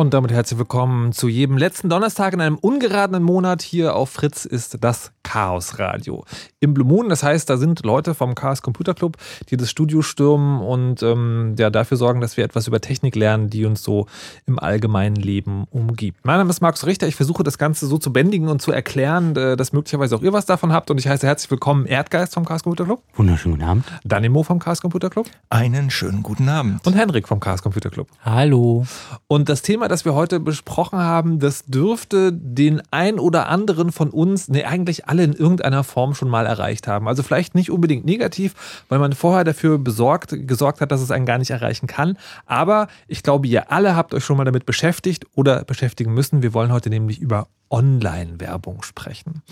Und damit herzlich willkommen zu jedem letzten Donnerstag in einem ungeradenen Monat hier auf Fritz ist das Chaos Radio. Im Blue Moon, das heißt, da sind Leute vom Chaos Computer Club, die das Studio stürmen und ähm, ja, dafür sorgen, dass wir etwas über Technik lernen, die uns so im allgemeinen Leben umgibt. Mein Name ist Markus Richter, ich versuche das Ganze so zu bändigen und zu erklären, äh, dass möglicherweise auch ihr was davon habt und ich heiße herzlich willkommen Erdgeist vom Chaos Computer Club. Wunderschönen guten Abend. Danimo vom Chaos Computer Club. Einen schönen guten Abend. Und Henrik vom Chaos Computer Club. Hallo. Und das Thema, das wir heute besprochen haben, das dürfte den ein oder anderen von uns, ne, eigentlich alle in irgendeiner Form schon mal erreicht haben. Also vielleicht nicht unbedingt negativ, weil man vorher dafür besorgt, gesorgt hat, dass es einen gar nicht erreichen kann. Aber ich glaube, ihr alle habt euch schon mal damit beschäftigt oder beschäftigen müssen. Wir wollen heute nämlich über Online-Werbung sprechen.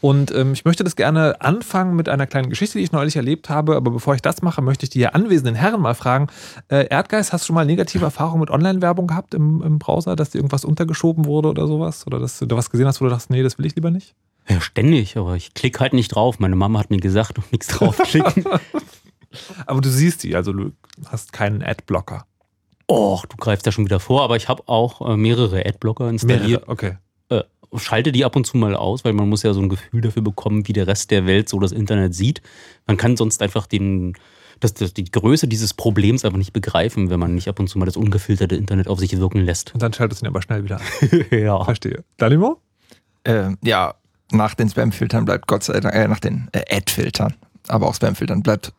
Und ähm, ich möchte das gerne anfangen mit einer kleinen Geschichte, die ich neulich erlebt habe. Aber bevor ich das mache, möchte ich die hier anwesenden Herren mal fragen. Äh, Erdgeist, hast du schon mal negative Erfahrungen mit Online-Werbung gehabt im, im Browser, dass dir irgendwas untergeschoben wurde oder sowas? Oder dass du da was gesehen hast, wo du dachtest, nee, das will ich lieber nicht? Ja, ständig, aber ich klicke halt nicht drauf. Meine Mama hat mir gesagt, und nichts draufklicken. aber du siehst die, also du hast keinen Adblocker. Och, du greifst ja schon wieder vor, aber ich habe auch äh, mehrere Adblocker installiert. Mehrere, okay. Schalte die ab und zu mal aus, weil man muss ja so ein Gefühl dafür bekommen, wie der Rest der Welt so das Internet sieht. Man kann sonst einfach den, das, das, die Größe dieses Problems einfach nicht begreifen, wenn man nicht ab und zu mal das ungefilterte Internet auf sich wirken lässt. Und dann schaltest du ihn aber schnell wieder an. ja. Verstehe. Danimo? Äh, ja, nach den Spam-Filtern bleibt Gott sei Dank, äh, nach den äh, Ad-Filtern, aber auch Spam-Filtern bleibt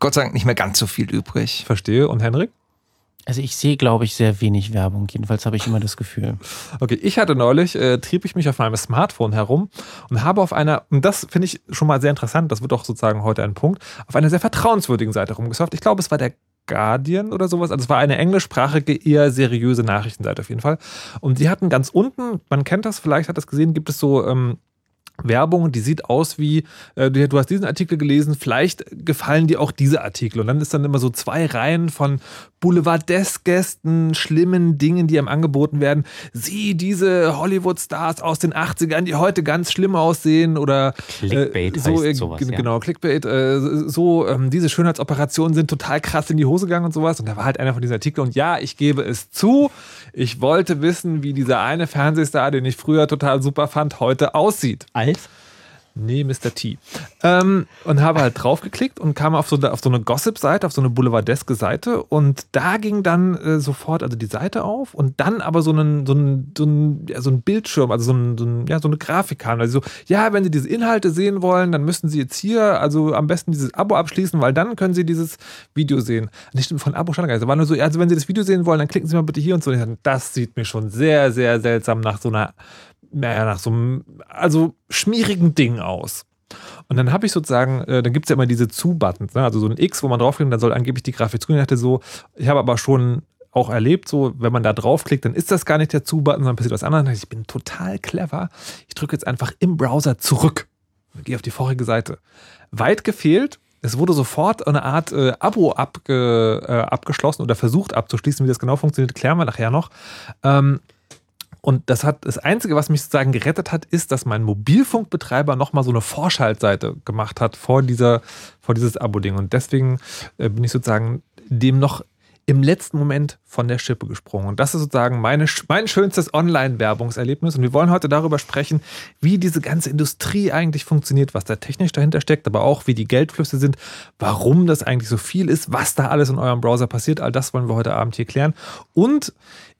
Gott sei Dank nicht mehr ganz so viel übrig. Verstehe. Und Henrik? Also ich sehe, glaube ich, sehr wenig Werbung. Jedenfalls habe ich immer das Gefühl. Okay, ich hatte neulich, äh, trieb ich mich auf meinem Smartphone herum und habe auf einer, und das finde ich schon mal sehr interessant, das wird auch sozusagen heute ein Punkt, auf einer sehr vertrauenswürdigen Seite rumgesurft. Ich glaube, es war der Guardian oder sowas. Also es war eine englischsprachige, eher seriöse Nachrichtenseite auf jeden Fall. Und die hatten ganz unten, man kennt das, vielleicht hat das gesehen, gibt es so ähm, Werbung, die sieht aus wie, äh, du hast diesen Artikel gelesen, vielleicht gefallen dir auch diese Artikel. Und dann ist dann immer so zwei Reihen von Boulevardesgästen, schlimmen Dingen, die einem angeboten werden. Sieh diese Hollywood-Stars aus den 80ern, die heute ganz schlimm aussehen oder Clickbait äh, so, heißt sowas, ja. Genau, Clickbait. Äh, so, ähm, diese Schönheitsoperationen sind total krass in die Hose gegangen und sowas. Und da war halt einer von diesen Artikeln. Und ja, ich gebe es zu, ich wollte wissen, wie dieser eine Fernsehstar, den ich früher total super fand, heute aussieht. Alf? Nee, Mr. T. Ähm, und habe halt draufgeklickt und kam auf so, auf so eine Gossip-Seite, auf so eine boulevardeske Seite und da ging dann äh, sofort also die Seite auf und dann aber so ein, so ein, so ein, ja, so ein Bildschirm, also so, ein, so, ein, ja, so eine Grafikkarte. Also so, ja, wenn Sie diese Inhalte sehen wollen, dann müssen Sie jetzt hier also am besten dieses Abo abschließen, weil dann können Sie dieses Video sehen. Nicht von Abo stand gar nicht. Es war nur so, also wenn Sie das Video sehen wollen, dann klicken Sie mal bitte hier und so. Und ich dachte, das sieht mir schon sehr, sehr seltsam nach so einer naja, nach so einem, also schmierigen Ding aus. Und dann habe ich sozusagen, äh, dann gibt es ja immer diese Zu-Buttons, ne? also so ein X, wo man draufklickt, dann soll angeblich die Grafik zu. Ich dachte so, ich habe aber schon auch erlebt, so, wenn man da draufklickt, dann ist das gar nicht der Zu-Button, sondern passiert was anderes. Ich bin total clever. Ich drücke jetzt einfach im Browser zurück. Gehe auf die vorige Seite. Weit gefehlt, es wurde sofort eine Art äh, Abo abge, äh, abgeschlossen oder versucht abzuschließen. Wie das genau funktioniert, klären wir nachher noch. Ähm, und das hat das Einzige, was mich sozusagen gerettet hat, ist, dass mein Mobilfunkbetreiber nochmal so eine Vorschaltseite gemacht hat vor, dieser, vor dieses Abo-Ding. Und deswegen äh, bin ich sozusagen dem noch im letzten Moment von der Schippe gesprungen. Und das ist sozusagen meine, mein schönstes Online-Werbungserlebnis. Und wir wollen heute darüber sprechen, wie diese ganze Industrie eigentlich funktioniert, was da technisch dahinter steckt, aber auch wie die Geldflüsse sind, warum das eigentlich so viel ist, was da alles in eurem Browser passiert. All das wollen wir heute Abend hier klären. Und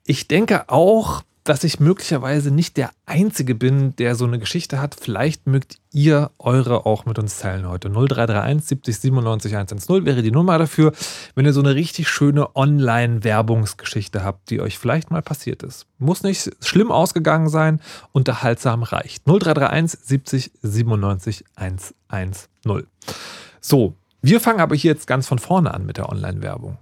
ich denke auch, dass ich möglicherweise nicht der Einzige bin, der so eine Geschichte hat. Vielleicht mögt ihr eure auch mit uns teilen heute. 0331 70 97 110 wäre die Nummer dafür, wenn ihr so eine richtig schöne Online-Werbungsgeschichte habt, die euch vielleicht mal passiert ist. Muss nicht schlimm ausgegangen sein, unterhaltsam reicht. 0331 70 97 110. So, wir fangen aber hier jetzt ganz von vorne an mit der Online-Werbung.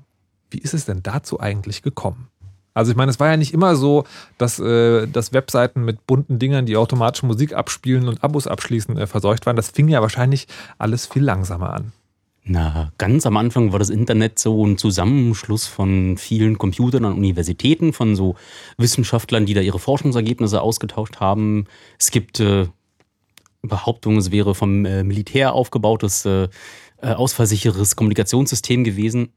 Wie ist es denn dazu eigentlich gekommen? Also ich meine, es war ja nicht immer so, dass, äh, dass Webseiten mit bunten Dingern, die automatisch Musik abspielen und Abos abschließen, äh, verseucht waren. Das fing ja wahrscheinlich alles viel langsamer an. Na, ganz am Anfang war das Internet so ein Zusammenschluss von vielen Computern an Universitäten, von so Wissenschaftlern, die da ihre Forschungsergebnisse ausgetauscht haben. Es gibt äh, Behauptungen, es wäre vom äh, Militär aufgebautes, äh, äh ausfallsicheres Kommunikationssystem gewesen.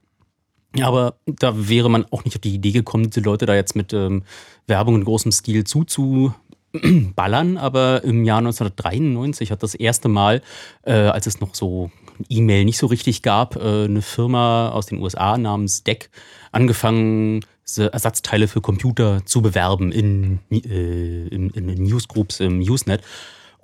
Aber da wäre man auch nicht auf die Idee gekommen, diese Leute da jetzt mit ähm, Werbung in großem Stil zuzuballern. Aber im Jahr 1993 hat das erste Mal, äh, als es noch so E-Mail nicht so richtig gab, äh, eine Firma aus den USA namens DEC angefangen, Ersatzteile für Computer zu bewerben in, äh, in, in Newsgroups im Usenet.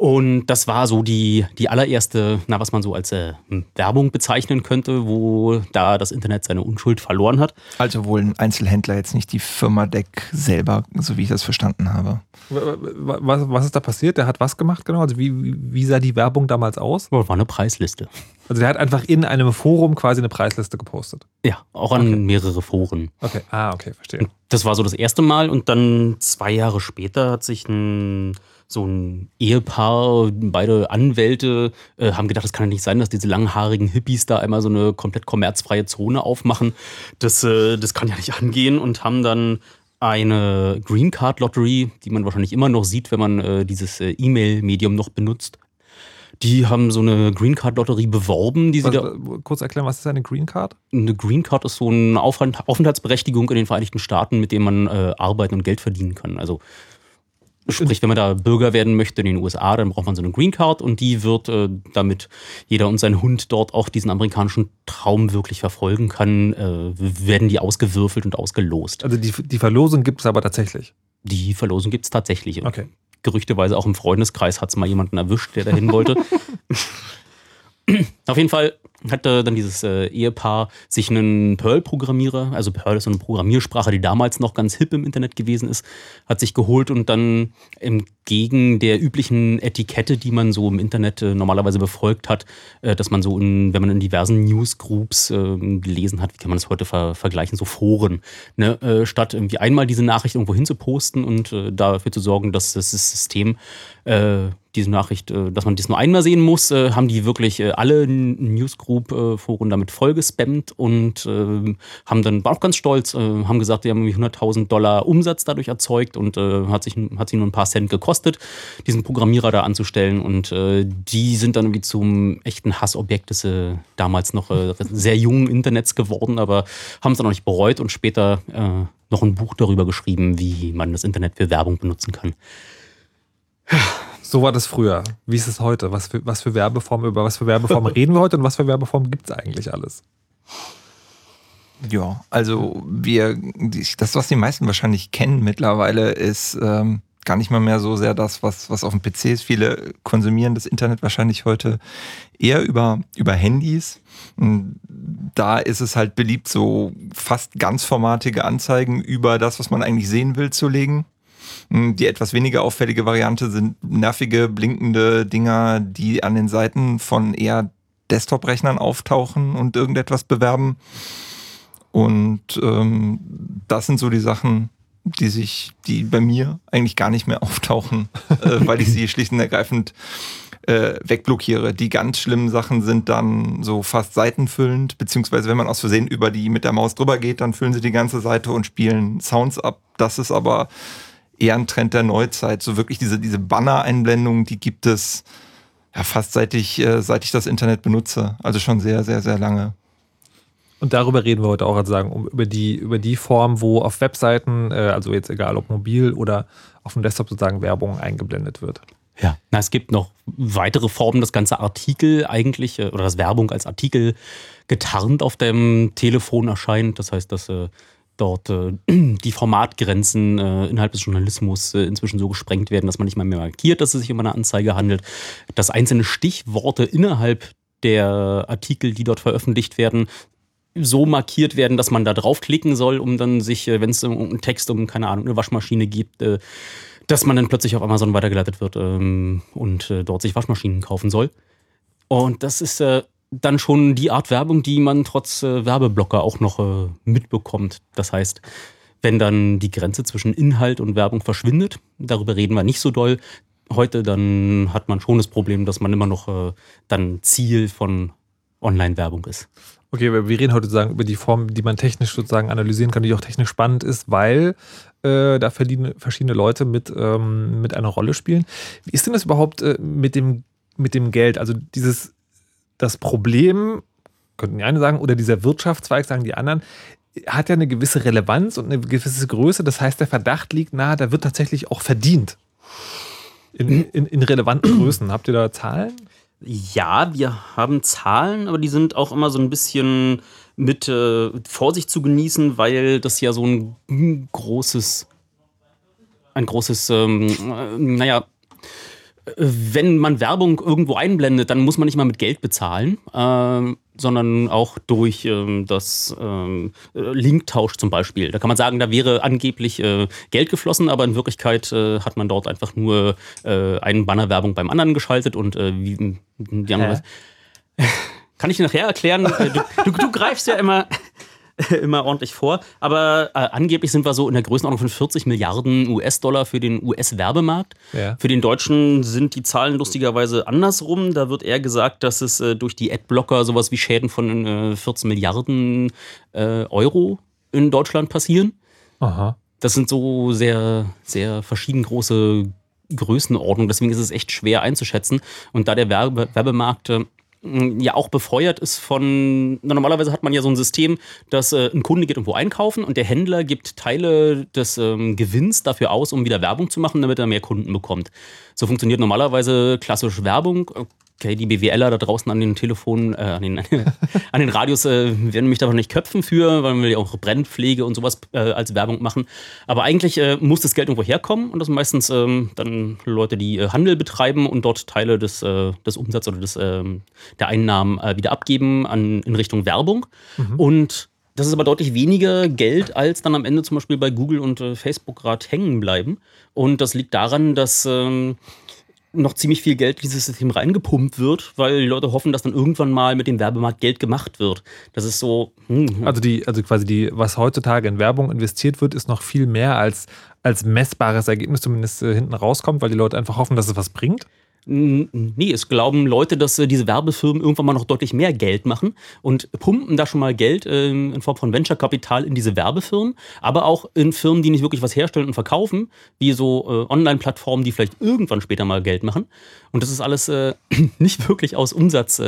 Und das war so die, die allererste, na, was man so als äh, Werbung bezeichnen könnte, wo da das Internet seine Unschuld verloren hat. Also wohl ein Einzelhändler, jetzt nicht die Firma Deck selber, so wie ich das verstanden habe. Was, was ist da passiert? Der hat was gemacht genau? Also wie, wie sah die Werbung damals aus? War eine Preisliste. Also der hat einfach in einem Forum quasi eine Preisliste gepostet. Ja, auch an Okay. mehrere Foren. Okay, ah, okay, verstehe. Das war so das erste Mal und dann zwei Jahre später hat sich ein so ein Ehepaar, beide Anwälte, äh, haben gedacht, es kann ja nicht sein, dass diese langhaarigen Hippies da einmal so eine komplett kommerzfreie Zone aufmachen. Das, äh, das kann ja nicht angehen und haben dann eine Green Card Lottery, die man wahrscheinlich immer noch sieht, wenn man äh, dieses äh, E-Mail-Medium noch benutzt. Die haben so eine Green Card Lotterie beworben, die sie Was, kurz erklären, was ist eine Green Card? Eine Green Card ist so eine Aufent- Aufenthaltsberechtigung in den Vereinigten Staaten, mit dem man äh, arbeiten und Geld verdienen kann. Also sprich, wenn man da Bürger werden möchte in den USA, dann braucht man so eine Green Card und die wird, äh, damit jeder und sein Hund dort auch diesen amerikanischen Traum wirklich verfolgen kann, äh, werden die ausgewürfelt und ausgelost. Also die, die Verlosung gibt es aber tatsächlich. Die Verlosung gibt es tatsächlich. Okay. gerüchteweise auch im Freundeskreis hat es mal jemanden erwischt, der dahin wollte. Auf jeden Fall hatte dann dieses äh, Ehepaar sich einen Perl-Programmierer, also Perl ist so eine Programmiersprache, die damals noch ganz hip im Internet gewesen ist, hat sich geholt und dann entgegen der üblichen Etikette, die man so im Internet äh, normalerweise befolgt hat, äh, dass man so, in, wenn man in diversen Newsgroups äh, gelesen hat, wie kann man das heute ver vergleichen, so Foren, ne? statt irgendwie einmal diese Nachricht irgendwo hin zu posten und dafür zu sorgen, dass das System diese Nachricht, äh, dass man das nur einmal sehen muss, äh, haben die wirklich äh, alle Newsgroup-Foren damit vollgespammt und haben dann, war auch ganz stolz, haben gesagt, die haben irgendwie 100.000 Dollar Umsatz dadurch erzeugt und hat, sich, hat sich nur ein paar Cent gekostet, diesen Programmierer da anzustellen und die sind dann irgendwie zum echten Hassobjekt des damals noch sehr jungen Internets geworden, aber haben es dann noch nicht bereut und später noch ein Buch darüber geschrieben, wie man das Internet für Werbung benutzen kann. So war das früher. Wie ist es heute? Was für, was für Werbeformen, über was für Werbeformen reden wir heute und was für Werbeformen gibt es eigentlich alles? Ja, also wir, das, was die meisten wahrscheinlich kennen mittlerweile, ist ähm, gar nicht mal mehr so sehr das, was, was auf dem PC ist. Viele konsumieren das Internet wahrscheinlich heute eher über, über Handys. Und Da ist es halt beliebt, so fast ganzformatige Anzeigen über das, was man eigentlich sehen will, zu legen. Die etwas weniger auffällige Variante sind nervige, blinkende Dinger, die an den Seiten von eher Desktop-Rechnern auftauchen und irgendetwas bewerben. Und ähm, das sind so die Sachen, die sich, die bei mir eigentlich gar nicht mehr auftauchen, äh, weil ich sie schlicht und ergreifend äh, wegblockiere. Die ganz schlimmen Sachen sind dann so fast seitenfüllend, beziehungsweise wenn man aus Versehen über die mit der Maus drüber geht, dann füllen sie die ganze Seite und spielen Sounds ab. Das ist aber eher ein Trend der Neuzeit. So wirklich diese, diese Banner-Einblendungen, die gibt es ja fast seit ich, äh, seit ich das Internet benutze. Also schon sehr, sehr, sehr lange. Und darüber reden wir heute auch, also sagen, um, über, die, über die Form, wo auf Webseiten, äh, also jetzt egal ob mobil oder auf dem Desktop sozusagen Werbung eingeblendet wird. Ja, na, es gibt noch weitere Formen, das ganze Artikel eigentlich äh, oder das Werbung als Artikel getarnt auf dem Telefon erscheint. Das heißt, dass äh, dort äh, die Formatgrenzen äh, innerhalb des Journalismus äh, inzwischen so gesprengt werden, dass man nicht mal mehr markiert, dass es sich um eine Anzeige handelt. Dass einzelne Stichworte innerhalb der Artikel, die dort veröffentlicht werden, so markiert werden, dass man da draufklicken soll, um dann sich, äh, wenn es um einen Text um, keine Ahnung, eine Waschmaschine gibt, äh, dass man dann plötzlich auf Amazon weitergeleitet wird ähm, und äh, dort sich Waschmaschinen kaufen soll. Und das ist dann schon die Art Werbung, die man trotz äh, Werbeblocker auch noch äh, mitbekommt. Das heißt, wenn dann die Grenze zwischen Inhalt und Werbung verschwindet, darüber reden wir nicht so doll heute, dann hat man schon das Problem, dass man immer noch äh, dann Ziel von Online-Werbung ist. Okay, wir reden heute sozusagen über die Form, die man technisch sozusagen analysieren kann, die auch technisch spannend ist, weil äh, da verschiedene, verschiedene Leute mit, ähm, mit einer Rolle spielen. Wie ist denn das überhaupt äh, mit, dem, mit dem Geld? Also dieses, das Problem, könnten die einen sagen, oder dieser Wirtschaftszweig, sagen die anderen, hat ja eine gewisse Relevanz und eine gewisse Größe. Das heißt, der Verdacht liegt nahe, da wird tatsächlich auch verdient. In, in, in relevanten Größen. Habt ihr da Zahlen? Ja, wir haben Zahlen, aber die sind auch immer so ein bisschen mit äh, Vorsicht zu genießen, weil das ja so ein großes, ein großes, ähm, äh, naja, wenn man Werbung irgendwo einblendet, dann muss man nicht mal mit Geld bezahlen, ähm, sondern auch durch ähm, das äh, Linktausch zum Beispiel. Da kann man sagen, da wäre angeblich äh, Geld geflossen, aber in Wirklichkeit äh, hat man dort einfach nur äh, einen Banner-Werbung beim anderen geschaltet und äh, wie die andere. Kann ich dir nachher erklären? Äh, du, du, du greifst ja immer, immer ordentlich vor. Aber äh, angeblich sind wir so in der Größenordnung von 40 Milliarden US-Dollar für den US-Werbemarkt. Ja. Für den Deutschen sind die Zahlen lustigerweise andersrum. Da wird eher gesagt, dass es äh, durch die Adblocker sowas wie Schäden von äh, 14 Milliarden äh, Euro in Deutschland passieren. Aha. das sind so sehr, sehr verschieden große Größenordnungen. Deswegen ist es echt schwer einzuschätzen. Und da der Werbe Werbemarkt äh, ja auch befeuert ist von, normalerweise hat man ja so ein System, dass äh, ein Kunde geht irgendwo einkaufen und der Händler gibt Teile des ähm, Gewinns dafür aus, um wieder Werbung zu machen, damit er mehr Kunden bekommt. So funktioniert normalerweise klassisch Werbung. Okay, die BWLer da draußen an den Telefonen, äh, an, den, an den Radios äh, werden mich davon nicht köpfen für, weil wir ja auch Brennpflege und sowas äh, als Werbung machen. Aber eigentlich äh, muss das Geld irgendwo herkommen und das sind meistens ähm, dann Leute, die äh, Handel betreiben und dort Teile des, äh, des Umsatzes oder des, ähm, der Einnahmen wieder abgeben an, in Richtung Werbung. Mhm. Und das ist aber deutlich weniger Geld, als dann am Ende zum Beispiel bei Google und Facebook gerade hängen bleiben. Und das liegt daran, dass ähm, noch ziemlich viel Geld in dieses System reingepumpt wird, weil die Leute hoffen, dass dann irgendwann mal mit dem Werbemarkt Geld gemacht wird. Das ist so. Hm. Also die, also quasi die, was heutzutage in Werbung investiert wird, ist noch viel mehr als, als messbares Ergebnis zumindest äh, hinten rauskommt, weil die Leute einfach hoffen, dass es was bringt. Nee, es glauben Leute, dass äh, diese Werbefirmen irgendwann mal noch deutlich mehr Geld machen und pumpen da schon mal Geld äh, in Form von Venture-Kapital in diese Werbefirmen, aber auch in Firmen, die nicht wirklich was herstellen und verkaufen, wie so äh, Online-Plattformen, die vielleicht irgendwann später mal Geld machen. Und das ist alles äh, nicht wirklich aus Umsatz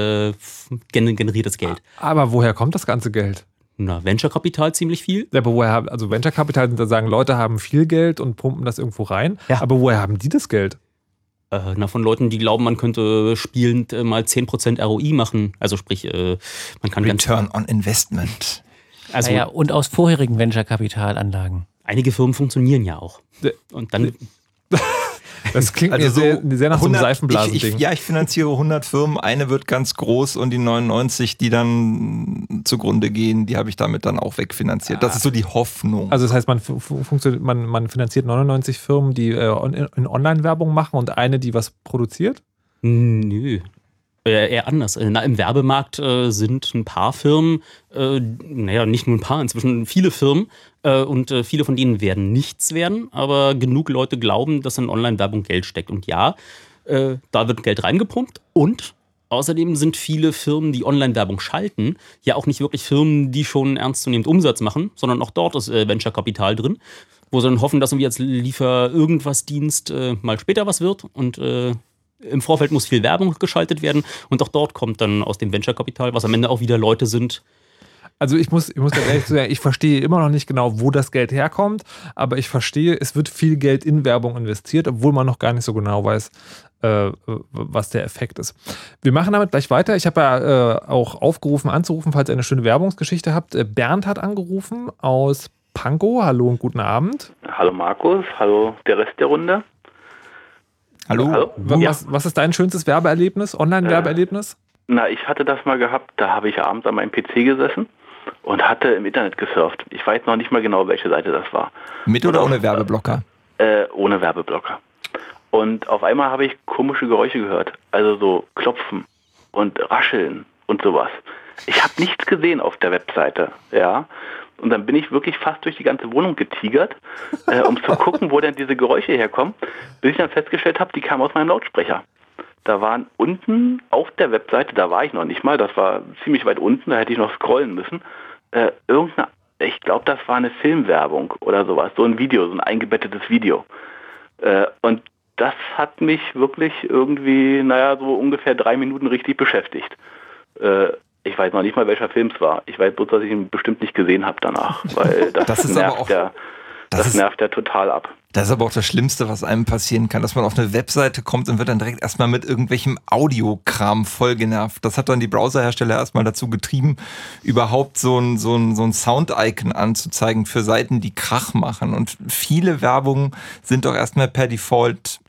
generiertes Geld. Aber woher kommt das ganze Geld? Na, Venture-Kapital ziemlich viel. Ja, aber woher, also Venture-Kapital sind da sagen, Leute haben viel Geld und pumpen das irgendwo rein. Ja. Aber woher haben die das Geld? Äh, na, von Leuten, die glauben, man könnte spielend äh, mal 10% ROI machen. Also sprich, äh, man kann Return on Investment. Also, ja, und aus vorherigen Venture-Kapitalanlagen. Einige Firmen funktionieren ja auch. Und dann Das klingt also mir sehr, sehr nach 100, so einem Seifenblasen-Ding. Ja, ich finanziere 100 Firmen, eine wird ganz groß und die 99, die dann zugrunde gehen, die habe ich damit dann auch wegfinanziert. Das ist so die Hoffnung. Also das heißt, man, man, man finanziert 99 Firmen, die äh, in Online-Werbung machen und eine, die was produziert? Nö. Äh, eher anders. Na, Im Werbemarkt äh, sind ein paar Firmen, äh, naja, nicht nur ein paar, inzwischen viele Firmen äh, und äh, viele von denen werden nichts werden, aber genug Leute glauben, dass in Online-Werbung Geld steckt. Und ja, äh, da wird Geld reingepumpt und Außerdem sind viele Firmen, die Online-Werbung schalten, ja auch nicht wirklich Firmen, die schon ernstzunehmend Umsatz machen, sondern auch dort ist Venture-Kapital drin, wo sie dann hoffen, dass irgendwie als Liefer-Irgendwas-Dienst mal später was wird und im Vorfeld muss viel Werbung geschaltet werden und auch dort kommt dann aus dem Venture-Kapital, was am Ende auch wieder Leute sind, also ich muss, ich muss ganz ehrlich sagen, ich verstehe immer noch nicht genau, wo das Geld herkommt, aber ich verstehe, es wird viel Geld in Werbung investiert, obwohl man noch gar nicht so genau weiß, äh, was der Effekt ist. Wir machen damit gleich weiter. Ich habe ja äh, auch aufgerufen, anzurufen, falls ihr eine schöne Werbungsgeschichte habt. Äh, Bernd hat angerufen aus Pankow. Hallo und guten Abend. Hallo Markus, hallo der Rest der Runde. Hallo. Hallo? Was, was, ist dein schönstes Werbeerlebnis, Online-Werbeerlebnis? Äh, na, ich hatte das mal gehabt, da habe ich abends an meinem PC gesessen und hatte im Internet gesurft. Ich weiß noch nicht mal genau, welche Seite das war. Mit oder ohne Werbeblocker? Äh, ohne Werbeblocker. Und auf einmal habe ich komische Geräusche gehört. Also so Klopfen und Rascheln und sowas. Ich habe nichts gesehen auf der Webseite, ja. Und dann bin ich wirklich fast durch die ganze Wohnung getigert, äh, um zu gucken, wo denn diese Geräusche herkommen, bis ich dann festgestellt habe, die kamen aus meinem Lautsprecher. Da waren unten auf der Webseite, da war ich noch nicht mal, das war ziemlich weit unten, da hätte ich noch scrollen müssen, äh, irgendeine, ich glaube, das war eine Filmwerbung oder sowas, so ein Video, so ein eingebettetes Video. Äh, und das hat mich wirklich irgendwie, naja, so ungefähr drei Minuten richtig beschäftigt. Äh, ich weiß noch nicht mal, welcher Film es war. Ich weiß bloß, dass ich ihn bestimmt nicht gesehen habe danach, weil das, das nervt, ja, das, das nervt ja total ab. Das ist aber auch das Schlimmste, was einem passieren kann, dass man auf eine Webseite kommt und wird dann direkt erstmal mit irgendwelchem Audiokram voll genervt. Das hat dann die Browserhersteller erstmal dazu getrieben, überhaupt so ein, so ein, so ein Sound-Icon anzuzeigen für Seiten, die Krach machen. Und viele Werbungen sind doch erstmal per Default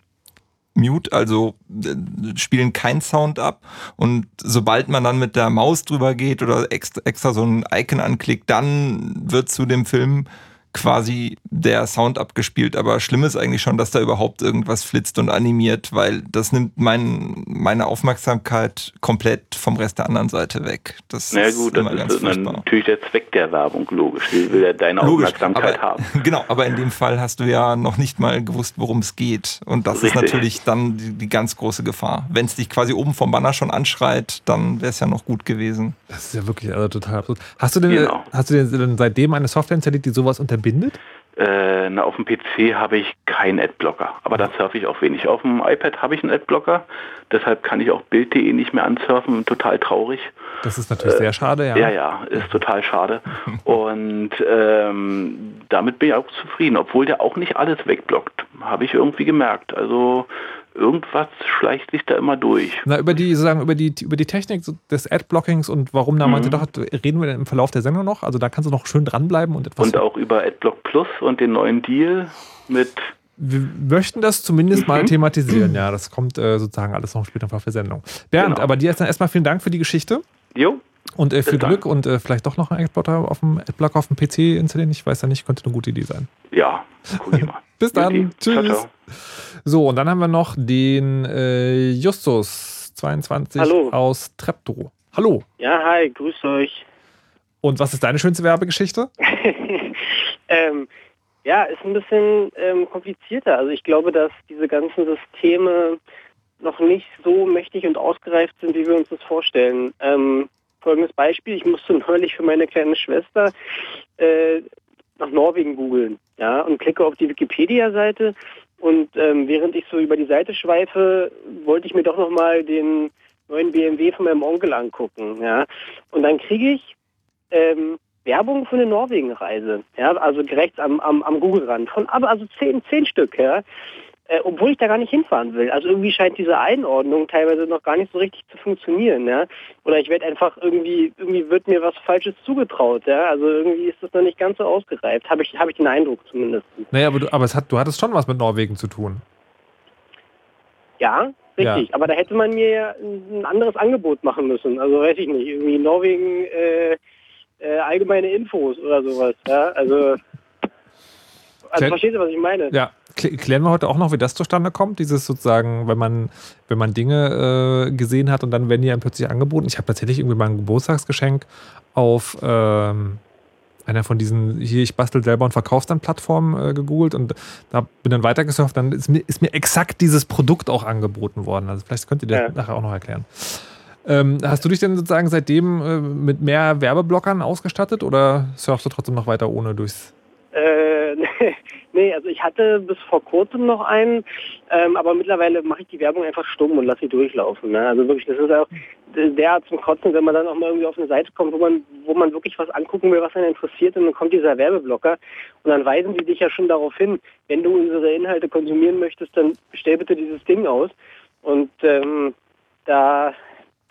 Mute, also äh, spielen keinen Sound ab. Und sobald man dann mit der Maus drüber geht oder extra, extra so ein Icon anklickt, dann wird zu dem Film quasi der Sound abgespielt, aber schlimm ist eigentlich schon, dass da überhaupt irgendwas flitzt und animiert, weil das nimmt mein, meine Aufmerksamkeit komplett vom Rest der anderen Seite weg. Das Na ist gut, immer das ist natürlich der Zweck der Werbung, logisch. Die will ja deine logisch, Aufmerksamkeit aber, haben. Genau, aber in dem Fall hast du ja noch nicht mal gewusst, worum es geht. Und das Richtig. ist natürlich dann die, die ganz große Gefahr. Wenn es dich quasi oben vom Banner schon anschreit, dann wäre es ja noch gut gewesen. Das ist ja wirklich also total absurd. Hast du denn, genau. hast du denn seitdem eine Software installiert, die sowas unterbindet? Äh, na, auf dem PC habe ich keinen Adblocker, aber da surfe ich auch wenig. Auf dem iPad habe ich einen Adblocker, deshalb kann ich auch Bild.de nicht mehr ansurfen, total traurig. Das ist natürlich sehr schade, ja. Ja, ja, ist total schade. Und ähm, damit bin ich auch zufrieden, obwohl der auch nicht alles wegblockt, habe ich irgendwie gemerkt. Also irgendwas schleicht sich da immer durch. Na, über die, sozusagen, über die, über die Technik des Adblockings und warum da Mhm. doch, reden wir im Verlauf der Sendung noch. Also da kannst du noch schön dranbleiben und etwas. Und auch über AdBlock Plus und den neuen Deal mit wir möchten das zumindest mal Mhm. thematisieren. Ja, das kommt äh, sozusagen alles noch später auf der Sendung. Bernd, Genau. aber dir jetzt dann erstmal vielen Dank für die Geschichte Jo, und äh, viel dann. Glück und äh, vielleicht doch noch einen Adblocker auf dem Adblocker auf dem PC installieren. Ich weiß ja nicht, könnte eine gute Idee sein. ja, mal. Bis dann. Tschüss. Ciao, ciao. So, und dann haben wir noch den äh, Justus 22 Hallo. aus Treptow. Hallo. Ja, hi, grüß euch. Und was ist deine schönste Werbegeschichte? ähm, ja, ist ein bisschen ähm, komplizierter. Also ich glaube, dass diese ganzen Systeme noch nicht so mächtig und ausgereift sind, wie wir uns das vorstellen. Ähm, folgendes Beispiel, ich musste neulich für meine kleine Schwester äh, nach Norwegen googeln ja, und klicke auf die Wikipedia-Seite und ähm, während ich so über die Seite schweife, wollte ich mir doch nochmal den neuen BMW von meinem Onkel angucken. Ja. Und dann kriege ich ähm, Werbung für eine Norwegen-Reise. Ja, also direkt am, am, am Google-Rand. Von also zehn, zehn Stück, ja. Äh, obwohl ich da gar nicht hinfahren will. Also irgendwie scheint diese Einordnung teilweise noch gar nicht so richtig zu funktionieren, ja. Oder ich werde einfach irgendwie, irgendwie wird mir was Falsches zugetraut, ja. Also irgendwie ist das noch nicht ganz so ausgereift. Habe ich, habe ich den Eindruck zumindest. Naja, aber, du, aber es hat, du hattest schon was mit Norwegen zu tun. Ja, richtig. Aber da hätte man mir ja ein anderes Angebot machen müssen. Also weiß ich nicht, irgendwie Norwegen äh, äh, allgemeine Infos oder sowas. Ja, also, also verstehst du, was ich meine? Ja, klären wir heute auch noch, wie das zustande kommt. Dieses sozusagen, wenn man, wenn man Dinge äh, gesehen hat und dann werden die einem plötzlich angeboten. Ich habe tatsächlich irgendwie mal ein Geburtstagsgeschenk auf ähm, einer von diesen, hier, ich bastel selber und verkauf's dann Plattformen äh, gegoogelt und da bin dann weitergesurft, dann ist mir, ist mir exakt dieses Produkt auch angeboten worden. Also vielleicht könnt ihr das Ja. nachher auch noch erklären. Ähm, hast du dich denn sozusagen seitdem äh, mit mehr Werbeblockern ausgestattet oder surfst du trotzdem noch weiter ohne durchs Äh, nee, also ich hatte bis vor kurzem noch einen, ähm, aber mittlerweile mache ich die Werbung einfach stumm und lasse sie durchlaufen. Ne? Also wirklich, das ist auch derart zum Kotzen, wenn man dann auch mal irgendwie auf eine Seite kommt, wo man, wo man wirklich was angucken will, was einen interessiert und dann kommt dieser Werbeblocker und dann weisen die dich ja schon darauf hin, wenn du unsere Inhalte konsumieren möchtest, dann stell bitte dieses Ding aus. Und ähm, da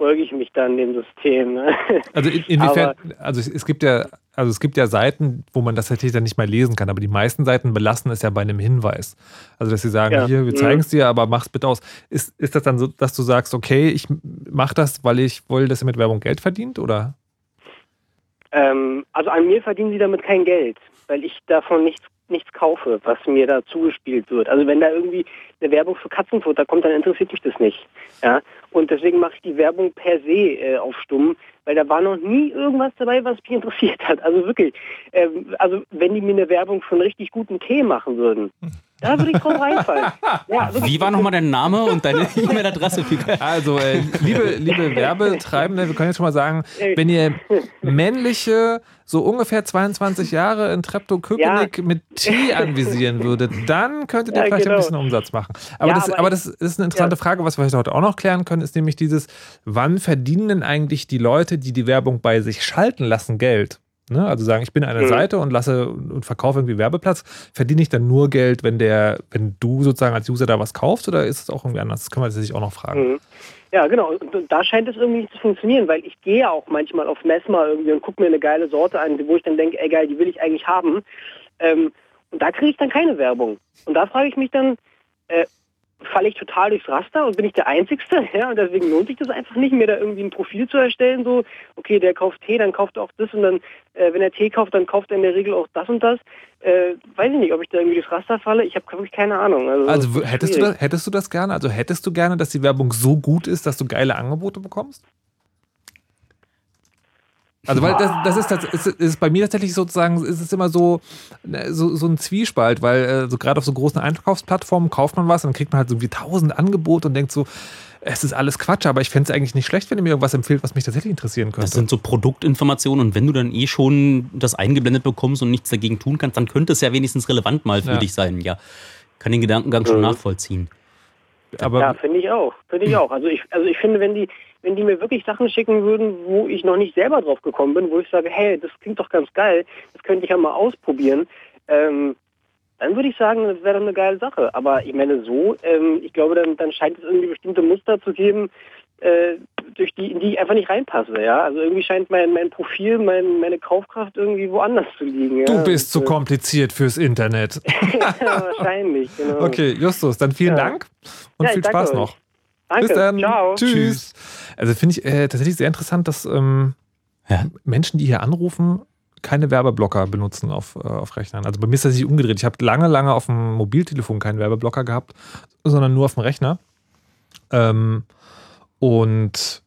beuge ich mich dann dem System. Ne? Also in, inwiefern, also es, es gibt ja, also es gibt ja Seiten, wo man das tatsächlich dann nicht mehr lesen kann, aber die meisten Seiten belassen es ja bei einem Hinweis. Also dass sie sagen, Ja. hier, wir Mhm. zeigen es dir, aber mach's bitte aus. Ist, ist das dann so, dass du sagst, okay, ich mache das, weil ich will, dass ihr mit Werbung Geld verdient, oder? Ähm, also an mir verdienen sie damit kein Geld, weil ich davon nichts nichts kaufe, was mir da zugespielt wird. Also wenn da irgendwie eine Werbung für Katzenfutter kommt, dann interessiert mich das nicht. Ja? Und deswegen mache ich die Werbung per se äh, auf stumm, weil da war noch nie irgendwas dabei, was mich interessiert hat. Also wirklich. Ähm, also wenn die mir eine Werbung für einen richtig guten Tee machen würden, da würde ich drauf reinfallen. Ja. Wie war nochmal dein Name und deine E-Mail-Adresse? Also, äh, liebe, liebe Werbetreibende, wir können jetzt schon mal sagen, wenn ihr männliche, so ungefähr 22 Jahre in Treptow-Köpenick mit Tee anvisieren würdet, dann könntet ihr Ja, vielleicht ein genau. bisschen Umsatz machen. Aber, Ja, das, aber das ist eine interessante Frage, was wir heute auch noch klären können, ist nämlich dieses, wann verdienen denn eigentlich die Leute, die die Werbung bei sich schalten lassen, Geld? Ne? Also sagen, ich bin eine Mhm. Seite und lasse und verkaufe irgendwie Werbeplatz. Verdiene ich dann nur Geld, wenn der, wenn du sozusagen als User da was kaufst oder ist es auch irgendwie anders? Das können wir tatsächlich auch noch fragen. Mhm. Ja, genau. Und da scheint es irgendwie nicht zu funktionieren, weil ich gehe auch manchmal auf Messma irgendwie und gucke mir eine geile Sorte an, wo ich dann denke, ey geil, die will ich eigentlich haben. Ähm, und da kriege ich dann keine Werbung. Und da frage ich mich dann, äh, falle ich total durchs Raster und bin ich der Einzigste? Ja, und deswegen lohnt sich das einfach nicht, mir da irgendwie ein Profil zu erstellen, so, okay, der kauft Tee, dann kauft er auch das und dann, äh, wenn er Tee kauft, dann kauft er in der Regel auch das und das. Äh, weiß ich nicht, ob ich da irgendwie durchs Raster falle. Ich habe wirklich keine Ahnung. Also, Also hättest du, das, hättest du das gerne? Also hättest du gerne, dass die Werbung so gut ist, dass du geile Angebote bekommst? Also weil das, das ist, das ist, ist bei mir tatsächlich sozusagen, ist es immer so, ne, so, so ein Zwiespalt, weil äh, so gerade auf so großen Einkaufsplattformen kauft man was und dann kriegt man halt so wie tausend Angebote und denkt so, es ist alles Quatsch, aber ich fände es eigentlich nicht schlecht, wenn ihr mir irgendwas empfiehlt, was mich tatsächlich interessieren könnte. Das sind so Produktinformationen und wenn du dann eh schon das eingeblendet bekommst und nichts dagegen tun kannst, dann könnte es ja wenigstens relevant mal für Ja. dich sein. Ja, kann den Gedankengang schon Mhm. nachvollziehen. aber ja, finde ich auch. Finde ich auch. Also ich, also ich finde, wenn die, wenn die mir wirklich Sachen schicken würden, wo ich noch nicht selber drauf gekommen bin, wo ich sage, hey, das klingt doch ganz geil, das könnte ich ja mal ausprobieren, ähm, dann würde ich sagen, das wäre doch eine geile Sache. Aber ich meine so, ähm, ich glaube, dann, dann scheint es irgendwie bestimmte Muster zu geben, äh, durch die, in die ich einfach nicht reinpasse. Ja? Also irgendwie scheint mein, mein Profil, mein, meine Kaufkraft irgendwie woanders zu liegen. Ja? du bist zu Und, kompliziert fürs Internet. ja, wahrscheinlich, genau. Okay, Justus, dann vielen Ja. Dank und viel Spaß noch. Danke. Bis dann. Ciao. Tschüss. Also finde ich äh, tatsächlich sehr interessant, dass ähm, Ja. Menschen, die hier anrufen, keine Werbeblocker benutzen auf, äh, auf Rechnern. Also bei mir ist das nicht umgedreht. Ich habe lange, lange auf dem Mobiltelefon keinen Werbeblocker gehabt, sondern nur auf dem Rechner. Ähm, und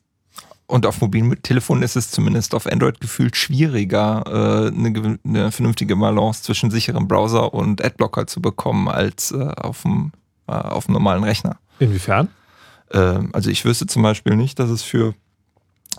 Und auf mobilen Telefonen ist es zumindest auf Android gefühlt schwieriger, äh, eine, eine vernünftige Balance zwischen sicherem Browser und Adblocker zu bekommen, als äh, auf, dem, äh, auf dem normalen Rechner. inwiefern? Ähm, also ich wüsste zum Beispiel nicht, dass es für,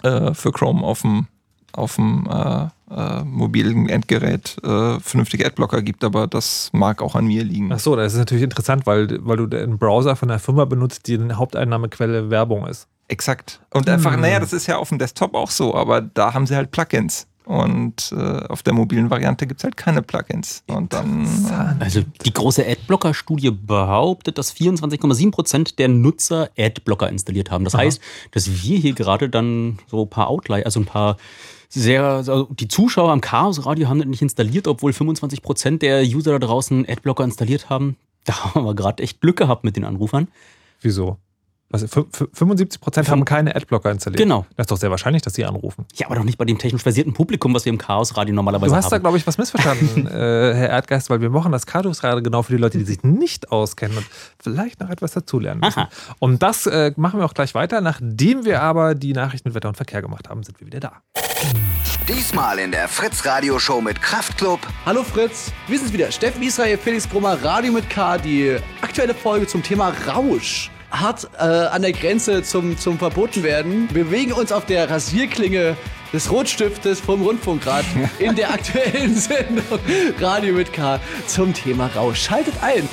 äh, für Chrome auf dem, auf dem äh, äh, mobilen Endgerät äh, vernünftige Adblocker gibt, aber das mag auch an mir liegen. Ach so, das ist natürlich interessant, weil, weil du den Browser von einer Firma benutzt, die eine Haupteinnahmequelle Werbung ist. Exakt. Und einfach, Hm. naja, das ist ja auf dem Desktop auch so, aber da haben sie halt Plugins. Und äh, auf der mobilen Variante gibt es halt keine Plugins. Und dann. Äh, Also die große Adblocker-Studie behauptet, dass 24,7 Prozent der Nutzer Adblocker installiert haben. Das Aha. heißt, dass wir hier gerade dann so ein paar Outlier, also ein paar sehr, also die Zuschauer am Chaos Radio haben das nicht installiert, obwohl 25 Prozent der User da draußen Adblocker installiert haben. Da haben wir gerade echt Glück gehabt mit den Anrufern. Wieso? Was, fü- fü- 75 Prozent haben keine Adblocker installiert. Genau. Das ist doch sehr wahrscheinlich, dass sie anrufen. Ja, aber doch nicht bei dem technisch versierten Publikum, was wir im Chaos Radio normalerweise Du hast da, haben. glaube ich, was missverstanden, äh, Herr Erdgeist, weil wir machen das Chaos Radio genau für die Leute, die sich nicht auskennen und vielleicht noch etwas dazulernen müssen. Aha. Und das äh, machen wir auch gleich weiter. Nachdem wir aber die Nachrichten mit Wetter und Verkehr gemacht haben, sind wir wieder da. Diesmal in der Fritz Radio Show mit Kraftklub Hallo Fritz, wir sind wieder. Steffen Israel, Felix Brummer, Radio mit K. Die aktuelle Folge zum Thema Rausch. Hart äh, an der Grenze zum, zum Verbotenwerden. Wir bewegen uns auf der Rasierklinge des Rotstiftes vom Rundfunkrad in der aktuellen Sendung Radio mit K zum Thema Rausch. Schaltet ein.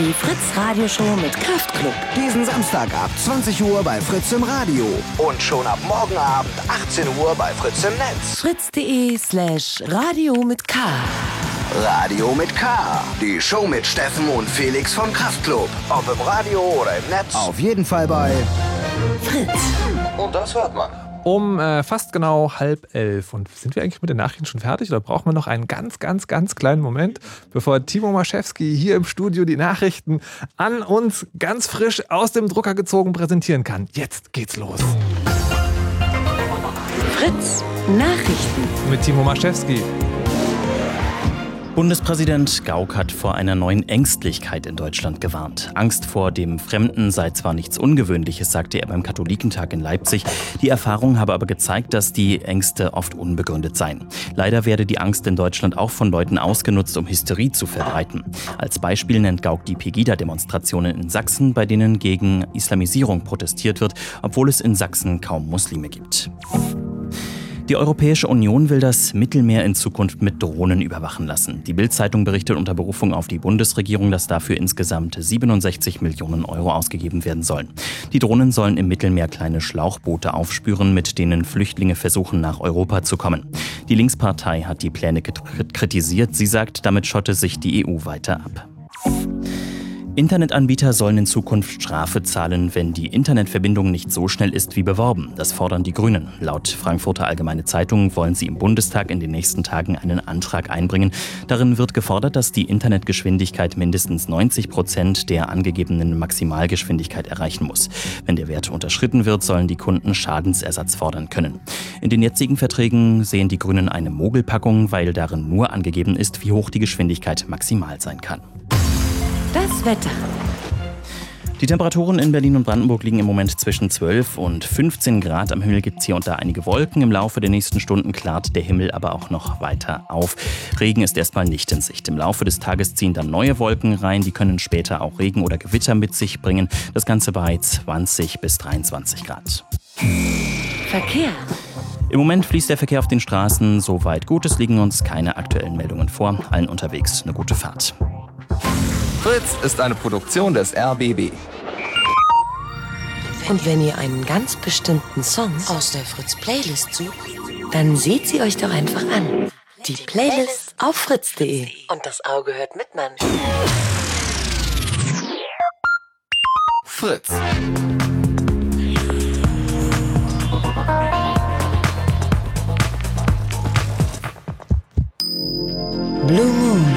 Die Fritz Radioshow mit Kraftklub. diesen Samstag ab 20 Uhr bei Fritz im Radio und schon ab morgen Abend 18 Uhr bei Fritz im Netz. Fritz.de slash Radio mit K. Radio mit K. Die Show mit Steffen und Felix vom Kraftklub. Ob im Radio oder im Netz. Auf jeden Fall bei Fritz. Und das hört man. Um äh, fast genau halb elf. Und sind wir eigentlich mit den Nachrichten schon fertig oder brauchen wir noch einen ganz, ganz, ganz kleinen Moment, bevor Timo Maschewski hier im Studio die Nachrichten an uns ganz frisch aus dem Drucker gezogen präsentieren kann? Jetzt geht's los Fritz Nachrichten. mit Timo Maschewski. Bundespräsident Gauck hat vor einer neuen Ängstlichkeit in Deutschland gewarnt. Angst vor dem Fremden sei zwar nichts Ungewöhnliches, sagte er beim Katholikentag in Leipzig. Die Erfahrung habe aber gezeigt, dass die Ängste oft unbegründet seien. Leider werde die Angst in Deutschland auch von Leuten ausgenutzt, um Hysterie zu verbreiten. Als Beispiel nennt Gauck die Pegida-Demonstrationen in Sachsen, bei denen gegen Islamisierung protestiert wird, obwohl es in Sachsen kaum Muslime gibt. Die Europäische Union will das Mittelmeer in Zukunft mit Drohnen überwachen lassen. Die Bild-Zeitung berichtet unter Berufung auf die Bundesregierung, dass dafür insgesamt 67 Millionen Euro ausgegeben werden sollen. Die Drohnen sollen im Mittelmeer kleine Schlauchboote aufspüren, mit denen Flüchtlinge versuchen, nach Europa zu kommen. Die Linkspartei hat die Pläne krit- kritisiert. Sie sagt, damit schotte sich die EU weiter ab. Internetanbieter sollen in Zukunft Strafe zahlen, wenn die Internetverbindung nicht so schnell ist wie beworben. Das fordern die Grünen. Laut Frankfurter Allgemeine Zeitung wollen sie im Bundestag in den nächsten Tagen einen Antrag einbringen. Darin wird gefordert, dass die Internetgeschwindigkeit mindestens 90 Prozent der angegebenen Maximalgeschwindigkeit erreichen muss. Wenn der Wert unterschritten wird, sollen die Kunden Schadensersatz fordern können. In den jetzigen Verträgen sehen die Grünen eine Mogelpackung, weil darin nur angegeben ist, wie hoch die Geschwindigkeit maximal sein kann. Das Wetter. Die Temperaturen in Berlin und Brandenburg liegen im Moment zwischen 12 und 15 Grad. Am Himmel gibt es hier und da einige Wolken. Im Laufe der nächsten Stunden klart der Himmel aber auch noch weiter auf. Regen ist erstmal nicht in Sicht. Im Laufe des Tages ziehen dann neue Wolken rein. Die können später auch Regen oder Gewitter mit sich bringen. Das Ganze bei 20 bis 23 Grad. Verkehr. Im Moment fließt der Verkehr auf den Straßen soweit gut. Es liegen uns keine aktuellen Meldungen vor. Allen unterwegs eine gute Fahrt. Fritz ist eine Produktion des RBB. Und wenn ihr einen ganz bestimmten Song aus der Fritz-Playlist sucht, dann seht sie euch doch einfach an. Die Playlist auf fritz.de. Und das Auge hört mit, Mann. Fritz. Blue Moon.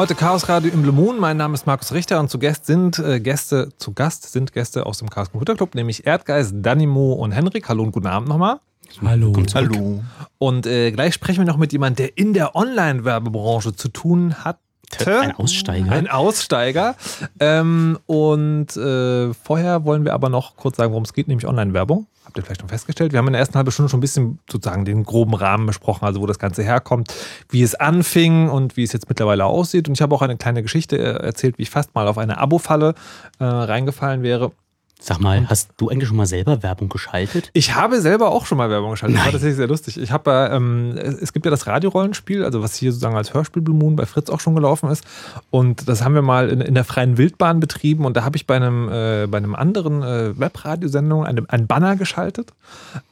Heute Chaos Radio im Blue Moon. Mein Name ist Markus Richter und zu Gast sind äh, Gäste, zu Gast sind Gäste aus dem Chaos Computer Club, nämlich Erdgeist, Danimo und Henrik. Hallo und guten Abend nochmal. Hallo. Hallo. Und äh, gleich sprechen wir noch mit jemandem, der in der Online-Werbebranche zu tun hat. Ein Aussteiger. Ein Aussteiger. Ähm, und äh, vorher wollen wir aber noch kurz sagen, worum es geht, nämlich Online-Werbung. Habt ihr vielleicht schon festgestellt? Wir haben in der ersten halben Stunde schon ein bisschen sozusagen den groben Rahmen besprochen, also wo das Ganze herkommt, wie es anfing und wie es jetzt mittlerweile aussieht. Und ich habe auch eine kleine Geschichte äh, erzählt, wie ich fast mal auf eine Abo-Falle äh, reingefallen wäre. Sag mal, hast du eigentlich schon mal selber Werbung geschaltet? Ich habe selber auch schon mal Werbung geschaltet. Das war tatsächlich sehr lustig. Ich habe, äh, ähm, es gibt ja das Radiorollenspiel, also was hier sozusagen als Hörspiel Blue Moon bei Fritz auch schon gelaufen ist. Und das haben wir mal in, in der freien Wildbahn betrieben. Und da habe ich bei einem, äh, bei einem anderen äh, Webradiosendung einen, einen Banner geschaltet.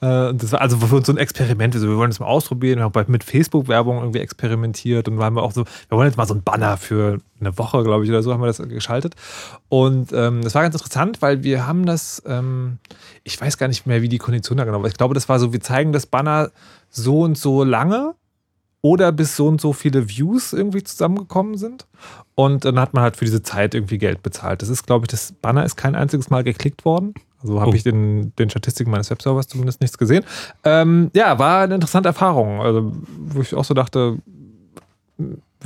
Äh, das war also für uns so ein Experiment. Also wir wollen das mal ausprobieren. Wir haben mit Facebook-Werbung irgendwie experimentiert. Und haben wir auch so, wir wollen jetzt mal so einen Banner für eine Woche, glaube ich, oder so haben wir das geschaltet. Und ähm, das war ganz interessant, weil wir haben das, ähm, ich weiß gar nicht mehr, wie die Kondition da genau war. Ich glaube, das war so, wir zeigen das Banner so und so lange oder bis so und so viele Views irgendwie zusammengekommen sind. Und dann hat man halt für diese Zeit irgendwie Geld bezahlt. Das ist, glaube ich, das Banner ist kein einziges Mal geklickt worden. Also habe Oh. ich den, den Statistiken meines Webservers zumindest nichts gesehen. Ähm, ja, war eine interessante Erfahrung. Also, wo ich auch so dachte,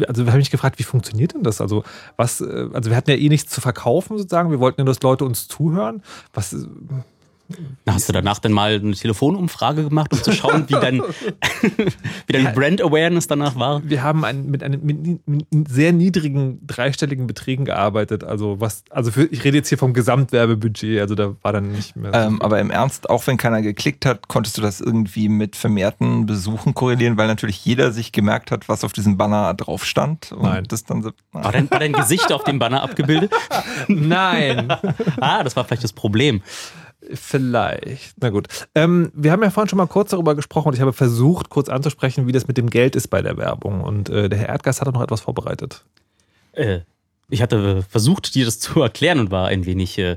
also wir haben mich gefragt, wie funktioniert denn das? Also, was, äh, also wir hatten ja eh nichts zu verkaufen sozusagen. Wir wollten ja, dass Leute uns zuhören. Was, äh, Hast du danach dann mal eine Telefonumfrage gemacht, um zu schauen, wie dein, wie dein Brand Awareness danach war? wir haben ein, mit einem mit, mit sehr niedrigen dreistelligen Beträgen gearbeitet. Also was, also für, ich rede jetzt hier vom Gesamtwerbebudget. Also da war dann nicht mehr. Ähm, aber im Ernst, auch wenn keiner geklickt hat, konntest du das irgendwie mit vermehrten Besuchen korrelieren, weil natürlich jeder sich gemerkt hat, was auf diesem Banner drauf stand. Und Nein. Das dann so, War dein, war dein Gesicht auf dem Banner abgebildet? Nein. Ah, das war vielleicht das Problem. Vielleicht. Na gut. Ähm, wir haben ja vorhin schon mal kurz darüber gesprochen und ich habe versucht, kurz anzusprechen, wie das mit dem Geld ist bei der Werbung. Und äh, der Herr Erdgas hat auch noch etwas vorbereitet. Äh, ich hatte versucht, dir das zu erklären und war ein wenig äh,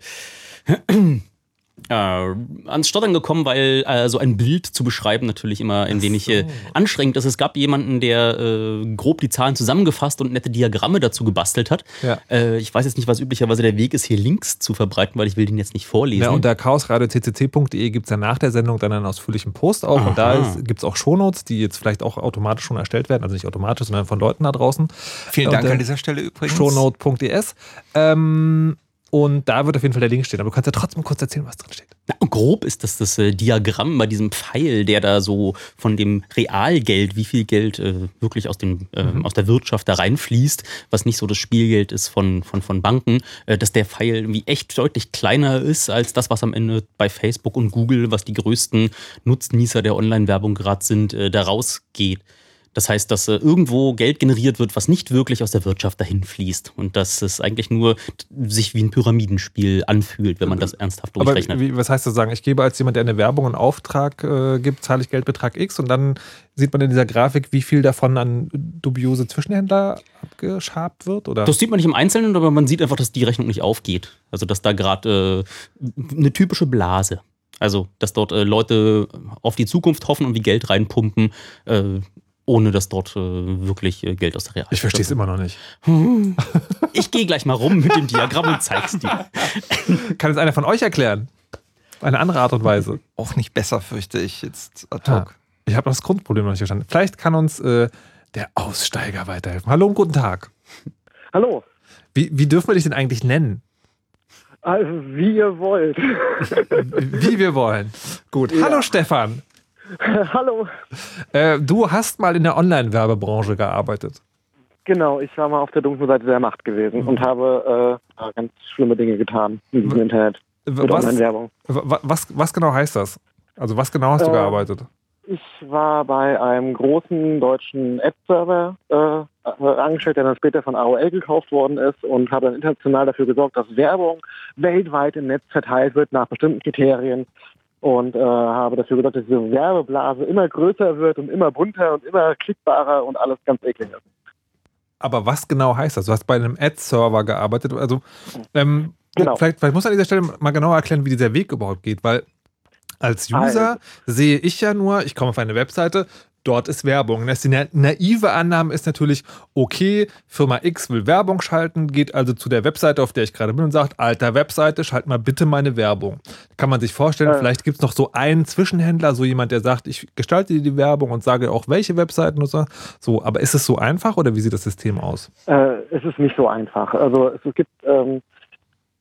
äh, ans Stottern gekommen, weil äh, so ein Bild zu beschreiben natürlich immer ein wenig äh, anstrengend ist. Es gab jemanden, der äh, grob die Zahlen zusammengefasst und nette Diagramme dazu gebastelt hat. Ja. Äh, ich weiß jetzt nicht, was üblicherweise der Weg ist, hier Links zu verbreiten, weil ich will den jetzt nicht vorlesen. Ja, unter chaosradio.ccc.de gibt es ja nach der Sendung dann einen ausführlichen Post auch. Und da Aha. gibt es auch Shownotes, die jetzt vielleicht auch automatisch schon erstellt werden. Also nicht automatisch, sondern von Leuten da draußen. vielen Dank Und, äh, an dieser Stelle übrigens. shownote.es. Ähm, und da wird auf jeden Fall der Link stehen. Aber du kannst ja trotzdem kurz erzählen, was drin steht. Na, grob ist das das äh, Diagramm bei diesem Pfeil, der da so von dem Realgeld, wie viel Geld äh, wirklich aus, dem, äh, aus der Wirtschaft da reinfließt, was nicht so das Spielgeld ist von, von, von Banken, äh, dass der Pfeil irgendwie echt deutlich kleiner ist als das, was am Ende bei Facebook und Google, was die größten Nutznießer der Online-Werbung gerade sind, äh, da rausgeht. Das heißt, dass äh, irgendwo Geld generiert wird, was nicht wirklich aus der Wirtschaft dahin fließt. Und dass es eigentlich nur sich wie ein Pyramidenspiel anfühlt, wenn man das ernsthaft Aber durchrechnet. wie, was heißt das sagen? Ich gebe als jemand, der eine Werbung einen Auftrag äh, gibt, zahle ich Geldbetrag X und dann sieht man in dieser Grafik, wie viel davon an dubiose Zwischenhändler abgeschabt wird? Oder? Das sieht man nicht im Einzelnen, aber man sieht einfach, dass die Rechnung nicht aufgeht. Also, dass da gerade äh, eine typische Blase. Also, dass dort äh, Leute auf die Zukunft hoffen und wie Geld reinpumpen, äh, ohne dass dort äh, wirklich äh, Geld aus der Real. ich verstehe es immer noch nicht. Ich gehe gleich mal rum mit dem Diagramm und zeig's dir. Kann es einer von euch erklären? Eine andere Art und Weise. Auch nicht besser, fürchte ich jetzt ad hoc. Ich habe das Grundproblem noch nicht verstanden. Vielleicht kann uns äh, der Aussteiger weiterhelfen. Hallo und guten Tag. Hallo. Wie, wie dürfen wir dich denn eigentlich nennen? Also, wie ihr wollt. Wie wir wollen. Gut. Ja. Hallo Stefan. Hallo. Äh, du hast mal in der Online-Werbebranche gearbeitet. Genau, ich war mal auf der dunklen Seite der Macht gewesen und habe äh, ganz schlimme Dinge getan in diesem Internet. Mit Was, Online-Werbung. wa- was, was genau heißt das? Also was genau hast du Äh, gearbeitet? Ich war bei einem großen deutschen Ad-Server äh, äh, angestellt, der dann später von AOL gekauft worden ist und habe dann international dafür gesorgt, dass Werbung weltweit im Netz verteilt wird nach bestimmten Kriterien und äh, habe dafür gesorgt, dass diese Werbeblase immer größer wird und immer bunter und immer klickbarer und alles ganz eklig ist. Aber was genau heißt das? Du hast bei einem Ad-Server gearbeitet. Also ähm, Genau. vielleicht, vielleicht muss an dieser Stelle mal genauer erklären, wie dieser Weg überhaupt geht, weil als User sehe ich ja nur, ich komme auf eine Webseite, dort ist Werbung. Das die na- naive Annahme ist natürlich, okay, Firma X will Werbung schalten, geht also zu der Webseite, auf der ich gerade bin und sagt, alter Webseite, schalt mal bitte meine Werbung. Kann man sich vorstellen, Äh. vielleicht gibt es noch so einen Zwischenhändler, so jemand, der sagt, ich gestalte dir die Werbung und sage auch, welche Webseiten und so. So, aber ist es so einfach oder wie sieht das System aus? Äh, es ist nicht so einfach. Also es gibt, ähm,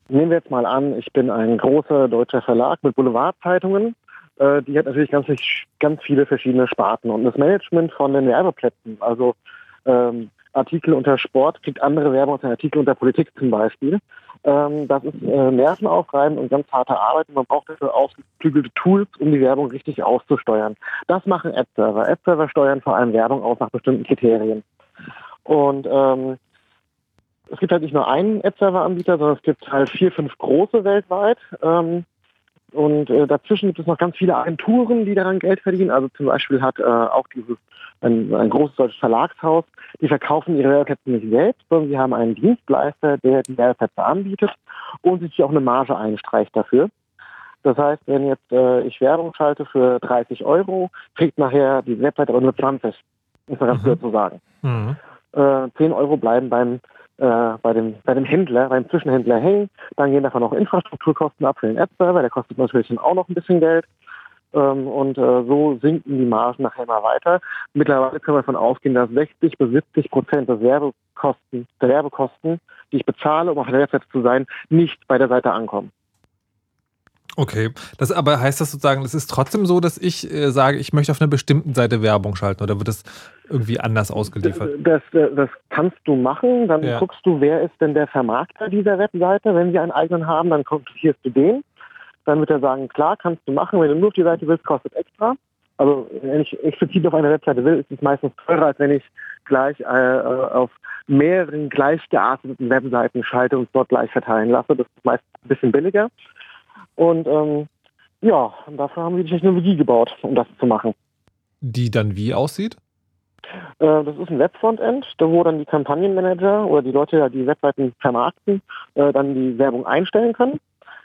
nehmen wir jetzt mal an, ich bin ein großer deutscher Verlag mit Boulevardzeitungen. Äh, die hat natürlich ganz, ganz viele verschiedene Sparten. Und das Management von den Werbeplätzen, also ähm, Artikel unter Sport, kriegt andere Werbung als ein Artikel unter Politik zum Beispiel. Ähm, das ist äh, nervenaufreibend und ganz harte Arbeit. Und man braucht dafür ausgeklügelte Tools, um die Werbung richtig auszusteuern. Das machen Ad-Server. Ad-Server steuern vor allem Werbung aus nach bestimmten Kriterien. Und ähm, es gibt halt nicht nur einen Ad-Server-Anbieter, sondern es gibt halt vier, fünf große weltweit. Ähm, und äh, dazwischen gibt es noch ganz viele Agenturen, die daran Geld verdienen. Also zum Beispiel hat äh, auch dieses ein, ein großes deutsches Verlagshaus, die verkaufen ihre Werbeplätze nicht selbst, sondern sie haben einen Dienstleister, der die Werbeplätze anbietet und sich auch eine Marge einstreicht dafür. Das heißt, wenn jetzt äh, ich Werbung schalte für 30 Euro, kriegt nachher die Webseite aber nur 20. Muss man ganz Mhm. blöd so sagen Mhm. äh, 10 Euro bleiben beim, äh, bei, dem, bei dem Händler, beim Zwischenhändler hängen. Dann gehen davon noch Infrastrukturkosten ab für den Ad-Server, der kostet natürlich dann auch noch ein bisschen Geld. Ähm, und äh, so sinken die Margen nachher immer weiter. Mittlerweile können wir davon ausgehen, dass 60 bis 70 Prozent des Werbekosten, der Werbekosten, die ich bezahle, um auf der Webseite zu sein, nicht bei der Seite ankommen. Okay, das aber heißt das sozusagen, es ist trotzdem so, dass ich äh, sage, ich möchte auf einer bestimmten Seite Werbung schalten oder wird das irgendwie anders ausgeliefert? Das, das, das kannst du machen. Dann Ja. guckst du, wer ist denn der Vermarkter dieser Webseite. Wenn sie einen eigenen haben, dann kontaktierst du den. Dann wird er sagen, klar, kannst du machen. Wenn du nur auf die Seite willst, kostet extra. Also wenn ich explizit auf einer Webseite will, ist es meistens teurer, als wenn ich gleich äh, auf mehreren gleich gearteten Webseiten schalte und es dort gleich verteilen lasse. Das ist meistens ein bisschen billiger. Und ähm, ja, dafür haben wir die Technologie gebaut, um das zu machen. Die dann wie aussieht? Äh, Das ist ein Webfrontend, da wo dann die Kampagnenmanager oder die Leute, die Webseiten vermarkten, äh, dann die Werbung einstellen können,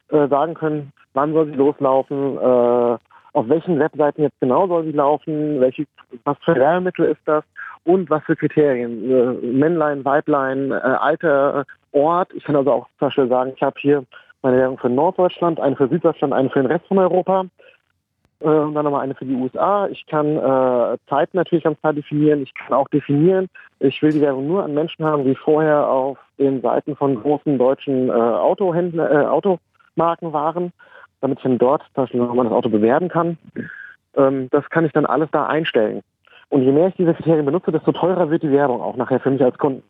äh, sagen können, wann soll sie loslaufen, äh, auf welchen Webseiten jetzt genau soll sie laufen, welche, was für Werbemittel ist das und was für Kriterien. Äh, Männlein, Weiblein, äh, Alter, Ort. Ich kann also auch zum Beispiel sagen, ich habe hier meine Werbung für Norddeutschland, eine für Süddeutschland, eine für den Rest von Europa. Äh, und dann nochmal eine für die USA. Ich kann äh, Zeiten natürlich ganz klar definieren. Ich kann auch definieren, ich will die Werbung nur an Menschen haben, die vorher auf den Seiten von großen deutschen äh, Autohändler, äh, Automarken waren, damit ich dann dort zum Beispiel nochmal das Auto bewerben kann. Ähm, das kann ich dann alles da einstellen. Und je mehr ich diese Kriterien benutze, desto teurer wird die Werbung auch nachher für mich als Kunden.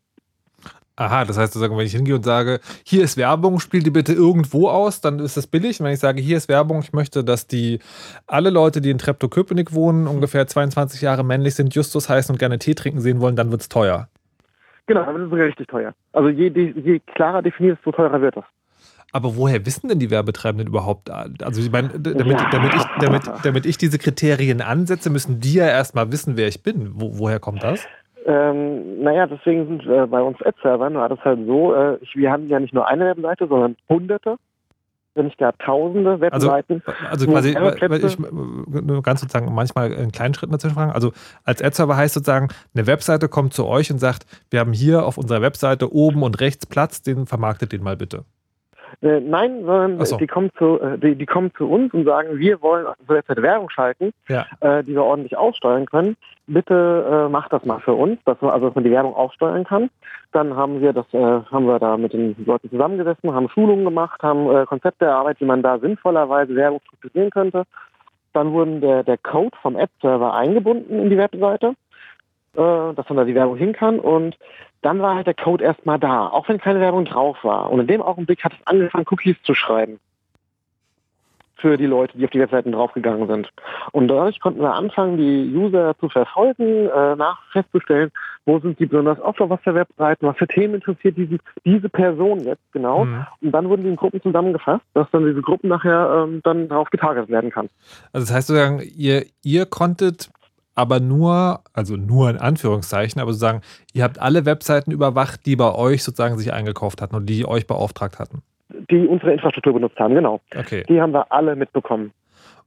Aha, das heißt wenn ich hingehe und sage, hier ist Werbung, spiel die bitte irgendwo aus, dann ist das billig. Und wenn ich sage, hier ist Werbung, ich möchte, dass die alle Leute, die in Treptow-Köpenick wohnen, ungefähr 22 Jahre männlich sind, Justus heißen und gerne Tee trinken sehen wollen, dann wird es teuer. Genau, dann wird es sogar richtig teuer. Also je, je, klarer definiert, desto teurer wird es. Aber woher wissen denn die Werbetreibenden überhaupt? Also ich meine, damit, damit, ich, damit, damit ich diese Kriterien ansetze, müssen die ja erstmal wissen, wer ich bin. Wo, woher kommt das? Ähm, naja, deswegen sind äh, bei uns Ad-Servern war das halt so, äh, wir haben ja nicht nur eine Webseite, sondern hunderte, wenn nicht gar tausende Also, Webseiten. also wo quasi, ich nur ganz sozusagen manchmal in kleinen Schritten dazwischen fragen. Also als Ad-Server heißt sozusagen, eine Webseite kommt zu euch und sagt, wir haben hier auf unserer Webseite oben und rechts Platz, den vermarktet den mal bitte. Äh, nein, sondern so. die, kommen zu, äh, die, die kommen zu uns und sagen, wir wollen auf der Webseite Werbung schalten, Ja. äh, die wir ordentlich aussteuern können. Bitte äh, macht das mal für uns, dass man, also dass man die Werbung aussteuern kann. Dann haben wir das, äh, haben wir da mit den Leuten zusammengesessen, haben Schulungen gemacht, haben äh, Konzepte erarbeitet, wie man da sinnvollerweise Werbung strukturieren könnte. Dann wurden der, der Code vom Ad-Server eingebunden in die Webseite, äh, dass man da die Werbung hin kann und dann war halt der Code erstmal da, auch wenn keine Werbung drauf war. Und in dem Augenblick hat es angefangen, Cookies zu schreiben. Für die Leute, die auf die Webseiten draufgegangen sind. Und dadurch konnten wir anfangen, die User zu verfolgen, äh, nach festzustellen, wo sind die besonders oft auf was für Webseiten, was für Themen interessiert diese, diese Person jetzt genau. Mhm. Und dann wurden die in Gruppen zusammengefasst, dass dann diese Gruppen nachher ähm, dann darauf getargetet werden kann. Also das heißt sozusagen, ihr, ihr konntet aber nur, also nur in Anführungszeichen, aber sozusagen, ihr habt alle Webseiten überwacht, die bei euch sozusagen sich eingekauft hatten und die euch beauftragt hatten. Die unsere Infrastruktur benutzt haben, genau. Okay. Die haben wir alle mitbekommen.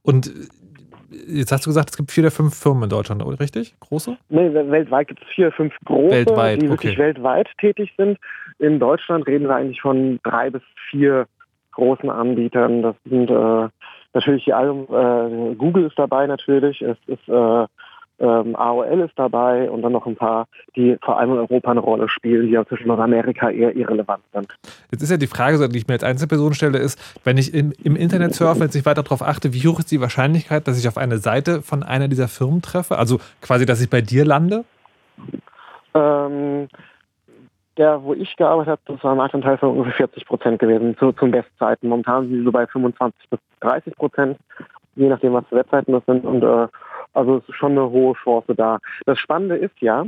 Und äh, jetzt hast du gesagt, es gibt vier oder fünf Firmen in Deutschland, richtig? Große? Nee, wel- weltweit gibt es vier, fünf große, Weltweit, die wirklich okay. weltweit tätig sind. In Deutschland reden wir eigentlich von drei bis vier großen Anbietern. Das sind äh, natürlich die allem, äh, Google ist dabei natürlich, es ist äh, ähm, AOL ist dabei und dann noch ein paar, die vor allem in Europa eine Rolle spielen, die ja zwischen Nordamerika eher irrelevant sind. Jetzt ist ja die Frage, die ich mir als Einzelperson stelle, ist, wenn ich im, im Internet surfe, wenn ich weiter darauf achte, wie hoch ist die Wahrscheinlichkeit, dass ich auf eine Seite von einer dieser Firmen treffe? Also quasi, dass ich bei dir lande? Ähm, der, wo ich gearbeitet habe, das war ein Marktanteil von ungefähr 40 Prozent gewesen zu, zum Bestzeiten. Momentan sind sie so bei 25 bis 30 Prozent, je nachdem, was für Webseiten das sind. Und äh, also es ist schon eine hohe Chance da. Das Spannende ist ja,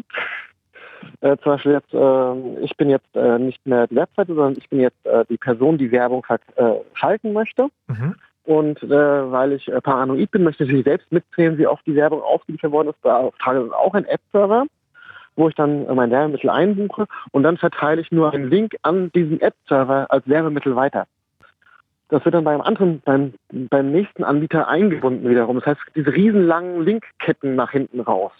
äh, zum Beispiel jetzt, äh, ich bin jetzt äh, nicht mehr die Webseite, sondern ich bin jetzt äh, die Person, die Werbung ver- äh, schalten möchte. Mhm. Und äh, weil ich paranoid bin, möchte ich natürlich selbst mitzählen, wie oft die Werbung ausgeliefert worden ist. Da trage ich auch ein Ad-Server, wo ich dann mein Werbemittel einbuche und dann verteile ich nur einen Link an diesen Ad-Server als Werbemittel weiter. Das wird dann beim anderen, beim, beim nächsten Anbieter eingebunden wiederum. Das heißt, diese riesenlangen Linkketten nach hinten raus.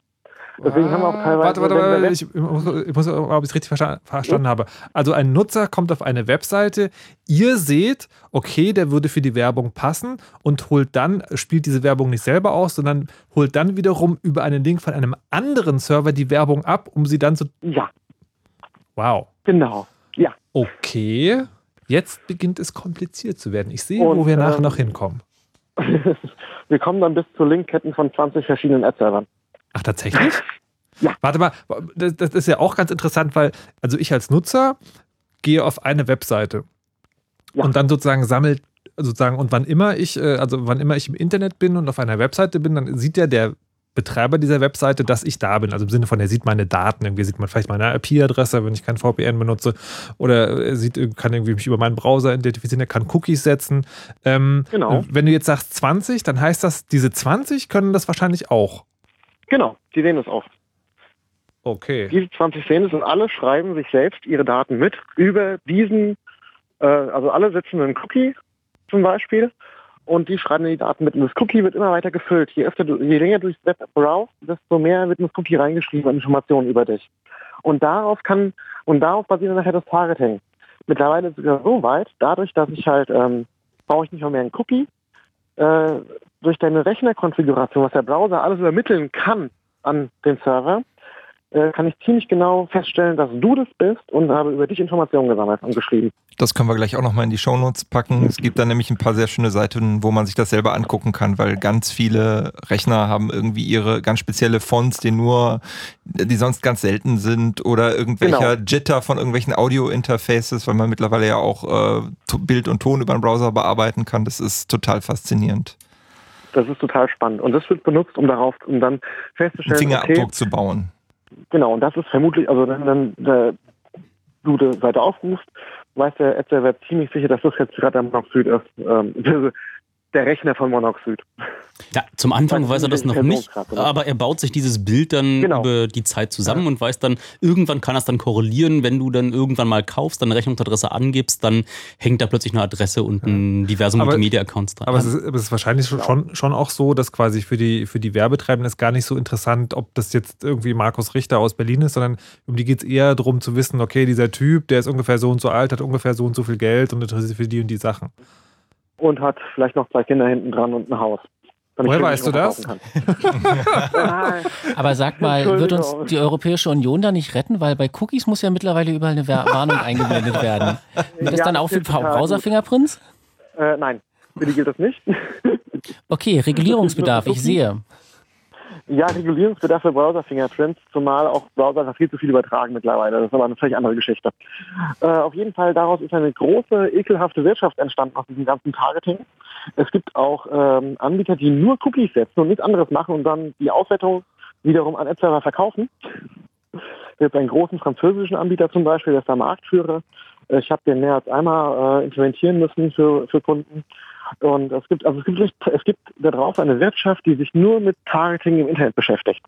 Deswegen haben wir auch teilweise. Warte, warte, warte, ich, ich muss, ob ich es richtig verstanden, verstanden habe. Also ein Nutzer kommt auf eine Webseite, ihr seht, okay, der würde für die Werbung passen und holt dann, spielt diese Werbung nicht selber aus, sondern holt dann wiederum über einen Link von einem anderen Server die Werbung ab, um sie dann zu. Ja. Wow. Genau. Ja. Okay. Jetzt beginnt es kompliziert zu werden. Ich sehe, Und, wo wir nachher ähm, noch hinkommen. wir kommen dann bis zu Linkketten von 20 verschiedenen Ad-Servern. Ach, tatsächlich? Warte mal, das, das ist ja auch ganz interessant, weil, also ich als Nutzer gehe auf eine Webseite und dann sozusagen sammelt, sozusagen, und wann immer ich, äh, also wann immer ich im Internet bin und auf einer Webseite bin, dann sieht ja der Betreiber dieser Webseite, dass ich da bin. Also im Sinne von, er sieht meine Daten, irgendwie sieht man vielleicht meine IP-Adresse, wenn ich kein VPN benutze, oder er sieht, kann irgendwie mich über meinen Browser identifizieren, er kann Cookies setzen. Ähm, Genau. Wenn du jetzt sagst 20, dann heißt das, diese 20 können das wahrscheinlich auch. Genau, die sehen es auch. Okay. Diese 20 sehen es und alle schreiben sich selbst ihre Daten mit über diesen, äh, also alle setzen einen Cookie zum Beispiel und die schreiben die Daten mit und das Cookie wird immer weiter gefüllt. Je öfter du, je länger du durchs Web browst, desto mehr wird in das Cookie reingeschrieben an Informationen über dich. Und darauf kann, und darauf basiert dann nachher das Targeting. Mittlerweile sogar so weit, dadurch, dass ich halt, ähm, brauche ich nicht mal mehr einen Cookie, äh, durch deine Rechnerkonfiguration, was der Browser alles übermitteln kann an den Server, äh, kann ich ziemlich genau feststellen, dass du das bist und habe über dich Informationen gesammelt und geschrieben. Das können wir gleich auch nochmal in die Shownotes packen. Es gibt da nämlich ein paar sehr schöne Seiten, wo man sich das selber angucken kann, weil ganz viele Rechner haben irgendwie ihre ganz spezielle Fonts, die nur, die sonst ganz selten sind oder irgendwelcher Genau. Jitter von irgendwelchen Audio-Interfaces, weil man mittlerweile ja auch äh, Bild und Ton über den Browser bearbeiten kann. Das ist total faszinierend. Das ist total spannend. Und das wird benutzt, um darauf, um dann festzustellen, Fingerabdruck okay, zu bauen. Genau, und das ist vermutlich, also wenn dann der, du die Seite aufrufst, weiß der Ad-Server ziemlich sicher, dass das jetzt gerade der Monoxid ist. Ähm, der Rechner von Monoxid. Ja, zum Anfang Das weiß er das noch nicht, aber er baut sich dieses Bild dann Genau. über die Zeit zusammen und weiß dann, irgendwann kann er es dann korrelieren, wenn du dann irgendwann mal kaufst, deine Rechnungsadresse angibst, dann hängt da plötzlich eine Adresse und ein diverse Multimedia-Accounts dran. Aber es ist, aber es ist wahrscheinlich schon, schon, schon auch so, dass quasi für die, für die Werbetreibenden ist gar nicht so interessant, ob das jetzt irgendwie Markus Richter aus Berlin ist, sondern um die geht es eher darum zu wissen, okay, dieser Typ, der ist ungefähr so und so alt, hat ungefähr so und so viel Geld und interessiert sich für die und die Sachen. Und hat vielleicht noch zwei Kinder hinten dran und ein Haus. Woher weißt du das? Aber sag mal, wird uns die Europäische Union da nicht retten? Weil bei Cookies muss ja mittlerweile überall eine Wer- Warnung eingeblendet werden. Wird das Ja, dann auch für Browser-Fingerprints? Äh, nein, für die gilt das nicht. Okay, Regulierungsbedarf, ich sehe. Ja, Regulierungsbedarf für Browser-Fingerprints, zumal auch Browser viel zu viel übertragen mittlerweile. Das ist aber eine völlig andere Geschichte. Äh, auf jeden Fall, daraus ist eine große, ekelhafte Wirtschaft entstanden aus diesem ganzen Targeting. Es gibt auch ähm, Anbieter, die nur Cookies setzen und nichts anderes machen und dann die Auswertung wiederum an Ad-Server verkaufen. Es gibt einen großen französischen Anbieter zum Beispiel, der ist der Marktführer. Äh, Ich habe den mehr als einmal äh, implementieren müssen für, für Kunden. Und es gibt, also es gibt, nicht- es gibt da drauf eine Wirtschaft, die sich nur mit Targeting im Internet beschäftigt.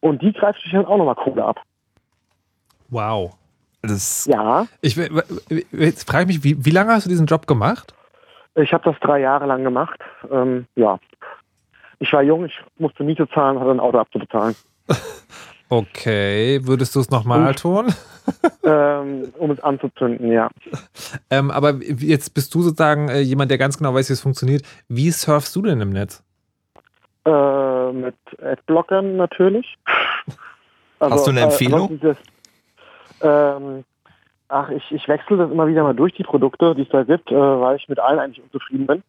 Und die greift sich dann auch nochmal Kohle ab. Wow. Das, Ja, Ich, jetzt frage ich mich, wie, wie lange hast du diesen Job gemacht? ich habe das drei Jahre lang gemacht. Ähm, ja. Ich war jung, ich musste Miete zahlen, hatte ein Auto abzubezahlen. Okay, würdest du es nochmal tun? ähm, um es anzuzünden, ja. Ähm, aber jetzt bist du sozusagen äh, jemand, der ganz genau weiß, wie es funktioniert. Wie surfst du denn im Netz? Äh, mit Adblockern natürlich. Also, Hast du eine Empfehlung? ansonsten das, ähm, ach, ich, ich wechsle das immer wieder mal durch die Produkte, die es da gibt, äh, weil ich mit allen eigentlich unzufrieden bin.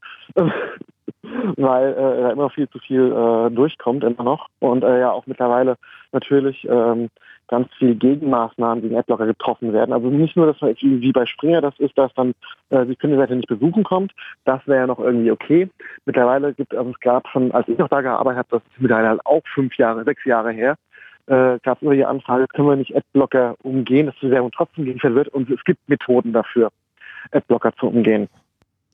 Weil äh, da immer viel zu viel äh, durchkommt immer noch. Und äh, ja auch mittlerweile natürlich ähm, ganz viele Gegenmaßnahmen gegen Adblocker getroffen werden. Also nicht nur, dass man wie bei Springer das ist, dass dann äh, die Kundenseite nicht besuchen kommt. Das wäre ja noch irgendwie okay. Mittlerweile gibt also es gab schon, als ich noch da gearbeitet habe, das ist mittlerweile halt auch fünf Jahre, sechs Jahre her, äh, gab es immer die Anfrage, können wir nicht Adblocker umgehen, dass die Werbung trotzdem geliefert wird und es gibt Methoden dafür, Adblocker zu umgehen,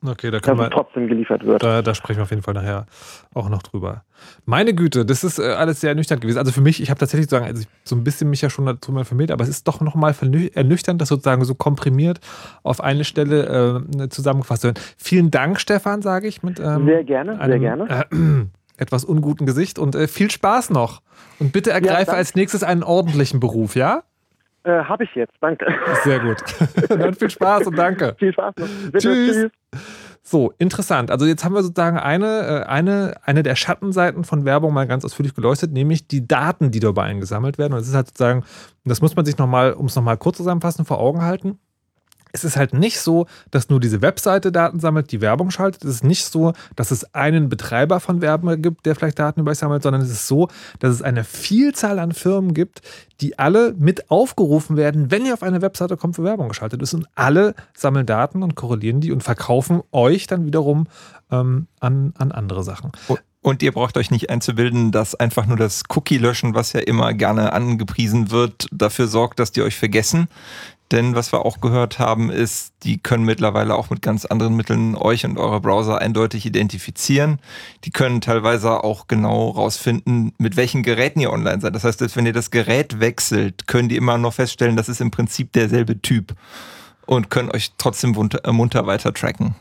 Okay, da dass können es wir. trotzdem geliefert wird. Da, da sprechen wir auf jeden Fall nachher auch noch drüber. Meine Güte, das ist äh, alles sehr ernüchternd gewesen. Also für mich, ich habe tatsächlich sozusagen, also ich, so ein bisschen mich ja schon dazu mal vermittelt, aber es ist doch nochmal ernüchternd, das sozusagen so komprimiert auf eine Stelle äh, zusammengefasst zu werden. Vielen Dank, Stefan, sage ich, mit ähm, Sehr gerne, sehr einem, gerne. Äh, etwas unguten Gesicht und äh, viel Spaß noch. Und bitte ergreife danke. als nächstes einen ordentlichen Beruf, ja? Äh, habe ich jetzt, danke. Sehr gut. Dann viel Spaß und danke. Viel Spaß noch. Bitte, Tschüss. So, interessant. Also jetzt haben wir sozusagen eine, äh, eine, eine der Schattenseiten von Werbung mal ganz ausführlich geleuchtet, nämlich die Daten, die dabei eingesammelt werden. Und es ist halt sozusagen, das muss man sich nochmal, um es nochmal kurz zusammenfassen, vor Augen halten. Es ist halt nicht so, dass nur diese Webseite Daten sammelt, die Werbung schaltet. Es ist nicht so, dass es einen Betreiber von Werbung gibt, der vielleicht Daten über euch sammelt, sondern es ist so, dass es eine Vielzahl an Firmen gibt, die alle mit aufgerufen werden, wenn ihr auf eine Webseite kommt, für Werbung geschaltet ist. Und alle sammeln Daten und korrelieren die und verkaufen euch dann wiederum ähm, an, an andere Sachen. Und ihr braucht euch nicht einzubilden, dass einfach nur das Cookie-Löschen, was ja immer gerne angepriesen wird, dafür sorgt, dass die euch vergessen. Denn was wir auch gehört haben, ist, die können mittlerweile auch mit ganz anderen Mitteln euch und eure Browser eindeutig identifizieren. Die können teilweise auch genau rausfinden, mit welchen Geräten ihr online seid. Das heißt, selbst wenn ihr das Gerät wechselt, können die immer noch feststellen, das ist im Prinzip derselbe Typ und können euch trotzdem munter, weiter tracken.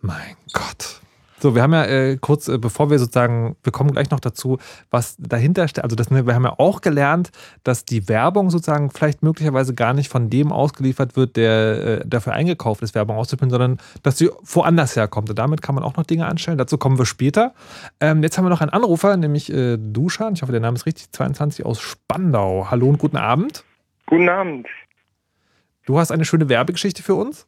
Mein Gott. So, wir haben ja äh, kurz, äh, bevor wir sozusagen, wir kommen gleich noch dazu, was dahinter steht. Also das, ne, wir haben ja auch gelernt, dass die Werbung sozusagen vielleicht möglicherweise gar nicht von dem ausgeliefert wird, der äh, dafür eingekauft ist, Werbung auszuspielen, sondern dass sie woanders herkommt. Und damit kann man auch noch Dinge anstellen. Dazu kommen wir später. Ähm, jetzt haben wir noch einen Anrufer, nämlich äh, Duschan. Ich hoffe, der Name ist richtig. 22 aus Spandau. Hallo und guten Abend. Guten Abend. Du hast eine schöne Werbegeschichte für uns?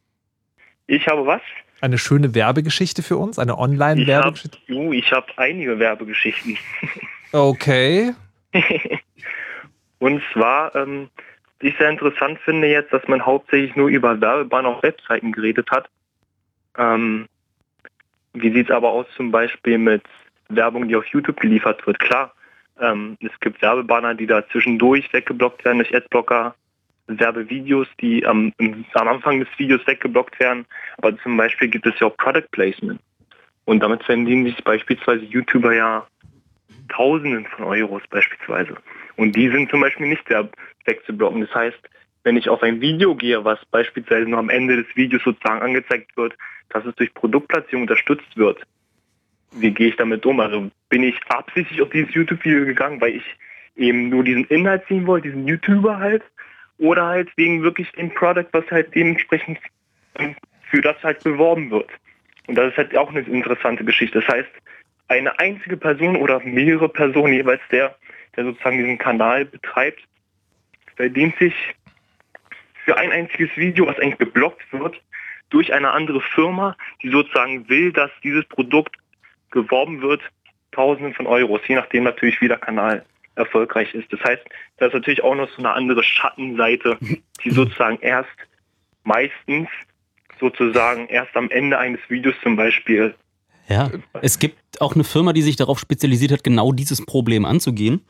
Ich habe was? Eine schöne Werbegeschichte für uns? Eine Ich habe Online-Werbegeschichte? uh, ich hab einige Werbegeschichten. Okay. Und zwar, ähm, was ich sehr interessant finde jetzt, dass man hauptsächlich nur über Werbebanner auf Webseiten geredet hat. Ähm, wie sieht es aber aus zum Beispiel mit Werbung, die auf YouTube geliefert wird? Klar, ähm, es gibt Werbebanner, die da zwischendurch weggeblockt werden durch Adblocker, Werbevideos, die am, im, am Anfang des Videos weggeblockt werden, aber zum Beispiel gibt es ja auch Product Placement. Und damit verdienen sich beispielsweise YouTuber ja Tausenden von Euros beispielsweise. Und die sind zum Beispiel nicht sehr wegzublocken. Das heißt, wenn ich auf ein Video gehe, was beispielsweise nur am Ende des Videos sozusagen angezeigt wird, dass es durch Produktplatzierung unterstützt wird, wie gehe ich damit um? Also bin ich absichtlich auf dieses YouTube-Video gegangen, weil ich eben nur diesen Inhalt sehen wollte, diesen YouTuber halt, oder halt wegen wirklich dem Product, was halt dementsprechend für das halt beworben wird. Und das ist halt auch eine interessante Geschichte. Das heißt, eine einzige Person oder mehrere Personen, jeweils der, der sozusagen diesen Kanal betreibt, verdient sich für ein einziges Video, was eigentlich geblockt wird, durch eine andere Firma, die sozusagen will, dass dieses Produkt geworben wird, Tausenden von Euros, je nachdem natürlich wie der Kanal erfolgreich ist. Das heißt, da ist natürlich auch noch so eine andere Schattenseite, die sozusagen erst meistens sozusagen erst am Ende eines Videos zum Beispiel. Ja, es gibt auch eine Firma, die sich darauf spezialisiert hat, genau dieses Problem anzugehen.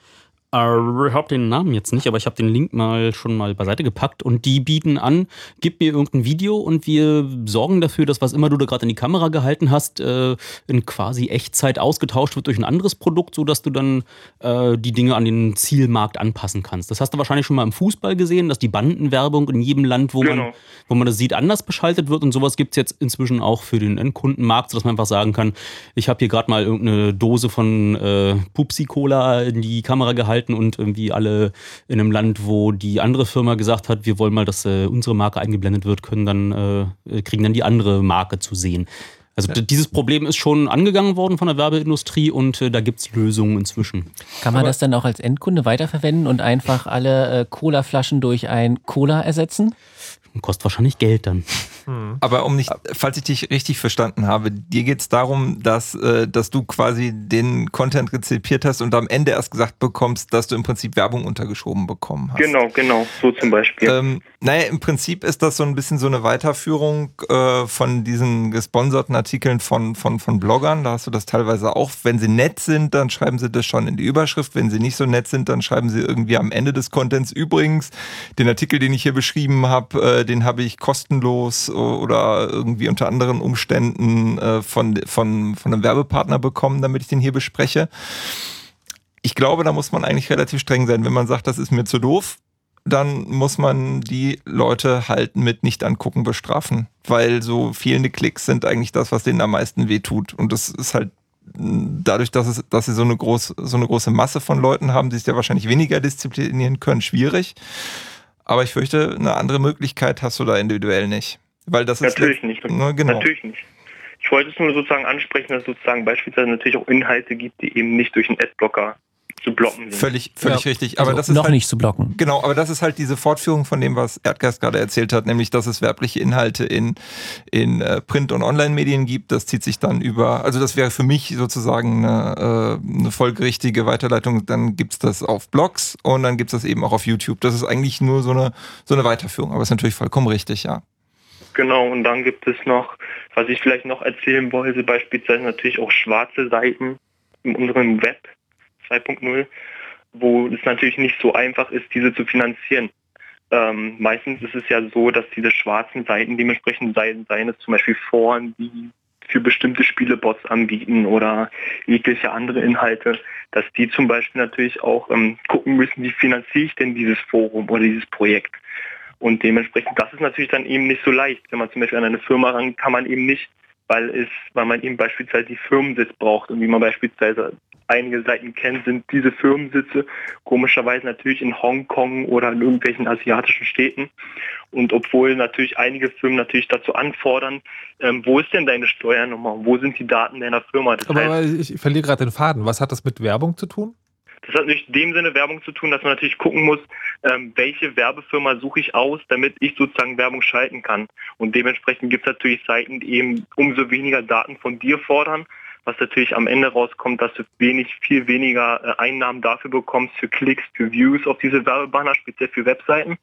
Ich habe den Namen jetzt nicht, aber ich habe den Link mal schon mal beiseite gepackt und die bieten an, gib mir irgendein Video und wir sorgen dafür, dass was immer du da gerade in die Kamera gehalten hast, äh, in quasi Echtzeit ausgetauscht wird durch ein anderes Produkt, sodass du dann äh, die Dinge an den Zielmarkt anpassen kannst. Das hast du wahrscheinlich schon mal im Fußball gesehen, dass die Bandenwerbung in jedem Land, wo, genau. man, wo man das sieht, anders beschaltet wird und sowas gibt es jetzt inzwischen auch für den Endkundenmarkt, sodass man einfach sagen kann, ich habe hier gerade mal irgendeine Dose von äh, Pupsi-Cola in die Kamera gehalten gehalten und irgendwie alle in einem Land, wo die andere Firma gesagt hat, wir wollen mal, dass äh, unsere Marke eingeblendet wird, können dann, äh, kriegen dann die andere Marke zu sehen. Also ja. dieses Problem ist schon angegangen worden von der Werbeindustrie und äh, da gibt es Lösungen inzwischen. Kann man Aber das dann auch als Endkunde weiterverwenden und einfach alle äh, Cola-Flaschen durch ein Cola ersetzen? Kostet wahrscheinlich Geld dann. Hm. Aber um nicht, falls ich dich richtig verstanden habe, dir geht es darum, dass, äh, dass du quasi den Content rezipiert hast und am Ende erst gesagt bekommst, dass du im Prinzip Werbung untergeschoben bekommen hast. Genau, genau, so zum Beispiel. Ähm, naja, im Prinzip ist das so ein bisschen so eine Weiterführung äh, von diesen gesponserten Artikeln von, von, von Bloggern. Da hast du das teilweise auch. Wenn sie nett sind, dann schreiben sie das schon in die Überschrift. Wenn sie nicht so nett sind, dann schreiben sie irgendwie am Ende des Contents übrigens den Artikel, den ich hier beschrieben habe, äh, den habe ich kostenlos oder irgendwie unter anderen Umständen äh, von, von, von einem Werbepartner bekommen, damit ich den hier bespreche. Ich glaube, da muss man eigentlich relativ streng sein. Wenn man sagt, das ist mir zu doof, dann muss man die Leute halt mit nicht angucken bestrafen, weil so fehlende Klicks sind eigentlich das, was denen am meisten wehtut. Und das ist halt dadurch, dass, es, dass sie so eine, groß, so eine große Masse von Leuten haben, die sich ja wahrscheinlich weniger disziplinieren können, schwierig. Aber ich fürchte, eine andere Möglichkeit hast du da individuell nicht. Weil das natürlich ist nicht. Ne, genau. Natürlich nicht. Ich wollte es nur sozusagen ansprechen, dass es sozusagen beispielsweise natürlich auch Inhalte gibt, die eben nicht durch einen Adblocker zu blocken sind. Völlig, völlig ja. richtig. Aber also das ist noch halt, nicht zu blocken. Genau, aber das ist halt diese Fortführung von dem, was Erdgeist gerade erzählt hat, nämlich, dass es werbliche Inhalte in, in äh, Print- und Online-Medien gibt. Das zieht sich dann über, also das wäre für mich sozusagen eine, äh, eine folgerichtige Weiterleitung. Dann gibt es das auf Blogs und dann gibt es das eben auch auf YouTube. Das ist eigentlich nur so eine, so eine Weiterführung, aber ist natürlich vollkommen richtig, ja. Genau, und dann gibt es noch, was ich vielleicht noch erzählen wollte, beispielsweise natürlich auch schwarze Seiten in unserem Web 2.0, wo es natürlich nicht so einfach ist, diese zu finanzieren. Ähm, meistens ist es ja so, dass diese schwarzen Seiten dementsprechend seien, seien es zum Beispiel Foren, die für bestimmte Spiele Bots anbieten oder jegliche andere Inhalte, dass die zum Beispiel natürlich auch ähm, gucken müssen, wie finanziere ich denn dieses Forum oder dieses Projekt. Und dementsprechend, das ist natürlich dann eben nicht so leicht. Wenn man zum Beispiel an eine Firma ran, kann man eben nicht, weil es, weil man eben beispielsweise die Firmensitz braucht und wie man beispielsweise einige Seiten kennt, sind diese Firmensitze komischerweise natürlich in Hongkong oder in irgendwelchen asiatischen Städten. Und obwohl natürlich einige Firmen natürlich dazu anfordern, ähm, wo ist denn deine Steuernummer? Wo sind die Daten deiner Firma? Das aber, heißt, ich verliere gerade den Faden. Was hat das mit Werbung zu tun? Das hat nicht in dem Sinne Werbung zu tun, dass man natürlich gucken muss, ähm, welche Werbefirma suche ich aus, damit ich sozusagen Werbung schalten kann. Und dementsprechend gibt es natürlich Seiten, die eben umso weniger Daten von dir fordern, was natürlich am Ende rauskommt, dass du wenig, viel weniger äh, Einnahmen dafür bekommst, für Klicks, für Views auf diese Werbebanner, speziell für Webseiten.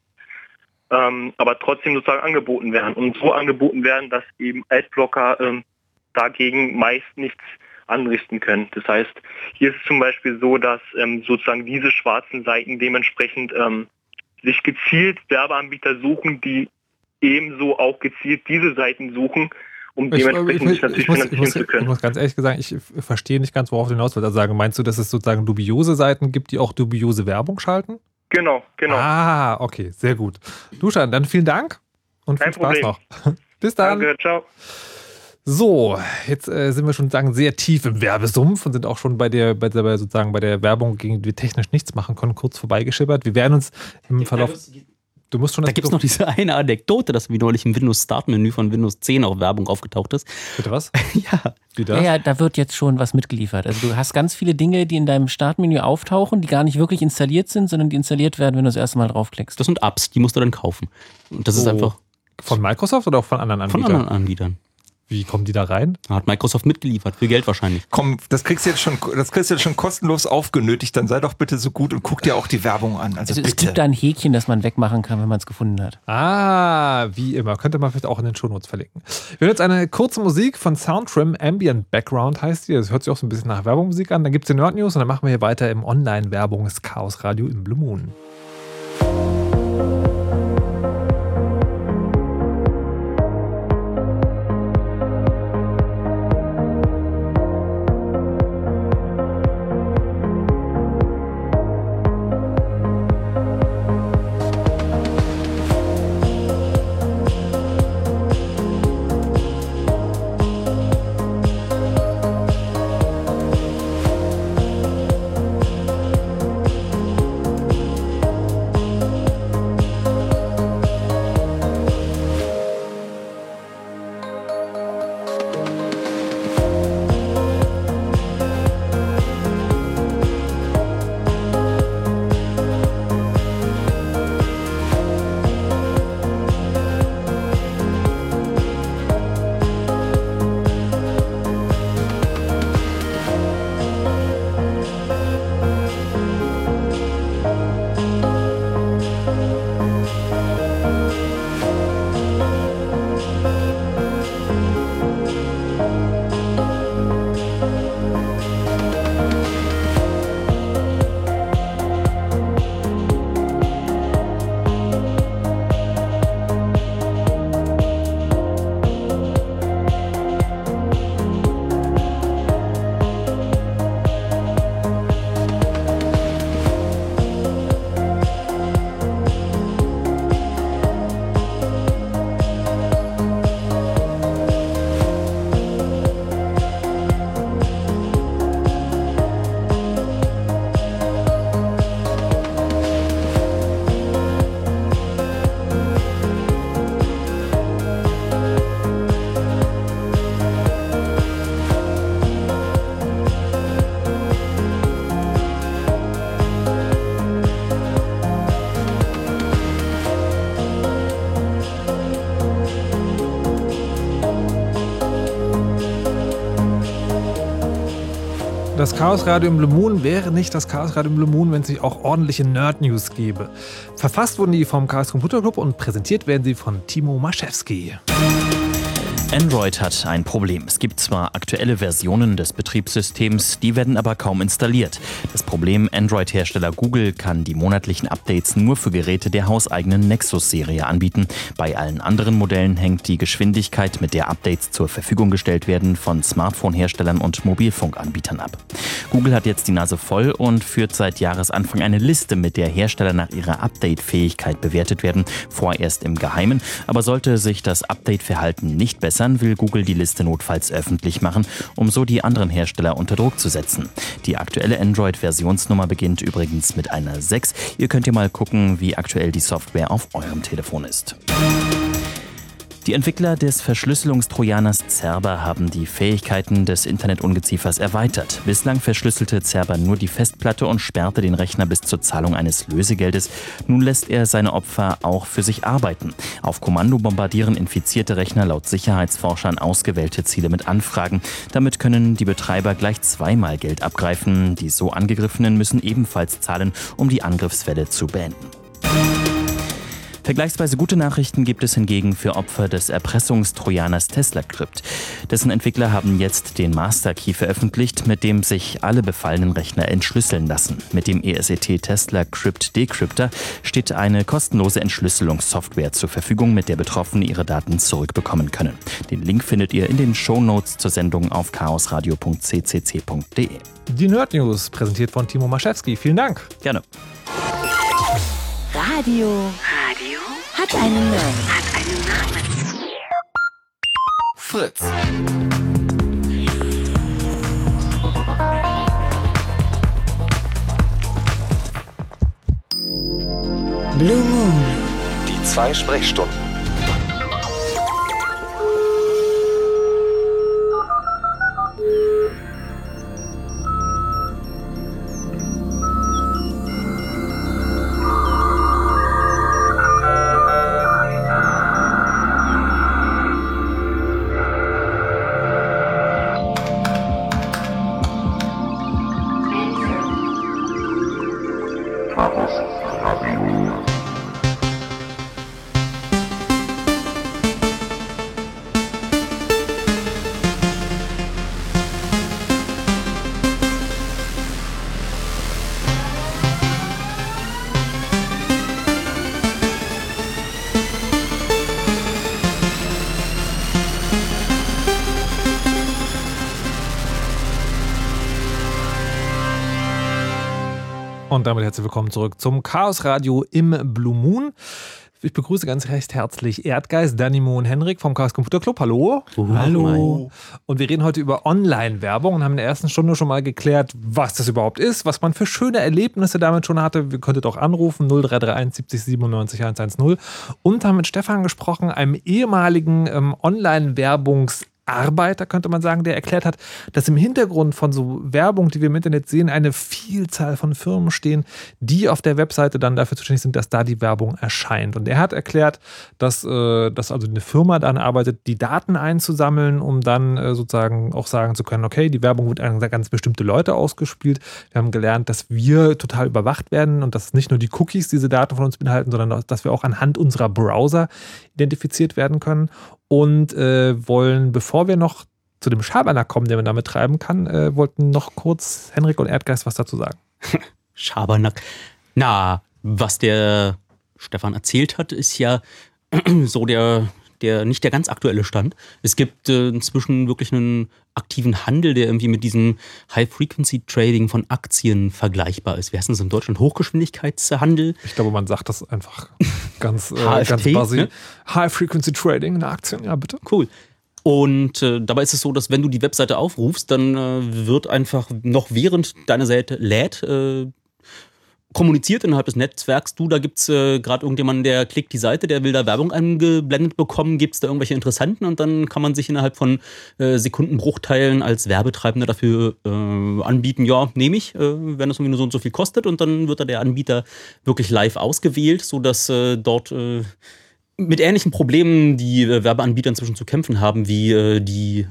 Ähm, aber trotzdem sozusagen angeboten werden und so angeboten werden, dass eben Adblocker ähm, dagegen meist nichts anrichten können. Das heißt, hier ist es zum Beispiel so, dass ähm, sozusagen diese schwarzen Seiten dementsprechend ähm, sich gezielt Werbeanbieter suchen, die ebenso auch gezielt diese Seiten suchen um Ich, dementsprechend ich, sich ich, natürlich ich, muss, ich, finanzieren muss, zu ich können. muss ganz ehrlich sagen, ich verstehe nicht ganz, worauf du hinaus willst. Also sagen, meinst du, dass es sozusagen dubiose Seiten gibt, die auch dubiose Werbung schalten? Genau, genau. Ah, okay, sehr gut. Duschan, dann vielen Dank und viel Kein Spaß Problem. noch. Bis dann. Danke, ciao. So, jetzt äh, sind wir schon sagen sehr tief im Werbesumpf und sind auch schon bei der, bei der sozusagen bei der Werbung, gegen die wir technisch nichts machen können, kurz vorbeigeschippert. Wir werden uns im Verlauf. Du musst schon Da das gibt es noch diese eine Anekdote, dass wie neulich im Windows Start Menü von Windows 10 auch Werbung aufgetaucht ist. Bitte was? ja. Wie Ja, ja, da wird jetzt schon was mitgeliefert. Also du hast ganz viele Dinge, die in deinem Startmenü auftauchen, die gar nicht wirklich installiert sind, sondern die installiert werden, wenn du das erste Mal draufklickst. Das sind Apps, die musst du dann kaufen. Und das ist Oh. einfach Von Microsoft oder auch von anderen von Anbietern? anderen Anbietern. Wie kommen die da rein? Hat Microsoft mitgeliefert, für Geld wahrscheinlich. Komm, das kriegst du jetzt schon, das kriegst du jetzt schon kostenlos aufgenötigt. Dann sei doch bitte so gut und guck dir auch die Werbung an. Also, Also es bitte. gibt da ein Häkchen, das man wegmachen kann, wenn man es gefunden hat. Ah, wie immer. Könnte man vielleicht auch in den Shownotes verlinken. Wir hören jetzt eine kurze Musik von Soundtrim, Ambient Background heißt die. Das hört sich auch so ein bisschen nach Werbungsmusik an. Dann gibt es die Nerd News und dann machen wir hier weiter im Online-Werbungs-Chaos-Radio im Blue Moon. Das Chaos Radio im Blue Moon wäre nicht das Chaos Radio im Blue Moon, wenn es nicht auch ordentliche Nerd News gäbe. Verfasst wurden die vom Chaos Computer Club und präsentiert werden sie von Timo Maschewski. Android hat ein Problem. Es gibt zwar aktuelle Versionen des Betriebssystems, die werden aber kaum installiert. Das Problem, Android-Hersteller Google kann die monatlichen Updates nur für Geräte der hauseigenen Nexus-Serie anbieten. Bei allen anderen Modellen hängt die Geschwindigkeit, mit der Updates zur Verfügung gestellt werden, von Smartphone-Herstellern und Mobilfunkanbietern ab. Google hat jetzt die Nase voll und führt seit Jahresanfang eine Liste, mit der Hersteller nach ihrer Update-Fähigkeit bewertet werden, vorerst im Geheimen. Aber sollte sich das Update-Verhalten nicht bessern, will Google die Liste notfalls öffentlich machen, um so die anderen Hersteller unter Druck zu setzen. Die aktuelle Android-Versionsnummer beginnt übrigens mit einer 6. Ihr könnt ja mal gucken, wie aktuell die Software auf eurem Telefon ist. Die Entwickler des Verschlüsselungstrojaners Cerber haben die Fähigkeiten des Internetungeziefers erweitert. Bislang verschlüsselte Cerber nur die Festplatte und sperrte den Rechner bis zur Zahlung eines Lösegeldes. Nun lässt er seine Opfer auch für sich arbeiten. Auf Kommando bombardieren infizierte Rechner laut Sicherheitsforschern ausgewählte Ziele mit Anfragen. Damit können die Betreiber gleich zweimal Geld abgreifen. Die so angegriffenen müssen ebenfalls zahlen, um die Angriffswelle zu beenden. Vergleichsweise gute Nachrichten gibt es hingegen für Opfer des Erpressungstrojaners Tesla Crypt. Dessen Entwickler haben jetzt den Master Key veröffentlicht, mit dem sich alle befallenen Rechner entschlüsseln lassen. Mit dem ESET Tesla Crypt Decryptor steht eine kostenlose Entschlüsselungssoftware zur Verfügung, mit der Betroffene ihre Daten zurückbekommen können. Den Link findet ihr in den Shownotes zur Sendung auf chaosradio.ccc.de. Die Nerd News, präsentiert von Timo Maschewski. Vielen Dank. Gerne. Radio. Radio hat einen Namen. Hat einen Namen. Fritz. Blue Moon. Die zwei Sprechstunden. Und damit herzlich willkommen zurück zum Chaos Radio im Blue Moon. Ich begrüße ganz recht herzlich Erdgeist, Danimo und Henrik vom Chaos Computer Club. Hallo. Hallo. Und wir reden heute über Online-Werbung und haben in der ersten Stunde schon mal geklärt, was das überhaupt ist, was man für schöne Erlebnisse damit schon hatte. Wir könntet auch anrufen 0331 70 97 110 und haben mit Stefan gesprochen, einem ehemaligen ähm, Online-Werbungs- Arbeiter, könnte man sagen, der erklärt hat, dass im Hintergrund von so Werbung, die wir im Internet sehen, eine Vielzahl von Firmen stehen, die auf der Webseite dann dafür zuständig sind, dass da die Werbung erscheint. Und er hat erklärt, dass, äh, dass also eine Firma dann arbeitet, die Daten einzusammeln, um dann äh, sozusagen auch sagen zu können, okay, die Werbung wird an ganz bestimmte Leute ausgespielt. Wir haben gelernt, dass wir total überwacht werden und dass nicht nur die Cookies diese Daten von uns beinhalten, sondern dass wir auch anhand unserer Browser identifiziert werden können und äh, wollen, bevor wir noch zu dem Schabernack kommen, den man damit treiben kann, äh, wollten noch kurz Henrik und Erdgeist was dazu sagen. Schabernack. Na, was der Stefan erzählt hat, ist ja so der, der nicht der ganz aktuelle Stand. Es gibt äh, inzwischen wirklich einen aktiven Handel, der irgendwie mit diesem High-Frequency-Trading von Aktien vergleichbar ist. Wie heißt das in Deutschland? Hochgeschwindigkeitshandel? Ich glaube, man sagt das einfach ganz, äh, HFT, ganz basic. ne? High-Frequency-Trading in Aktien, ja bitte. Cool. Und äh, dabei ist es so, dass wenn du die Webseite aufrufst, dann äh, wird einfach noch während deine Seite lädt, äh, kommuniziert innerhalb des Netzwerks, du, da gibt es äh, gerade irgendjemanden, der klickt die Seite, der will da Werbung eingeblendet bekommen, gibt es da irgendwelche Interessanten und dann kann man sich innerhalb von äh, Sekundenbruchteilen als Werbetreibender dafür äh, anbieten, ja, nehme ich, äh, wenn das irgendwie nur so und so viel kostet und dann wird da der Anbieter wirklich live ausgewählt, sodass äh, dort äh, mit ähnlichen Problemen die äh, Werbeanbieter inzwischen zu kämpfen haben, wie die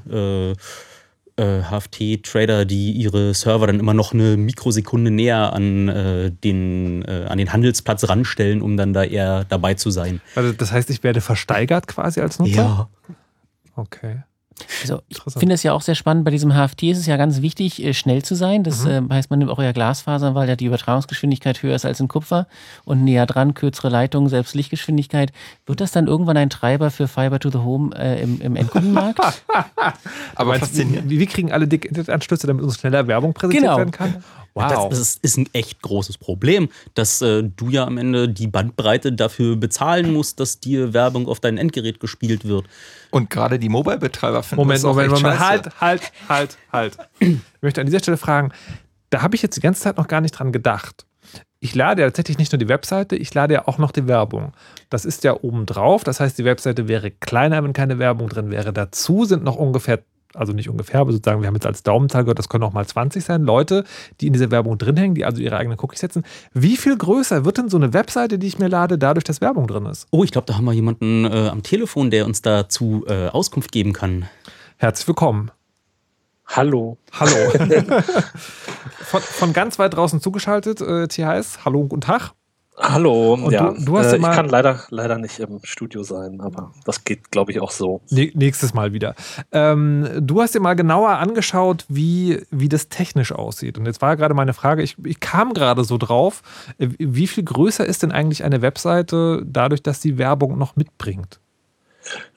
äh, HFT-Trader, die ihre Server dann immer noch eine Mikrosekunde näher an, äh, den, äh, an den Handelsplatz ranstellen, um dann da eher dabei zu sein. Also das heißt, ich werde versteigert quasi als Nutzer? Ja. Okay. Also ich finde es ja auch sehr spannend, bei diesem HFT ist es ja ganz wichtig, äh, schnell zu sein. Das Mhm. äh, heißt, man nimmt auch eher Glasfasern, weil ja die Übertragungsgeschwindigkeit höher ist als in Kupfer und näher dran, kürzere Leitungen, selbst Lichtgeschwindigkeit. Wird das dann irgendwann ein Treiber für Fiber to the Home äh, im, im Endkundenmarkt? Aber faszinierend. Wie, wie kriegen alle dicke Internetanschlüsse, damit uns schneller Werbung präsentiert Genau. werden kann? Wow. Das, das ist, ist ein echt großes Problem, dass äh, du ja am Ende die Bandbreite dafür bezahlen musst, dass dir Werbung auf dein Endgerät gespielt wird. Und gerade die Mobile-Betreiber finden Moment, das auch Moment, Moment. scheiße. Halt, halt, halt, halt. Ich möchte an dieser Stelle fragen, da habe ich jetzt die ganze Zeit noch gar nicht dran gedacht. Ich lade ja tatsächlich nicht nur die Webseite, ich lade ja auch noch die Werbung. Das ist ja oben drauf, das heißt, die Webseite wäre kleiner, wenn keine Werbung drin wäre. Dazu sind noch ungefähr, also nicht ungefähr, aber sozusagen, wir haben jetzt als Daumenzahl gehört, das können auch mal 20 sein, Leute, die in dieser Werbung drin hängen, die also ihre eigenen Cookies setzen. Wie viel größer wird denn so eine Webseite, die ich mir lade, dadurch, dass Werbung drin ist? Oh, ich glaube, da haben wir jemanden äh, am Telefon, der uns dazu äh, Auskunft geben kann. Herzlich willkommen. Hallo. Hallo. von, von ganz weit draußen zugeschaltet, äh, THS. Hallo und guten Tag. Hallo, Und ja. du- du hast äh, ja ich mal- kann leider, leider nicht im Studio sein, aber das geht, glaube ich, auch so. Nächstes Mal wieder. Ähm, du hast dir mal genauer angeschaut, wie, wie das technisch aussieht. Und jetzt war gerade meine Frage, ich, ich kam gerade so drauf, äh, wie viel größer ist denn eigentlich eine Webseite dadurch, dass sie Werbung noch mitbringt?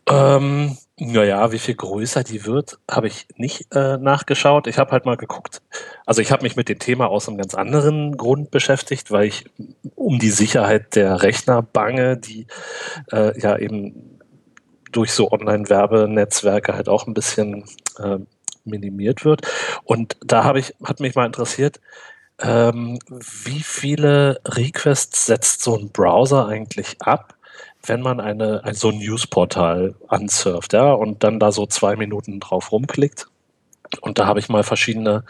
Ähm, naja, wie viel größer die wird, habe ich nicht äh, nachgeschaut. Ich habe halt mal geguckt. Also ich habe mich mit dem Thema aus einem ganz anderen Grund beschäftigt, weil ich um die Sicherheit der Rechner bange, die äh, ja eben durch so Online-Werbenetzwerke halt auch ein bisschen äh, minimiert wird. Und da habe ich, hat mich mal interessiert, ähm, wie viele Requests setzt so ein Browser eigentlich ab, wenn man eine, ein, so ein Newsportal ansurft, ja, und dann da so zwei Minuten drauf rumklickt. Und da habe ich mal verschiedene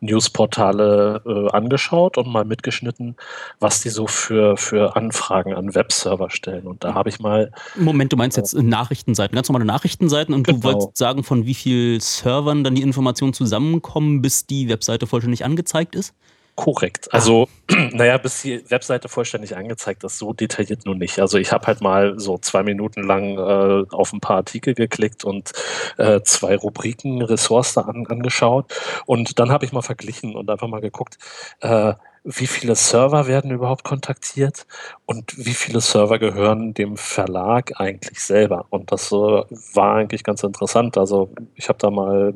Newsportale äh, angeschaut und mal mitgeschnitten, was die so für, für Anfragen an Webserver stellen. Und da habe ich mal Moment, du meinst jetzt äh, Nachrichtenseiten, ganz normale Nachrichtenseiten und du Genau. wolltest sagen, von wie vielen Servern dann die Informationen zusammenkommen, bis die Webseite vollständig angezeigt ist? Korrekt. Also, naja, bis die Webseite vollständig angezeigt ist, so detailliert nur nicht. Also ich habe halt mal so zwei Minuten lang äh, auf ein paar Artikel geklickt und äh, zwei Rubriken, Ressorts da an, angeschaut. Und dann habe ich mal verglichen und einfach mal geguckt, äh, wie viele Server werden überhaupt kontaktiert und wie viele Server gehören dem Verlag eigentlich selber. Und das äh, war eigentlich ganz interessant. Also ich habe da mal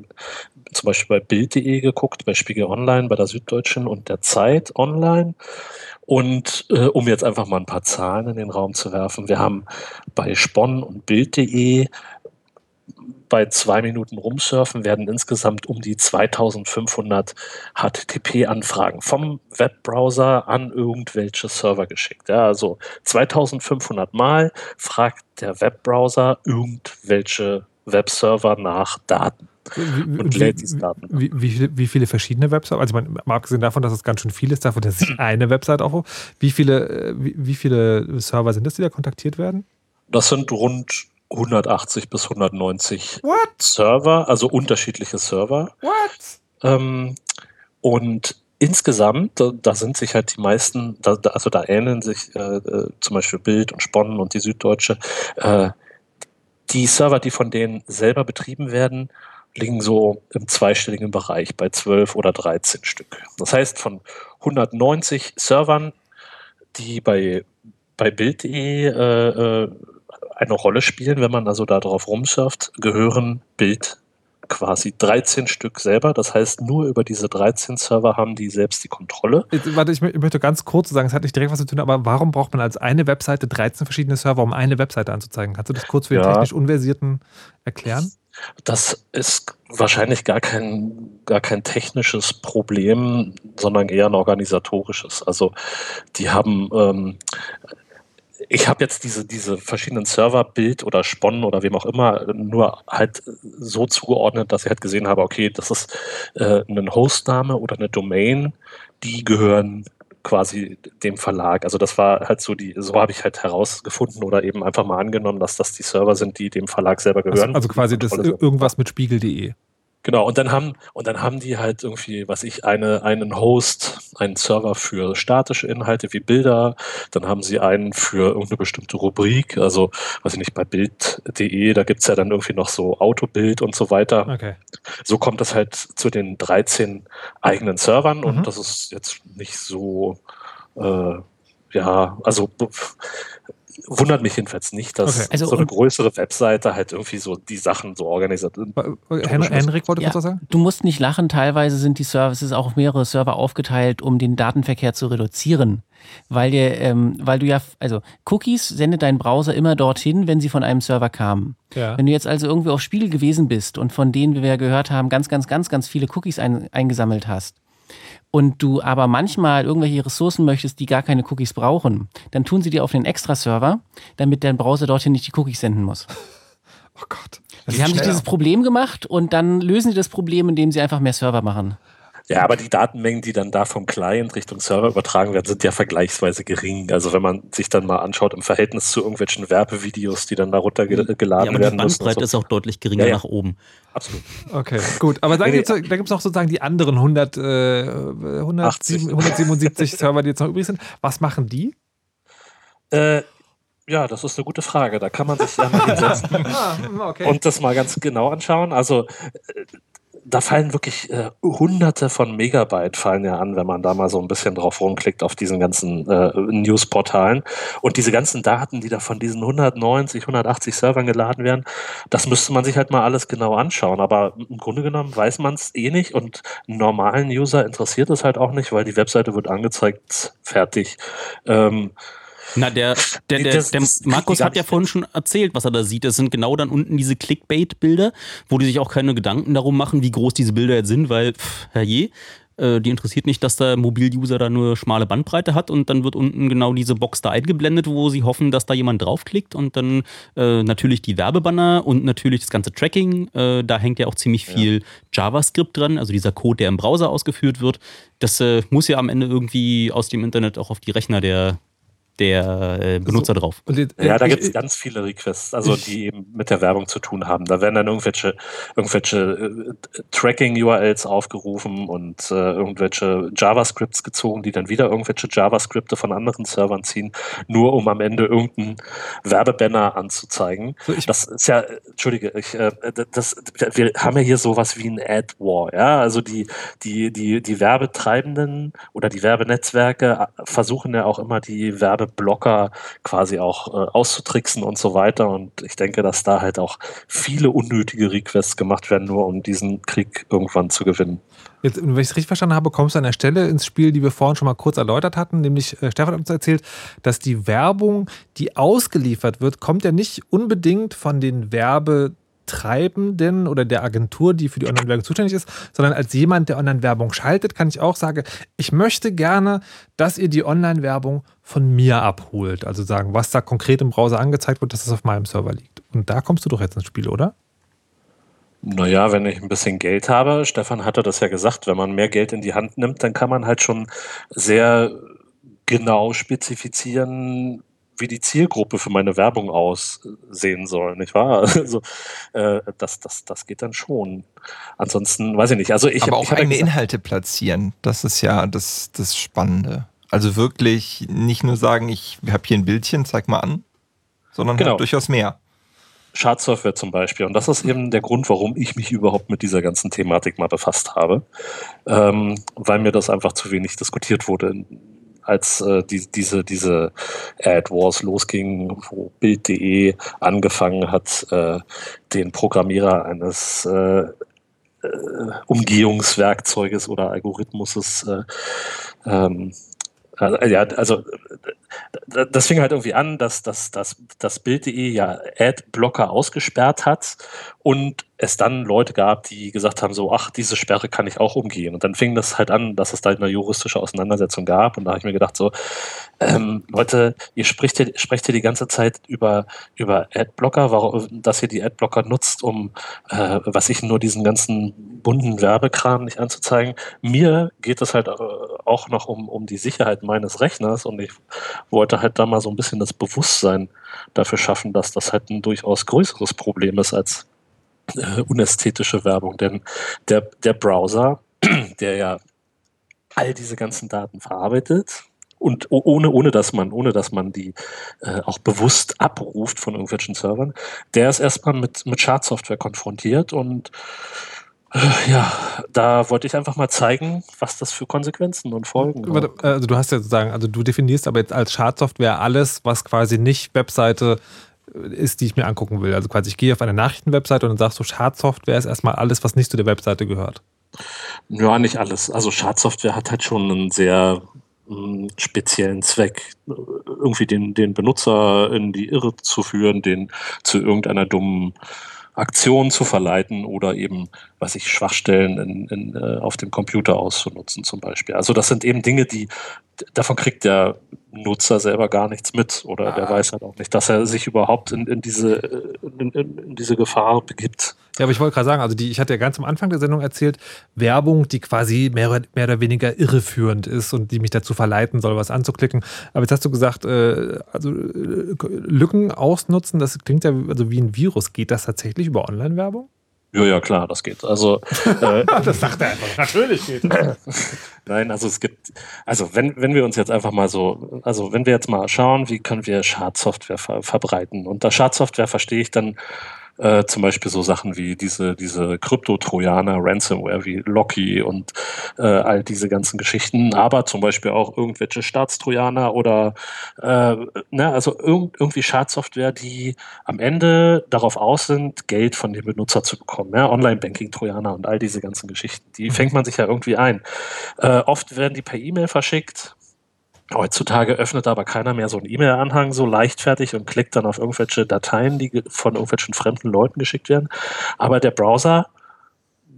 zum Beispiel bei Bild.de geguckt, bei Spiegel Online, bei der Süddeutschen und der Zeit Online. Und äh, um jetzt einfach mal ein paar Zahlen in den Raum zu werfen, wir haben bei Spon und Bild.de bei zwei Minuten rumsurfen werden insgesamt um die 2500 HTTP-Anfragen vom Webbrowser an irgendwelche Server geschickt. Ja, also 2500 Mal fragt der Webbrowser irgendwelche Webserver nach Daten und lädt diese Daten. Wie, wie, viele- wie viele verschiedene Websites? Also, ich meine, mal abgesehen davon, dass es ganz schön viel ist, davon, dass ich eine Website aufrufe, wie viele, äh, wie, wie viele Server sind es, die da kontaktiert werden? Das sind rund 180 bis 190 Server, also unterschiedliche Server. What? Ähm, und insgesamt, da, da sind sich halt die meisten, da, da, also da ähneln sich äh, äh, zum Beispiel Bild und Sponnen und die Süddeutsche. Äh, die Server, die von denen selber betrieben werden, liegen so im zweistelligen Bereich bei 12 oder 13 Stück. Das heißt, von 190 Servern, die bei, bei Bild.de äh, äh, eine Rolle spielen, wenn man also da drauf rumsurft, gehören Bild quasi 13 Stück selber. Das heißt, nur über diese 13 Server haben die selbst die Kontrolle. Jetzt, warte, ich, mö- ich möchte ganz kurz sagen, es hat nicht direkt was zu tun, aber warum braucht man als eine Webseite 13 verschiedene Server, um eine Webseite anzuzeigen? Kannst du das kurz für den Ja. technisch Unversierten erklären? Das ist wahrscheinlich gar kein, gar kein technisches Problem, sondern eher ein organisatorisches. Also die haben, ähm, ich habe jetzt diese, diese verschiedenen Server, Bild oder Sponnen oder wem auch immer, nur halt so zugeordnet, dass ich halt gesehen habe, okay, das ist äh, ein Hostname oder eine Domain, die gehören quasi dem Verlag. Also das war halt so die, so habe ich halt herausgefunden oder eben einfach mal angenommen, dass das die Server sind, die dem Verlag selber Also, gehören. also quasi das irgendwas mit spiegel.de. Genau, und dann haben, und dann haben die halt irgendwie, was ich, eine, einen Host, einen Server für statische Inhalte wie Bilder, dann haben sie einen für irgendeine bestimmte Rubrik, also, weiß ich nicht, bei Bild.de, da gibt's ja dann irgendwie noch so Autobild und so weiter. Okay. So kommt es halt zu den 13 eigenen Servern Mhm. und das ist jetzt nicht so, äh, ja, also wundert mich jedenfalls nicht, dass Okay. Also so eine größere Webseite halt irgendwie so die Sachen so organisiert. Hen Henrik wollte Ja, kurz was sagen? Du musst nicht lachen, teilweise sind die Services auch auf mehrere Server aufgeteilt, um den Datenverkehr zu reduzieren. Weil, dir, ähm, weil du ja, also Cookies sendet dein Browser immer dorthin, wenn sie von einem Server kamen. Ja. Wenn du jetzt also irgendwie auf Spiegel gewesen bist und von denen, wie wir ja gehört haben, ganz, ganz, ganz, ganz viele Cookies ein, eingesammelt hast und du aber manchmal irgendwelche Ressourcen möchtest, die gar keine Cookies brauchen, dann tun sie dir auf den Extra-Server, damit dein Browser dorthin nicht die Cookies senden muss. Oh Gott. Sie haben sich dieses Problem gemacht und dann lösen sie das Problem, indem sie einfach mehr Server machen. Ja, aber die Datenmengen, die dann da vom Client Richtung Server übertragen werden, sind ja vergleichsweise gering. Also wenn man sich dann mal anschaut im Verhältnis zu irgendwelchen Werbevideos, die dann da runtergeladen Ja, aber die werden und Bandbreite ist auch deutlich geringer Ja, ja. nach oben. Absolut. Okay, gut. Aber dann gibt es noch sozusagen die anderen 100, äh, 107, 177 Server, die jetzt noch übrig sind. Was machen die? Äh, ja, das ist eine gute Frage. Da kann man sich ja mal hinsetzen Ah, okay. und das mal ganz genau anschauen. Also äh, da fallen wirklich äh, hunderte von Megabyte fallen ja an, wenn man da mal so ein bisschen drauf rumklickt auf diesen ganzen äh, Newsportalen. Und diese ganzen Daten, die da von diesen 190, 180 Servern geladen werden, das müsste man sich halt mal alles genau anschauen. Aber im Grunde genommen weiß man es eh nicht und einen normalen User interessiert es halt auch nicht, weil die Webseite wird angezeigt, fertig. Ähm, Na, der, der, der, Das- der das Markus hat ja vorhin schon erzählt, was er da sieht. Das sind genau dann unten diese Clickbait-Bilder, wo die sich auch keine Gedanken darum machen, wie groß diese Bilder jetzt sind, weil, pff, herrje, äh, die interessiert nicht, dass der Mobil-User da nur schmale Bandbreite hat und dann wird unten genau diese Box da eingeblendet, wo sie hoffen, dass da jemand draufklickt und dann äh, natürlich die Werbebanner und natürlich das ganze Tracking. Äh, da hängt ja auch ziemlich viel JavaScript dran, also dieser Code, der im Browser ausgeführt wird. Das äh, muss ja am Ende irgendwie aus dem Internet auch auf die Rechner der, der äh, Benutzer drauf. Und jetzt, Ja, da ich- gibt es ganz viele Requests, also die eben mit der Werbung zu tun haben. Da werden dann irgendwelche, irgendwelche äh, Tracking-URLs aufgerufen und äh, irgendwelche JavaScripts gezogen, die dann wieder irgendwelche JavaScripte von anderen Servern ziehen, nur um am Ende irgendeinen Werbebanner anzuzeigen. das ist ja, äh, entschuldige, ich, äh, das, wir haben ja hier sowas wie ein Ad-War, ja, also die, die, die, die Werbetreibenden oder die Werbenetzwerke äh, versuchen ja auch immer die Werbeblocker quasi auch äh, auszutricksen und so weiter. Und ich denke, dass da halt auch viele unnötige Requests gemacht werden, nur um diesen Krieg irgendwann zu gewinnen. Jetzt, wenn ich es richtig verstanden habe, kommst du an der Stelle ins Spiel, die wir vorhin schon mal kurz erläutert hatten, nämlich äh, Stefan hat uns erzählt, dass die Werbung, die ausgeliefert wird, kommt ja nicht unbedingt von den Werbetreibenden oder der Agentur, die für die Online-Werbung zuständig ist, sondern als jemand, der Online-Werbung schaltet, kann ich auch sagen, ich möchte gerne, dass ihr die Online-Werbung von mir abholt. Also sagen, was da konkret im Browser angezeigt wird, dass es auf meinem Server liegt. Und da kommst du doch jetzt ins Spiel, oder? Naja, wenn ich ein bisschen Geld habe, Stefan hatte das ja gesagt, wenn man mehr Geld in die Hand nimmt, dann kann man halt schon sehr genau spezifizieren, wie die Zielgruppe für meine Werbung aussehen soll, nicht wahr? Also äh, das, das, das geht dann schon. Ansonsten weiß ich nicht. Also ich, Aber hab- auch ich eigene gesagt- Inhalte platzieren, das ist ja das, das Spannende. Also wirklich nicht nur sagen, ich habe hier ein Bildchen, zeig mal an, sondern Genau. halt durchaus mehr. Schadsoftware zum Beispiel. Und das ist eben der Grund, warum ich mich überhaupt mit dieser ganzen Thematik mal befasst habe, ähm, weil mir das einfach zu wenig diskutiert wurde, als äh, die, diese, diese Ad Wars losging, wo Bild.de angefangen hat, äh, den Programmierer eines äh, äh, Umgehungswerkzeuges oder Algorithmuses äh, ähm, äh, ja, also das fing halt irgendwie an, dass, dass, dass, dass Bild.de ja Adblocker ausgesperrt hat und es dann Leute gab, die gesagt haben, so, ach, diese Sperre kann ich auch umgehen. Und dann fing das halt an, dass es da eine juristische Auseinandersetzung gab. Und da habe ich mir gedacht, so, ähm, Leute, ihr sprecht hier, sprecht hier die ganze Zeit über, über Adblocker, warum, dass ihr die Adblocker nutzt, um, äh, was ich nur diesen ganzen bunten Werbekram nicht anzuzeigen. Mir geht es halt äh, auch noch um, um die Sicherheit meines Rechners und ich wollte halt da mal so ein bisschen das Bewusstsein dafür schaffen, dass das halt ein durchaus größeres Problem ist als äh, unästhetische Werbung. Denn der, der Browser, der ja all diese ganzen Daten verarbeitet und ohne, ohne dass man, ohne dass man die äh, auch bewusst abruft von irgendwelchen Servern, der ist erstmal mit, mit Schadsoftware konfrontiert und ja, da wollte ich einfach mal zeigen, was das für Konsequenzen und Folgen Warte, Also du hast ja sozusagen, also du definierst aber jetzt als Schadsoftware alles, was quasi nicht Webseite ist, die ich mir angucken will. Also quasi ich gehe auf eine Nachrichtenwebseite und dann sagst du, Schadsoftware ist erstmal alles, was nicht zu der Webseite gehört. Ja, nicht alles. Also Schadsoftware hat halt schon einen sehr mh, speziellen Zweck, äh, irgendwie den, den Benutzer in die Irre zu führen, den zu irgendeiner dummen Aktion zu verleiten oder eben, was ich, Schwachstellen in, in, äh, auf dem Computer auszunutzen zum Beispiel. Also das sind eben Dinge, die, davon kriegt der Nutzer selber gar nichts mit oder der weiß halt auch nicht, dass er sich überhaupt in, in, diese, äh, in diese Gefahr begibt. Ja, aber ich wollte gerade sagen, also die, ich hatte ja ganz am Anfang der Sendung erzählt, Werbung, die quasi mehr, oder- mehr oder weniger irreführend ist und die mich dazu verleiten soll, was anzuklicken. Aber jetzt hast du gesagt, äh, also äh, Lücken ausnutzen, das klingt ja also wie ein Virus. Geht das tatsächlich über Online-Werbung? Ja, ja, klar, das geht. Also äh, das sagt er einfach. Natürlich geht das. Nein, also es gibt, also wenn, wenn wir uns jetzt einfach mal so, also wenn wir jetzt mal schauen, wie können wir Schadsoftware ver verbreiten? Unter Schadsoftware verstehe ich dann äh, zum Beispiel so Sachen wie diese, diese Krypto-Trojaner, Ransomware wie Locky und äh, all diese ganzen Geschichten, aber zum Beispiel auch irgendwelche Staatstrojaner oder äh, ne, also irg irgendwie Schadsoftware, die am Ende darauf aus sind, Geld von dem Benutzer zu bekommen. Ja? Online-Banking-Trojaner und all diese ganzen Geschichten, die fängt man sich ja irgendwie ein. Äh, oft werden die per E-Mail verschickt Heutzutage öffnet aber keiner mehr so einen E-Mail-Anhang so leichtfertig und klickt dann auf irgendwelche Dateien, die von irgendwelchen fremden Leuten geschickt werden. Aber der Browser,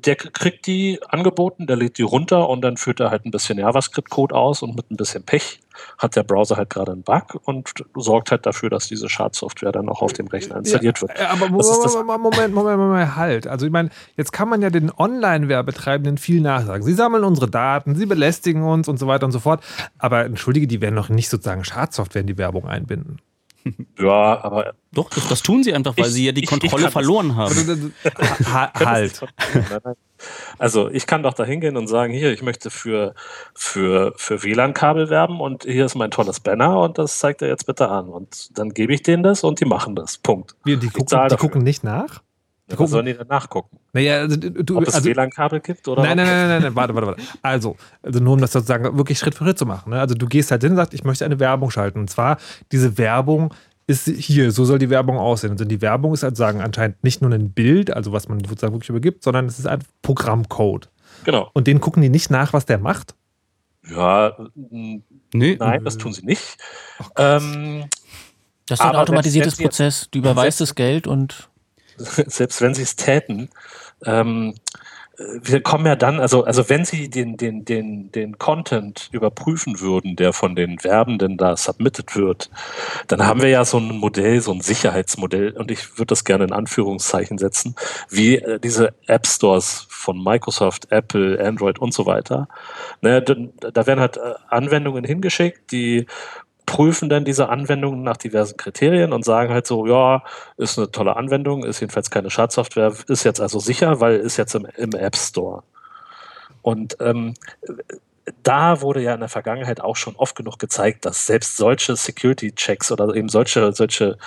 der kriegt die angeboten, der lädt die runter und dann führt er halt ein bisschen JavaScript-Code aus und mit ein bisschen Pech hat der Browser halt gerade einen Bug und sorgt halt dafür, dass diese Schadsoftware dann auch auf dem Rechner installiert wird. Ja, aber ist das- Moment, Moment, Moment, Moment, halt. Also ich meine, jetzt kann man ja den Online-Werbetreibenden viel nachsagen. Sie sammeln unsere Daten, sie belästigen uns und so weiter und so fort. Aber entschuldige, die werden noch nicht sozusagen Schadsoftware in die Werbung einbinden. Ja, aber. Doch, das, das tun sie einfach, weil Ich- sie ja die ich- ich Kontrolle das- verloren haben. Ha halt. Also ich kann doch da hingehen und sagen, hier, ich möchte für, für, für WLAN-Kabel werben und hier ist mein tolles Banner und das zeigt er jetzt bitte an. Und dann gebe ich denen das und die machen das. Punkt. Die, die, Ich gucken, die gucken nicht nach? Ja, was sollen die denn nachgucken? Naja, also, du, Ob es also, WLAN-Kabel gibt oder Nein, nein, nein, nein, nein, warte, warte, warte. Also, also nur um das sozusagen wirklich Schritt für Schritt zu machen. Ne? Also du gehst halt hin und sagst, ich möchte eine Werbung schalten. Und zwar, diese Werbung ist hier, so soll die Werbung aussehen. Also die Werbung ist halt sagen anscheinend nicht nur ein Bild, also was man sozusagen wirklich übergibt, sondern es ist ein Programmcode. Genau. Und den gucken die nicht nach, was der macht. Ja, m, nein, das tun sie nicht. Ähm, Das ist ein automatisiertes Prozess. Du überweist das Geld und selbst wenn sie es täten, ähm, äh, wir kommen ja dann, also, also wenn sie den, den, den, den Content überprüfen würden, der von den Werbenden da submitted wird, dann haben wir ja so ein Modell, so ein Sicherheitsmodell, und ich würde das gerne in Anführungszeichen setzen, wie äh, diese App Stores von Microsoft, Apple, Android und so weiter. Ne, da werden halt äh, Anwendungen hingeschickt, die prüfen dann diese Anwendungen nach diversen Kriterien und sagen halt so, ja, ist eine tolle Anwendung, ist jedenfalls keine Schadsoftware, ist jetzt also sicher, weil ist jetzt im, im App Store. Und ähm, da wurde ja in der Vergangenheit auch schon oft genug gezeigt, dass selbst solche Security-Checks oder eben solche, solche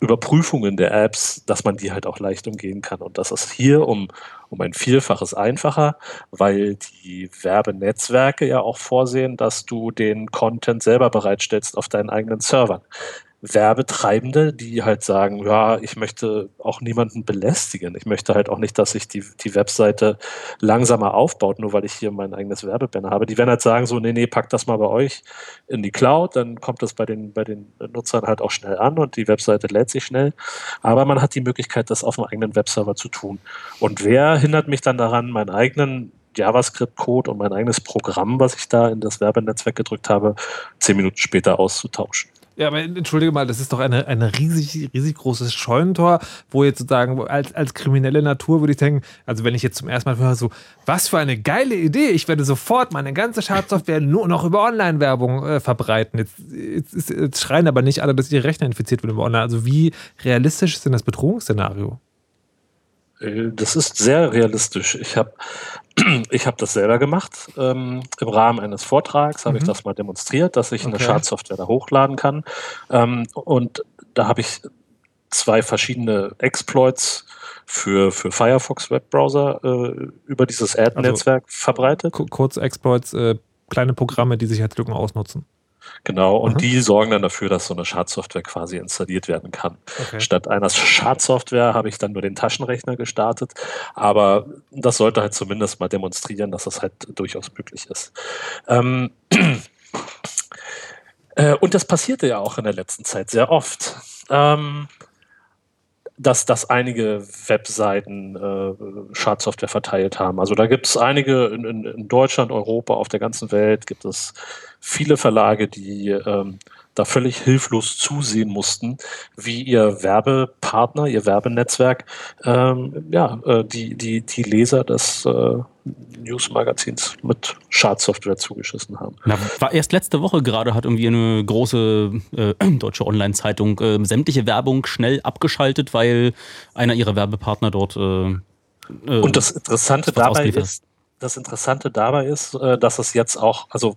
Überprüfungen der Apps, dass man die halt auch leicht umgehen kann. Und das ist hier um, um ein Vielfaches einfacher, weil die Werbenetzwerke ja auch vorsehen, dass du den Content selber bereitstellst auf deinen eigenen Servern. Werbetreibende, die halt sagen, ja, ich möchte auch niemanden belästigen. Ich möchte halt auch nicht, dass sich die, die Webseite langsamer aufbaut, nur weil ich hier mein eigenes Werbebanner habe. Die werden halt sagen, so, nee, nee, packt das mal bei euch in die Cloud, dann kommt das bei den, bei den Nutzern halt auch schnell an und die Webseite lädt sich schnell. Aber man hat die Möglichkeit, das auf dem eigenen Webserver zu tun. Und wer hindert mich dann daran, meinen eigenen JavaScript-Code und mein eigenes Programm, was ich da in das Werbenetzwerk gedrückt habe, zehn Minuten später auszutauschen? Ja, aber entschuldige mal, das ist doch eine, eine riesig, riesig großes Scheunentor, wo jetzt sozusagen als, als kriminelle Natur würde ich denken, also wenn ich jetzt zum ersten Mal höre, so, was für eine geile Idee, ich werde sofort meine ganze Schadsoftware nur noch über Online-Werbung äh, verbreiten. Jetzt, jetzt, jetzt schreien aber nicht alle, dass ihre Rechner infiziert werden über Online. Also wie realistisch ist denn das Bedrohungsszenario? Äh, Das ist sehr realistisch. Ich habe ich hab das selber gemacht. Ähm, Im Rahmen eines Vortrags habe ich Mhm. das mal demonstriert, dass ich eine Okay. Schadsoftware da hochladen kann. Ähm, und da habe ich zwei verschiedene Exploits für, für Firefox Webbrowser äh, über dieses Ad-Netzwerk verbreitet. Ku- Kurzexploits, äh, kleine Programme, die Sicherheitslücken ausnutzen. Genau, und Aha. die sorgen dann dafür, dass so eine Schadsoftware quasi installiert werden kann. Okay. Statt einer Schadsoftware habe ich dann nur den Taschenrechner gestartet, aber das sollte halt zumindest mal demonstrieren, dass das halt durchaus möglich ist. Ähm, äh, und das passierte ja auch in der letzten Zeit sehr oft. Ähm, dass, dass einige Webseiten äh, Schadsoftware verteilt haben. Also da gibt es einige in, in, in Deutschland, Europa, auf der ganzen Welt gibt es viele Verlage, die ähm, da völlig hilflos zusehen mussten, wie ihr Werbepartner, ihr Werbenetzwerk, ähm, ja, äh, die, die, die Leser des äh, Newsmagazins mit Schadsoftware zugeschissen haben. Na, war erst letzte Woche gerade hat irgendwie eine große äh, deutsche Online-Zeitung äh, sämtliche Werbung schnell abgeschaltet, weil einer ihrer Werbepartner dort äh, äh, Und das Interessante dabei ist, das Interessante dabei ist, äh, dass es jetzt auch, also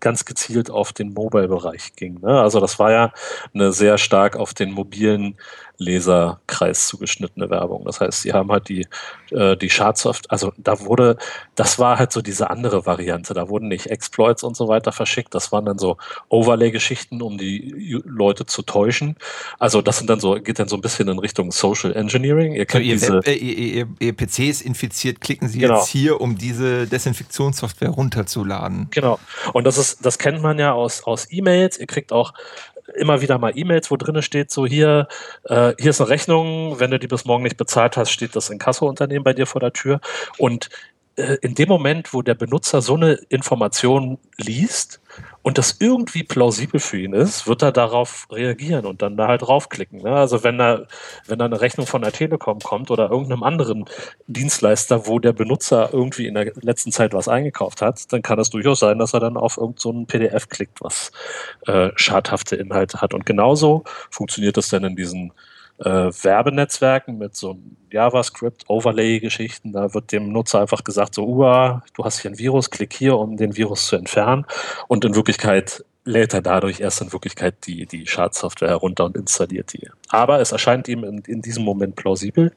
ganz gezielt auf den Mobile-Bereich ging. Ne? Also das war ja eine sehr stark auf den mobilen Leserkreis zugeschnittene Werbung. Das heißt, sie haben halt die, äh, die Schadsoft, also da wurde, das war halt so diese andere Variante. Da wurden nicht Exploits und so weiter verschickt. Das waren dann so Overlay-Geschichten, um die Leute zu täuschen. Also das sind dann so, geht dann so ein bisschen in Richtung Social Engineering. Ihr kennt ihr, diese, Web, äh, ihr, ihr, ihr PC ist infiziert, klicken Sie Genau. jetzt hier, um diese Desinfektionssoftware runterzuladen. Genau. Und das ist, das kennt man ja aus, aus E-Mails. Ihr kriegt auch immer wieder mal E-Mails, wo drin steht, so hier, äh, hier ist eine Rechnung, wenn du die bis morgen nicht bezahlt hast, steht das Inkasso-Unternehmen bei dir vor der Tür. Und äh, in dem Moment, wo der Benutzer so eine Information liest und das irgendwie plausibel für ihn ist, wird er darauf reagieren und dann da halt draufklicken. Ne? Also wenn da, wenn da eine Rechnung von der Telekom kommt oder irgendeinem anderen Dienstleister, wo der Benutzer irgendwie in der letzten Zeit was eingekauft hat, dann kann es durchaus sein, dass er dann auf irgendein so PDF klickt, was äh, schadhafte Inhalte hat. Und genauso funktioniert das dann in diesen äh, Werbenetzwerken mit so JavaScript-Overlay-Geschichten. Da wird dem Nutzer einfach gesagt, so, uah, du hast hier ein Virus, klick hier, um den Virus zu entfernen. Und in Wirklichkeit lädt er dadurch erst in Wirklichkeit die, die Schadsoftware herunter und installiert die. Aber es erscheint ihm in, in diesem Moment plausibel.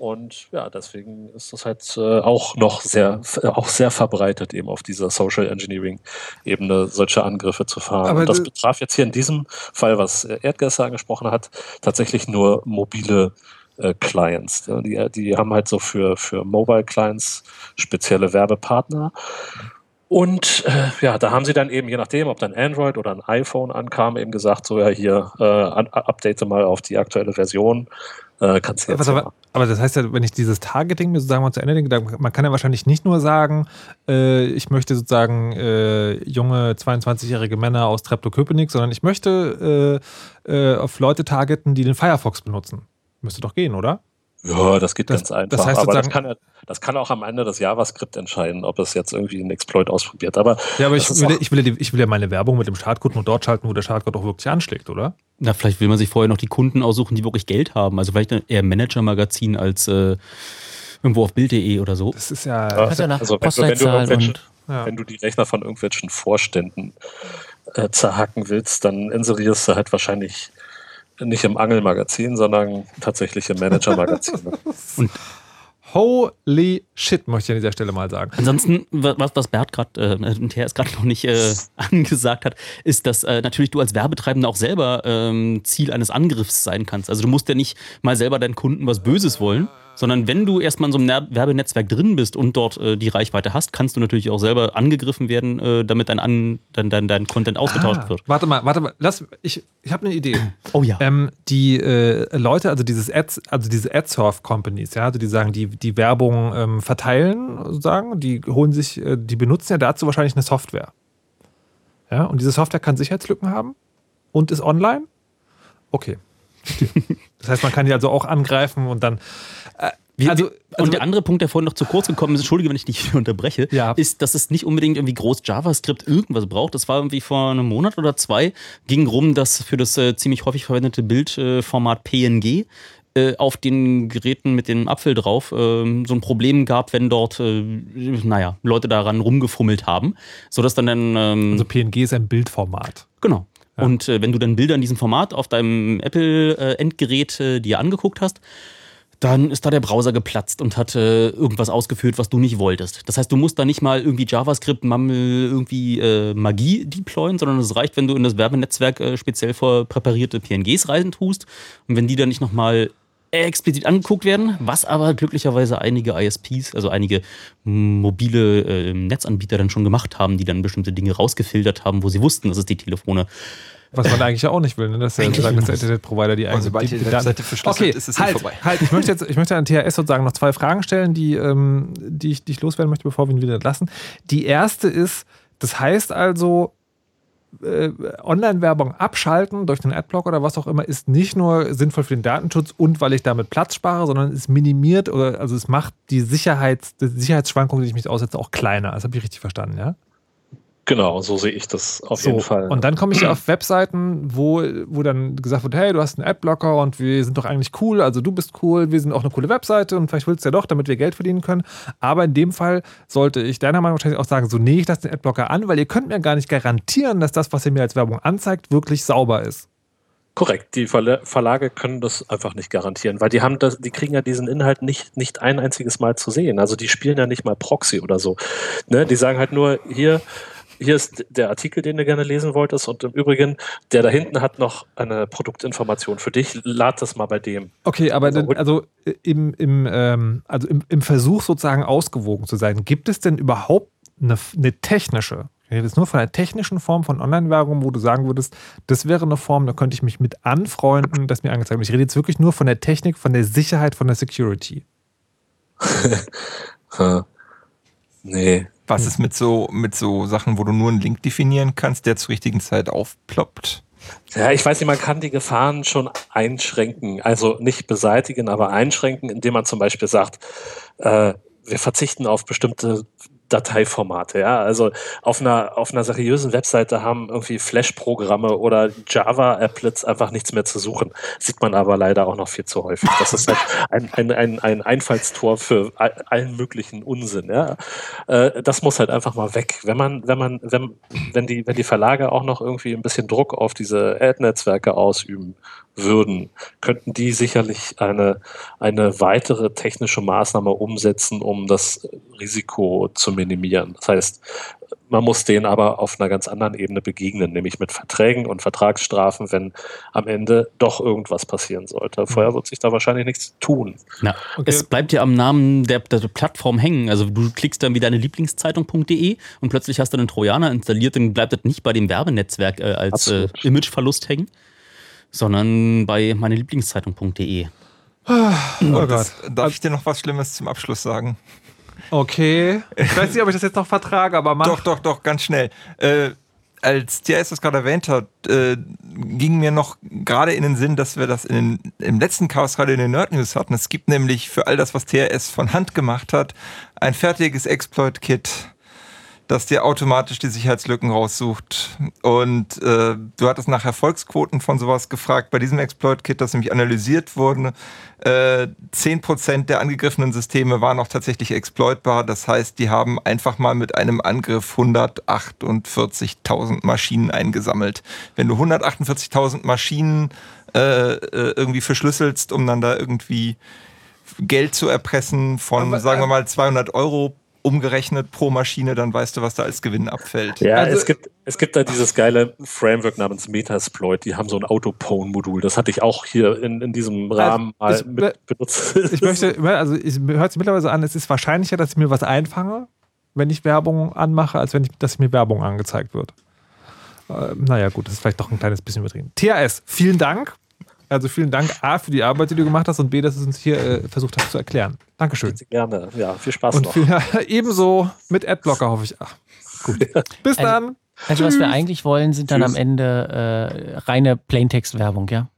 Und ja, deswegen ist das halt äh, auch noch sehr, auch sehr verbreitet, eben auf dieser Social Engineering-Ebene solche Angriffe zu fahren. Aber und das betraf jetzt hier in diesem Fall, was äh, Erdgäste angesprochen hat, tatsächlich nur mobile äh, Clients. Ja, die, die haben halt so für, für Mobile Clients spezielle Werbepartner. Und äh, ja, da haben sie dann eben, je nachdem, ob dann Android oder ein iPhone ankam, eben gesagt, so ja, hier, äh, update mal auf die aktuelle Version. Äh, kannst du jetzt aber, aber das heißt ja, wenn ich dieses Targeting mir sozusagen mal zu Ende denke, dann- man kann ja wahrscheinlich nicht nur sagen, äh, ich möchte sozusagen äh, junge 22-jährige Männer aus Treptow-Köpenick, sondern ich möchte äh, äh, auf Leute targeten, die den Firefox benutzen. Müsste doch gehen, oder? Ja, das geht Das- ganz einfach. das heißt aber das kann, ja- das kann auch am Ende das JavaScript entscheiden, ob es jetzt irgendwie einen Exploit ausprobiert. Aber, Ja, aber das ich will, ich, will, ja die- ich will ja meine Werbung mit dem Startcode nur dort schalten, wo der Startcode auch wirklich anschlägt, oder? Na, vielleicht will man sich vorher noch die Kunden aussuchen, die wirklich Geld haben. Also vielleicht eher Manager-Magazin als äh, irgendwo auf Bild.de oder so. Das ist ja. also, wenn, du, wenn, du Postleitzahl irgendwelche- und- Ja. wenn du die Rechner von irgendwelchen Vorständen äh, zerhacken willst, dann inserierst du halt wahrscheinlich nicht im Angelmagazin, sondern tatsächlich im Manager-Magazin. Und Holy shit, möchte ich an dieser Stelle mal sagen. Ansonsten, wa- was, was Bert gerade, äh, und der es gerade noch nicht äh, angesagt hat, ist, dass äh, natürlich du als Werbetreibender auch selber ähm, Ziel eines Angriffs sein kannst. Also du musst ja nicht mal selber deinen Kunden was Böses wollen, sondern wenn du erstmal in so einem Werbenetzwerk drin bist und dort äh, die Reichweite hast, kannst du natürlich auch selber angegriffen werden, äh, damit dein, An dein, dein, dein Content ausgetauscht Ah, wird. Warte mal, warte mal, lass, ich, ich habe eine Idee. Oh ja. Ähm, die äh, Leute, also dieses Ads, also diese Adsurf-Companies, ja, also die sagen, die, die Werbung ähm, verteilen, sozusagen, die holen sich, äh, die benutzen ja dazu wahrscheinlich eine Software. Ja, und diese Software kann Sicherheitslücken haben und ist online. Okay. Das heißt, man kann die also auch angreifen und dann. Äh, Wir, also, und der andere Punkt, der vorhin noch zu kurz gekommen ist, entschuldige, wenn ich dich unterbreche, Ja. ist, dass es nicht unbedingt irgendwie groß JavaScript irgendwas braucht. Das war irgendwie vor einem Monat oder zwei, ging rum, dass für das äh, ziemlich häufig verwendete Bildformat PNG äh, auf den Geräten mit dem Apfel drauf ähm, so ein Problem gab, wenn dort, äh, naja, Leute daran rumgefummelt haben, sodass dann dann... Ähm, also PNG ist ein Bildformat. Genau. Und äh, wenn du dann Bilder in diesem Format auf deinem Apple-Endgerät äh, dir angeguckt hast, dann ist da der Browser geplatzt und hat äh, irgendwas ausgeführt, was du nicht wolltest. Das heißt, du musst da nicht mal irgendwie JavaScript, Mammel, irgendwie äh, Magie deployen, sondern es reicht, wenn du in das Werbenetzwerk äh, speziell vor präparierte PNGs reisen tust. Und wenn die dann nicht nochmal explizit angeguckt werden, was aber glücklicherweise einige ISPs, also einige mobile äh, Netzanbieter dann schon gemacht haben, die dann bestimmte Dinge rausgefiltert haben, wo sie wussten, dass es die Telefone Was man eigentlich ja auch nicht will, ne? dass, der, sagen, dass der. Internetprovider die eigene sobald die Daten- Webseite verschlüsselt okay, ist, ist sie halt, vorbei. Halt, ich möchte jetzt, ich möchte an THS sozusagen noch zwei Fragen stellen, die, ähm, die, ich, die ich loswerden möchte, bevor wir ihn wieder entlassen. Die erste ist, das heißt also, äh, Online-Werbung abschalten durch den Adblock oder was auch immer ist nicht nur sinnvoll für den Datenschutz und weil ich damit Platz spare, sondern es minimiert oder also es macht die, Sicherheits, die Sicherheitsschwankungen, die ich mich aussetze, auch kleiner. Das habe ich richtig verstanden, ja? Genau, so sehe ich das auf So, jeden Fall. Und dann komme ich ja auf Webseiten, wo, wo dann gesagt wird, hey, du hast einen Adblocker und wir sind doch eigentlich cool, also du bist cool, wir sind auch eine coole Webseite und vielleicht willst du ja doch, damit wir Geld verdienen können. Aber in dem Fall sollte ich deiner Meinung wahrscheinlich auch sagen, so nee, ich lasse den Adblocker an, weil ihr könnt mir gar nicht garantieren, dass das, was ihr mir als Werbung anzeigt, wirklich sauber ist. Korrekt, die Verla- Verlage können das einfach nicht garantieren, weil die haben das, die kriegen ja diesen Inhalt nicht, nicht ein einziges Mal zu sehen. Also die spielen ja nicht mal Proxy oder so. Ne? Die sagen halt nur, hier, hier ist der Artikel, den du gerne lesen wolltest, und im Übrigen, der da hinten hat noch eine Produktinformation für dich. Lad das mal bei dem. Okay, aber dann, also im, im, ähm, also im, im Versuch sozusagen ausgewogen zu sein, gibt es denn überhaupt eine, eine technische, ich rede jetzt nur von einer technischen Form von Online-Werbung, wo du sagen würdest, das wäre eine Form, da könnte ich mich mit anfreunden, das mir angezeigt wird. Ich rede jetzt wirklich nur von der Technik, von der Sicherheit, von der Security. nee. Was ist mit so, mit so Sachen, wo du nur einen Link definieren kannst, der zur richtigen Zeit aufploppt? Ja, ich weiß nicht, man kann die Gefahren schon einschränken. Also nicht beseitigen, aber einschränken, indem man zum Beispiel sagt, äh, wir verzichten auf bestimmte Dateiformate. Ja, also auf einer, auf einer seriösen Webseite haben irgendwie Flash-Programme oder Java-Applets einfach nichts mehr zu suchen. Sieht man aber leider auch noch viel zu häufig. Das ist halt ein, ein, ein, ein Einfallstor für all- allen möglichen Unsinn. Ja, äh, das muss halt einfach mal weg. Wenn man, wenn man, wenn, wenn die, wenn die Verlage auch noch irgendwie ein bisschen Druck auf diese Ad-Netzwerke ausüben würden, könnten die sicherlich eine, eine weitere technische Maßnahme umsetzen, um das Risiko zu minimieren. Das heißt, man muss denen aber auf einer ganz anderen Ebene begegnen, nämlich mit Verträgen und Vertragsstrafen, wenn am Ende doch irgendwas passieren sollte. Vorher wird sich da wahrscheinlich nichts tun. Na, Es bleibt ja am Namen der, der Plattform hängen. Also du klickst dann wie deine Lieblingszeitung.de und plötzlich hast du einen Trojaner installiert, dann bleibt das nicht bei dem Werbenetzwerk äh, als äh. Imageverlust hängen, sondern bei meine Lieblingszeitung.de. Oh Das, darf ich dir noch was Schlimmes zum Abschluss sagen? Okay. Ich weiß nicht, ob ich das jetzt noch vertrage, aber mach. Doch, doch, doch, ganz schnell. Äh, als TS das gerade erwähnt hat, äh, ging mir noch gerade in den Sinn, dass wir das in den, im letzten Chaos gerade in den Nerd News hatten. Es gibt nämlich für all das, was TRS von Hand gemacht hat, ein fertiges Exploit-Kit, das dir automatisch die Sicherheitslücken raussucht. Und äh, du hattest nach Erfolgsquoten von sowas gefragt. Bei diesem Exploit-Kit, das nämlich analysiert wurde, äh, 10% der angegriffenen Systeme waren auch tatsächlich exploitbar. Das heißt, die haben einfach mal mit einem Angriff 148.000 Maschinen eingesammelt. Wenn du 148.000 Maschinen äh, äh, irgendwie verschlüsselst, um dann da irgendwie Geld zu erpressen von, Aber, sagen wir äh, mal, 200 Euro umgerechnet pro Maschine, dann weißt du, was da als Gewinn abfällt. Ja, Also- es, gibt, es gibt da dieses geile Framework namens Metasploit, die haben so ein Autopone-Modul. Das hatte ich auch hier in, in diesem Rahmen Also, mal es- mit benutzt. Ich möchte, also es hört sich mittlerweile an, es ist wahrscheinlicher, dass ich mir was einfange, wenn ich Werbung anmache, als wenn ich, dass mir Werbung angezeigt wird. Äh, naja, gut, das ist vielleicht doch ein kleines bisschen übertrieben. THS, vielen Dank. Also vielen Dank A für die Arbeit, die du gemacht hast und B, dass du es uns hier äh, versucht hast zu erklären. Dankeschön. Gerne. Ja, viel Spaß Und noch. viel, ebenso mit Adblocker, hoffe ich. Ach, gut. Bis Also- dann. Also was wir eigentlich wollen, sind dann Tschüss. am Ende äh, reine Plaintext-Werbung, ja?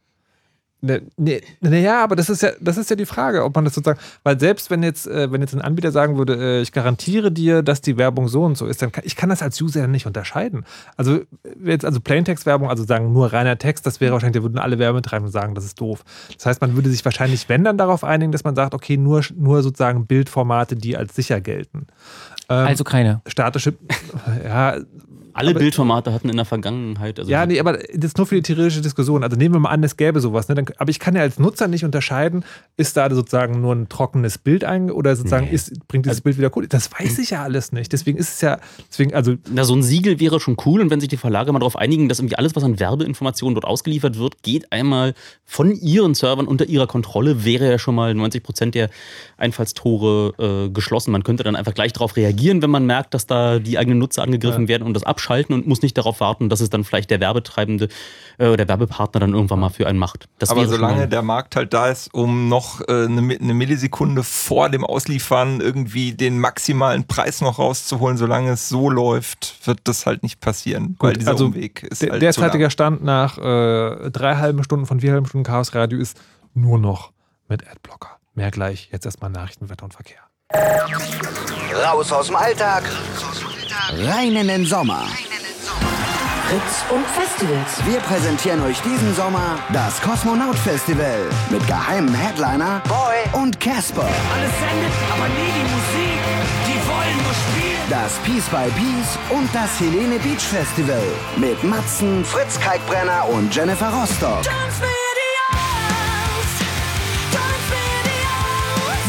Ne, ne, naja, aber das ist ja, das ist ja die Frage, ob man das sozusagen, weil selbst wenn jetzt, äh, wenn jetzt ein Anbieter sagen würde, äh, ich garantiere dir, dass die Werbung so und so ist, dann kann ich kann das als User ja nicht unterscheiden. Also äh, jetzt also Plaintext-Werbung, also sagen nur reiner Text, das wäre wahrscheinlich, da würden alle Werbetreibenden sagen, das ist doof. Das heißt, man würde sich wahrscheinlich, wenn dann darauf einigen, dass man sagt, okay, nur, nur sozusagen Bildformate, die als sicher gelten. Ähm, Also keine. Statische, ja. Alle aber- Bildformate hatten in der Vergangenheit. Also Ja, nee, aber das ist nur für die theoretische Diskussion. Also nehmen wir mal an, es gäbe sowas. Ne? Dann, aber ich kann ja als Nutzer nicht unterscheiden, ist da sozusagen nur ein trockenes Bild ein oder sozusagen ist, bringt dieses Bild wieder cool. Das weiß ich ja alles nicht. Deswegen ist es ja, deswegen, also Na, so ein Siegel wäre schon cool und wenn sich die Verlage mal darauf einigen, dass irgendwie alles, was an Werbeinformationen dort ausgeliefert wird, geht einmal von ihren Servern unter ihrer Kontrolle, wäre ja schon mal 90 Prozent der Einfallstore äh, geschlossen. Man könnte dann einfach gleich darauf reagieren, wenn man merkt, dass da die eigenen Nutzer angegriffen Ja. werden und das abschalten und muss nicht darauf warten, dass es dann vielleicht der Werbetreibende äh, oder der Werbepartner dann irgendwann mal für einen macht. Das Aber solange der Markt halt da ist, um noch äh, eine, eine Millisekunde vor dem Ausliefern irgendwie den maximalen Preis noch rauszuholen, solange es so läuft, wird das halt nicht passieren, weil Gut, dieser also Umweg ist der halt derzeitiger Stand nach äh, drei halben Stunden von vier halben Stunden Chaos Radio ist nur noch mit Adblocker. Mehr gleich. Jetzt erstmal Nachrichten, Wetter und Verkehr. Raus aus dem Alltag. Rein in den Sommer. Fritz und Festivals. Wir präsentieren euch diesen Sommer das Kosmonaut Festival mit geheimen Headliner Boy und Casper. Alles sendet, aber nie die Musik. Die wollen nur spielen. Das Peace by Peace und das Helene Beach Festival mit Matzen, Fritz Kalkbrenner und Jennifer Rostock.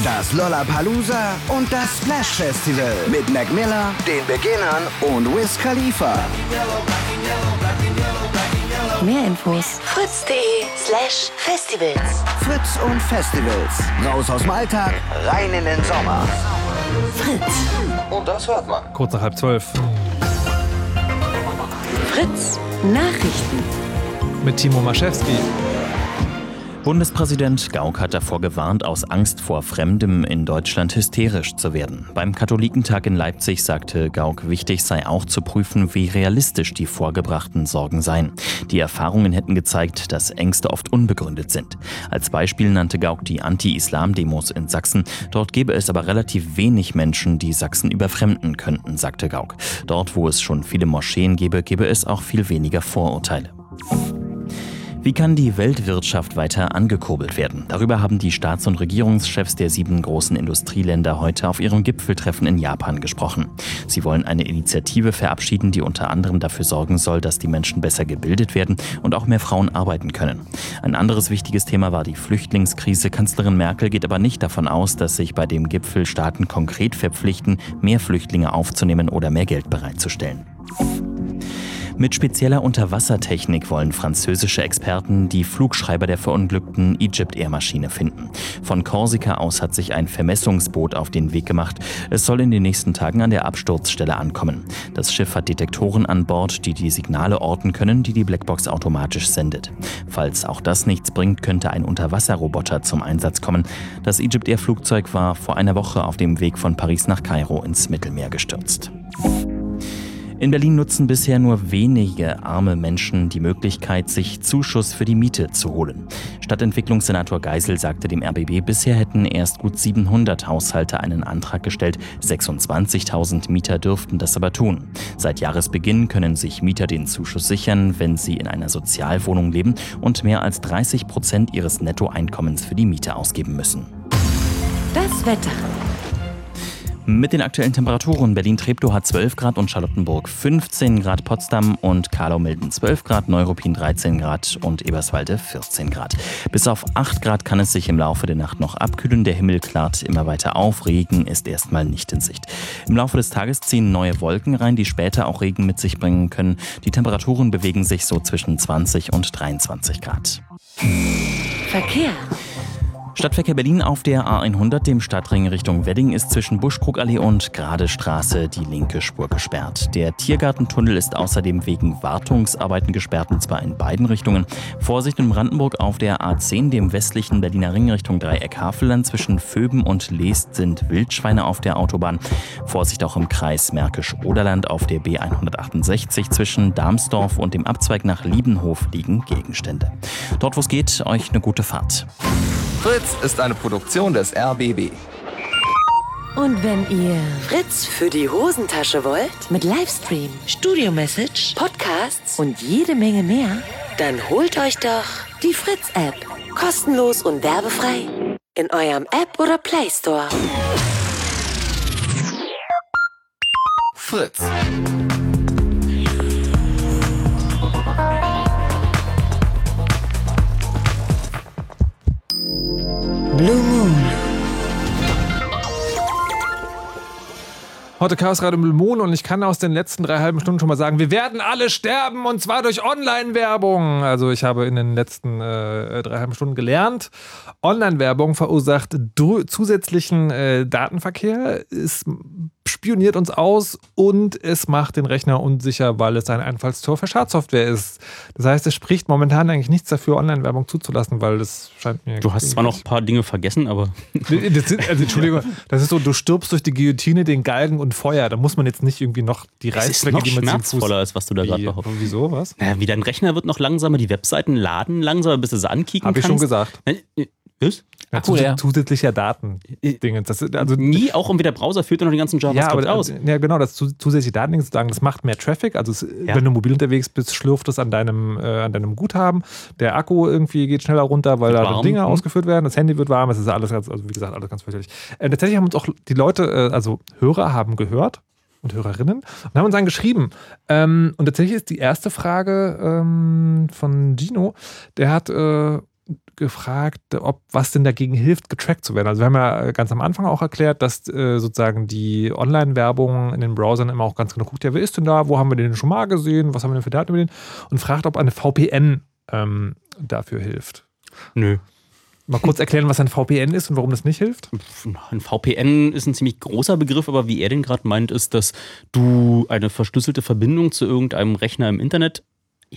Das Lollapalooza und das Splash Festival mit Mac Miller, den Beginnern und Wiz Khalifa. Mehr Infos fritz.de slash festivals. Fritz und Festivals. Raus aus dem Alltag, rein in den Sommer. Fritz. Und das hört man. Kurz nach halb zwölf. Fritz Nachrichten. Mit Timo Maschewski. Bundespräsident Gauck hat davor gewarnt, aus Angst vor Fremdem in Deutschland hysterisch zu werden. Beim Katholikentag in Leipzig sagte Gauck, wichtig sei auch zu prüfen, wie realistisch die vorgebrachten Sorgen seien. Die Erfahrungen hätten gezeigt, dass Ängste oft unbegründet sind. Als Beispiel nannte Gauck die Anti-Islam-Demos in Sachsen. Dort gäbe es aber relativ wenig Menschen, die Sachsen überfremden könnten, sagte Gauck. Dort, wo es schon viele Moscheen gäbe, gäbe es auch viel weniger Vorurteile. Wie kann die Weltwirtschaft weiter angekurbelt werden? Darüber haben die Staats- und Regierungschefs der sieben großen Industrieländer heute auf ihrem Gipfeltreffen in Japan gesprochen. Sie wollen eine Initiative verabschieden, die unter anderem dafür sorgen soll, dass die Menschen besser gebildet werden und auch mehr Frauen arbeiten können. Ein anderes wichtiges Thema war die Flüchtlingskrise. Kanzlerin Merkel geht aber nicht davon aus, dass sich bei dem Gipfel Staaten konkret verpflichten, mehr Flüchtlinge aufzunehmen oder mehr Geld bereitzustellen. Mit spezieller Unterwassertechnik wollen französische Experten die Flugschreiber der verunglückten Egypt Air Maschine finden. Von Korsika aus hat sich ein Vermessungsboot auf den Weg gemacht. Es soll in den nächsten Tagen an der Absturzstelle ankommen. Das Schiff hat Detektoren an Bord, die die Signale orten können, die die Blackbox automatisch sendet. Falls auch das nichts bringt, könnte ein Unterwasserroboter zum Einsatz kommen. Das Egypt Air Flugzeug war vor einer Woche auf dem Weg von Paris nach Kairo ins Mittelmeer gestürzt. In Berlin nutzen bisher nur wenige arme Menschen die Möglichkeit, sich Zuschuss für die Miete zu holen. Stadtentwicklungssenator Geisel sagte dem RBB, bisher hätten erst gut 700 Haushalte einen Antrag gestellt. 26.000 Mieter dürften das aber tun. Seit Jahresbeginn können sich Mieter den Zuschuss sichern, wenn sie in einer Sozialwohnung leben und mehr als 30 Prozent ihres Nettoeinkommens für die Miete ausgeben müssen. Das Wetter. Mit den aktuellen Temperaturen Berlin-Treptow hat 12 Grad und Charlottenburg 15 Grad, Potsdam und Karlau-Milden 12 Grad, Neuruppin 13 Grad und Eberswalde 14 Grad. Bis auf 8 Grad kann es sich im Laufe der Nacht noch abkühlen. Der Himmel klart immer weiter auf. Regen ist erstmal nicht in Sicht. Im Laufe des Tages ziehen neue Wolken rein, die später auch Regen mit sich bringen können. Die Temperaturen bewegen sich so zwischen 20 und 23 Grad. Verkehr. Stadtverkehr Berlin auf der A100, dem Stadtring Richtung Wedding, ist zwischen Buschkrugallee und Grade Straße die linke Spur gesperrt. Der Tiergartentunnel ist außerdem wegen Wartungsarbeiten gesperrt, und zwar in beiden Richtungen. Vorsicht in Brandenburg auf der A10, dem westlichen Berliner Ring Richtung Dreieck Havelland. Zwischen Föben und Leest sind Wildschweine auf der Autobahn. Vorsicht auch im Kreis Märkisch-Oderland auf der B168. Zwischen Darmsdorf und dem Abzweig nach Liebenhof liegen Gegenstände. Dort, wo es geht, euch eine gute Fahrt. Fritz ist eine Produktion des RBB. Und wenn ihr Fritz für die Hosentasche wollt, mit Livestream, Studio-Message, Podcasts und jede Menge mehr, dann holt euch doch die Fritz-App. Kostenlos und werbefrei. In eurem App oder Play Store. Fritz. Blue Moon. Heute Chaos Radio Moon und ich kann aus den letzten drei halben Stunden schon mal sagen, wir werden alle sterben und zwar durch Online-Werbung. Also ich habe in den letzten äh, drei halben Stunden gelernt, Online-Werbung verursacht zusätzlichen äh, Datenverkehr, es spioniert uns aus und es macht den Rechner unsicher, weil es ein Einfallstor für Schadsoftware ist. Das heißt, es spricht momentan eigentlich nichts dafür, Online-Werbung zuzulassen, weil das scheint mir... Du hast zwar noch ein paar Dinge vergessen, aber... Das ist, also, Entschuldigung, das ist so, du stirbst durch die Guillotine, den Galgen und Feuer. Da muss man jetzt nicht irgendwie noch die Reißzwecke, die man schmerzvoller, als was du da gerade behauptest. Wieso, was? Naja, wie dein Rechner wird noch langsamer, die Webseiten laden langsamer, bis du sie ankicken Hab kannst. Habe ich schon gesagt. Das? Ja, Akku zus leer. zusätzlicher Daten-Dinge. Das, also, Nie, auch irgendwie der Browser führt ja noch den ganzen ja, JavaScript aber, aus. ja, genau, das zu, zusätzliche Daten sozusagen, das macht mehr Traffic. Also, es, wenn du mobil unterwegs bist, schlürft es an deinem, äh, an deinem Guthaben. Der Akku irgendwie geht schneller runter, weil Wird da. Dinge Mhm. ausgeführt werden. Das Handy wird warm. Es ist alles ganz, also wie gesagt, alles ganz fürchterlich. Äh, tatsächlich haben uns auch die Leute, äh, also Hörer haben gehört und Hörerinnen und haben uns dann geschrieben. Ähm, und tatsächlich ist die erste Frage ähm, von Gino, der hat äh, gefragt, ob was denn dagegen hilft, getrackt zu werden. Also wir haben ja ganz am Anfang auch erklärt, dass äh, sozusagen die Online-Werbung in den Browsern immer auch ganz genau guckt, ja, wer ist denn da, wo haben wir den schon mal gesehen, was haben wir denn für Daten über den und fragt, ob eine VPN ähm, dafür hilft. Nö. Mal kurz erklären, was ein VPN ist und warum das nicht hilft. Ein VPN ist ein ziemlich großer Begriff, aber wie er den gerade meint, ist, dass du eine verschlüsselte Verbindung zu irgendeinem Rechner im Internet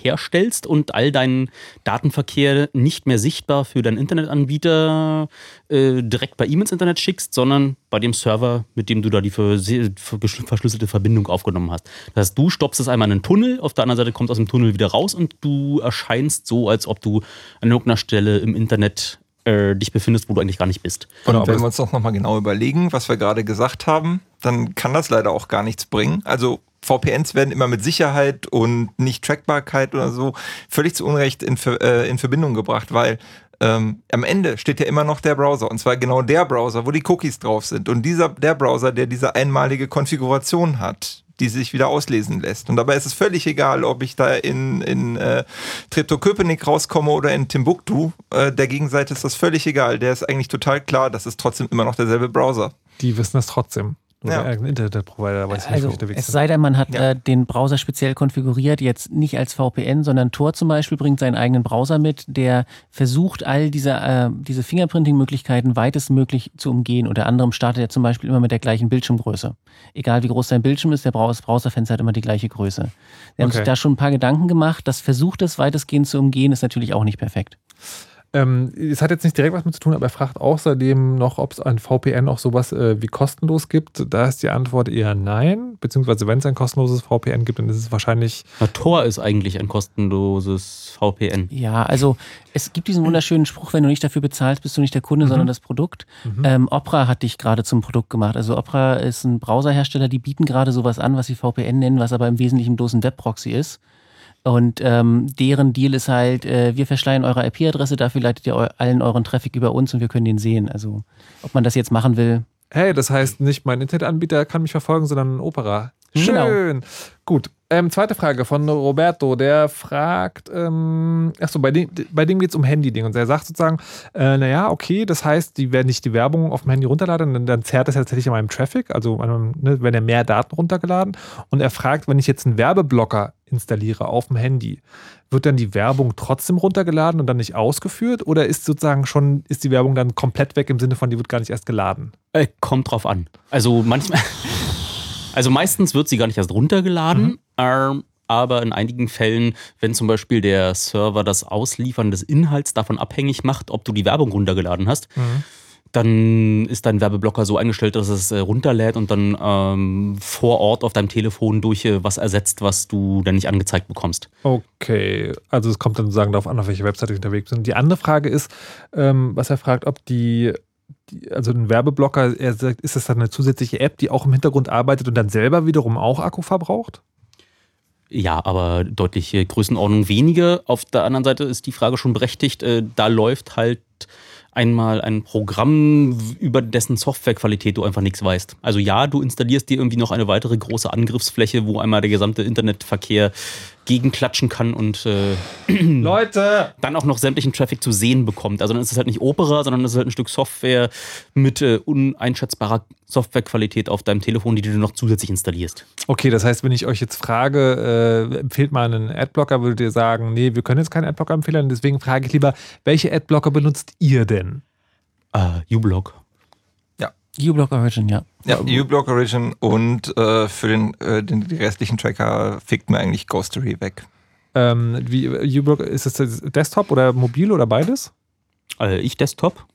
herstellst und all deinen Datenverkehr nicht mehr sichtbar für deinen Internetanbieter äh, direkt bei ihm ins Internet schickst, sondern bei dem Server, mit dem du da die verschlüsselte Verbindung aufgenommen hast. Das heißt, du stoppst es einmal in einen Tunnel, auf der anderen Seite kommt aus dem Tunnel wieder raus und du erscheinst so, als ob du an irgendeiner Stelle im Internet äh, dich befindest, wo du eigentlich gar nicht bist. Und wenn wir uns doch nochmal genau überlegen, was wir gerade gesagt haben, dann kann das leider auch gar nichts bringen. Also VPNs werden immer mit Sicherheit und nicht Trackbarkeit oder so völlig zu Unrecht in, äh, in Verbindung gebracht, weil ähm, am Ende steht ja immer noch der Browser und zwar genau der Browser, wo die Cookies drauf sind und dieser der Browser, der diese einmalige Konfiguration hat, die sich wieder auslesen lässt. Und dabei ist es völlig egal, ob ich da in, in äh, Treptow-Köpenick rauskomme oder in Timbuktu. Äh, der Gegenseite ist das völlig egal. Der ist eigentlich total klar, das ist trotzdem immer noch derselbe Browser. Die wissen das trotzdem. Ja. Internetprovider weiß nicht, Also, wo ich unterwegs es sei denn, man hat äh, den Browser speziell konfiguriert, jetzt nicht als VPN, sondern Tor zum Beispiel bringt seinen eigenen Browser mit, der versucht, all diese, äh, diese Fingerprinting-Möglichkeiten weitestmöglich zu umgehen. Unter anderem startet er zum Beispiel immer mit der gleichen Bildschirmgröße. Egal wie groß sein Bildschirm ist, der Browserfenster hat immer die gleiche Größe. Wir haben Okay. sich da schon ein paar Gedanken gemacht. Das versucht es weitestgehend zu umgehen, ist natürlich auch nicht perfekt. Ähm, es hat jetzt nicht direkt was mit zu tun, aber er fragt außerdem noch, ob es ein VPN auch sowas äh, wie kostenlos gibt. Da ist die Antwort eher nein. Beziehungsweise, wenn es ein kostenloses VPN gibt, dann ist es wahrscheinlich. Na, Tor ist eigentlich ein kostenloses VPN. Ja, also es gibt diesen wunderschönen Spruch, wenn du nicht dafür bezahlst, bist du nicht der Kunde, sondern das Produkt. Mhm. Ähm, Opera hat dich gerade zum Produkt gemacht. Also Opera ist ein Browserhersteller, die bieten gerade sowas an, was sie VPN nennen, was aber im Wesentlichen bloß ein Webproxy ist. Und ähm, deren Deal ist halt, äh, wir verschleiern eure IP-Adresse, dafür leitet ihr eu allen euren Traffic über uns und wir können den sehen. Also ob man das jetzt machen will, Hey, das heißt nicht mein Internetanbieter kann mich verfolgen, sondern Opera. Genau. Schön. Gut. Ähm, zweite Frage von Roberto. Der fragt, ähm, achso, bei dem, bei dem geht es um Handy-Ding. Und er sagt sozusagen, äh, naja, okay, das heißt, die, wenn ich die Werbung auf dem Handy runterlade, dann, dann zerrt das ja tatsächlich an meinem Traffic, also meinem, ne, werden ja mehr Daten runtergeladen. Und er fragt, wenn ich jetzt einen Werbeblocker installiere auf dem Handy, wird dann die Werbung trotzdem runtergeladen und dann nicht ausgeführt? Oder ist sozusagen schon, ist die Werbung dann komplett weg im Sinne von, die wird gar nicht erst geladen? Äh, kommt drauf an. Also manchmal. Also meistens wird sie gar nicht erst runtergeladen, ähm, aber in einigen Fällen, wenn zum Beispiel der Server das Ausliefern des Inhalts davon abhängig macht, ob du die Werbung runtergeladen hast, dann ist dein Werbeblocker so eingestellt, dass es äh, runterlädt und dann ähm, vor Ort auf deinem Telefon durch äh, was ersetzt, was du dann nicht angezeigt bekommst. Okay, also es kommt dann sozusagen darauf an, auf welche Webseite ich unterwegs bin. Die andere Frage ist, ähm, was er fragt, ob die, also ein Werbeblocker, er sagt, ist das dann eine zusätzliche App, die auch im Hintergrund arbeitet und dann selber wiederum auch Akku verbraucht? Ja, aber deutlich äh, Größenordnung weniger. Auf der anderen Seite ist die Frage schon berechtigt. Äh, da läuft halt einmal ein Programm, über dessen Softwarequalität du einfach nichts weißt. Also ja, du installierst dir irgendwie noch eine weitere große Angriffsfläche, wo einmal der gesamte Internetverkehr gegenklatschen kann und äh, Leute! dann auch noch sämtlichen Traffic zu sehen bekommt. Also dann ist es halt nicht Opera, sondern es ist halt ein Stück Software mit äh, uneinschätzbarer Softwarequalität auf deinem Telefon, die du noch zusätzlich installierst. Okay, das heißt, wenn ich euch jetzt frage, äh, empfehlt mal einen Adblocker, würdet ihr sagen, nee, wir können jetzt keinen Adblocker empfehlen. Deswegen frage ich lieber, welche Adblocker benutzt ihr denn? Äh, uBlock. uBlock Origin, ja. Ja, uBlock Origin und äh, für den, äh, den die restlichen Tracker fickt mir eigentlich Ghostery weg. Ähm, wie, uBlock, ist es Desktop oder mobil oder beides? Äh, ich Desktop.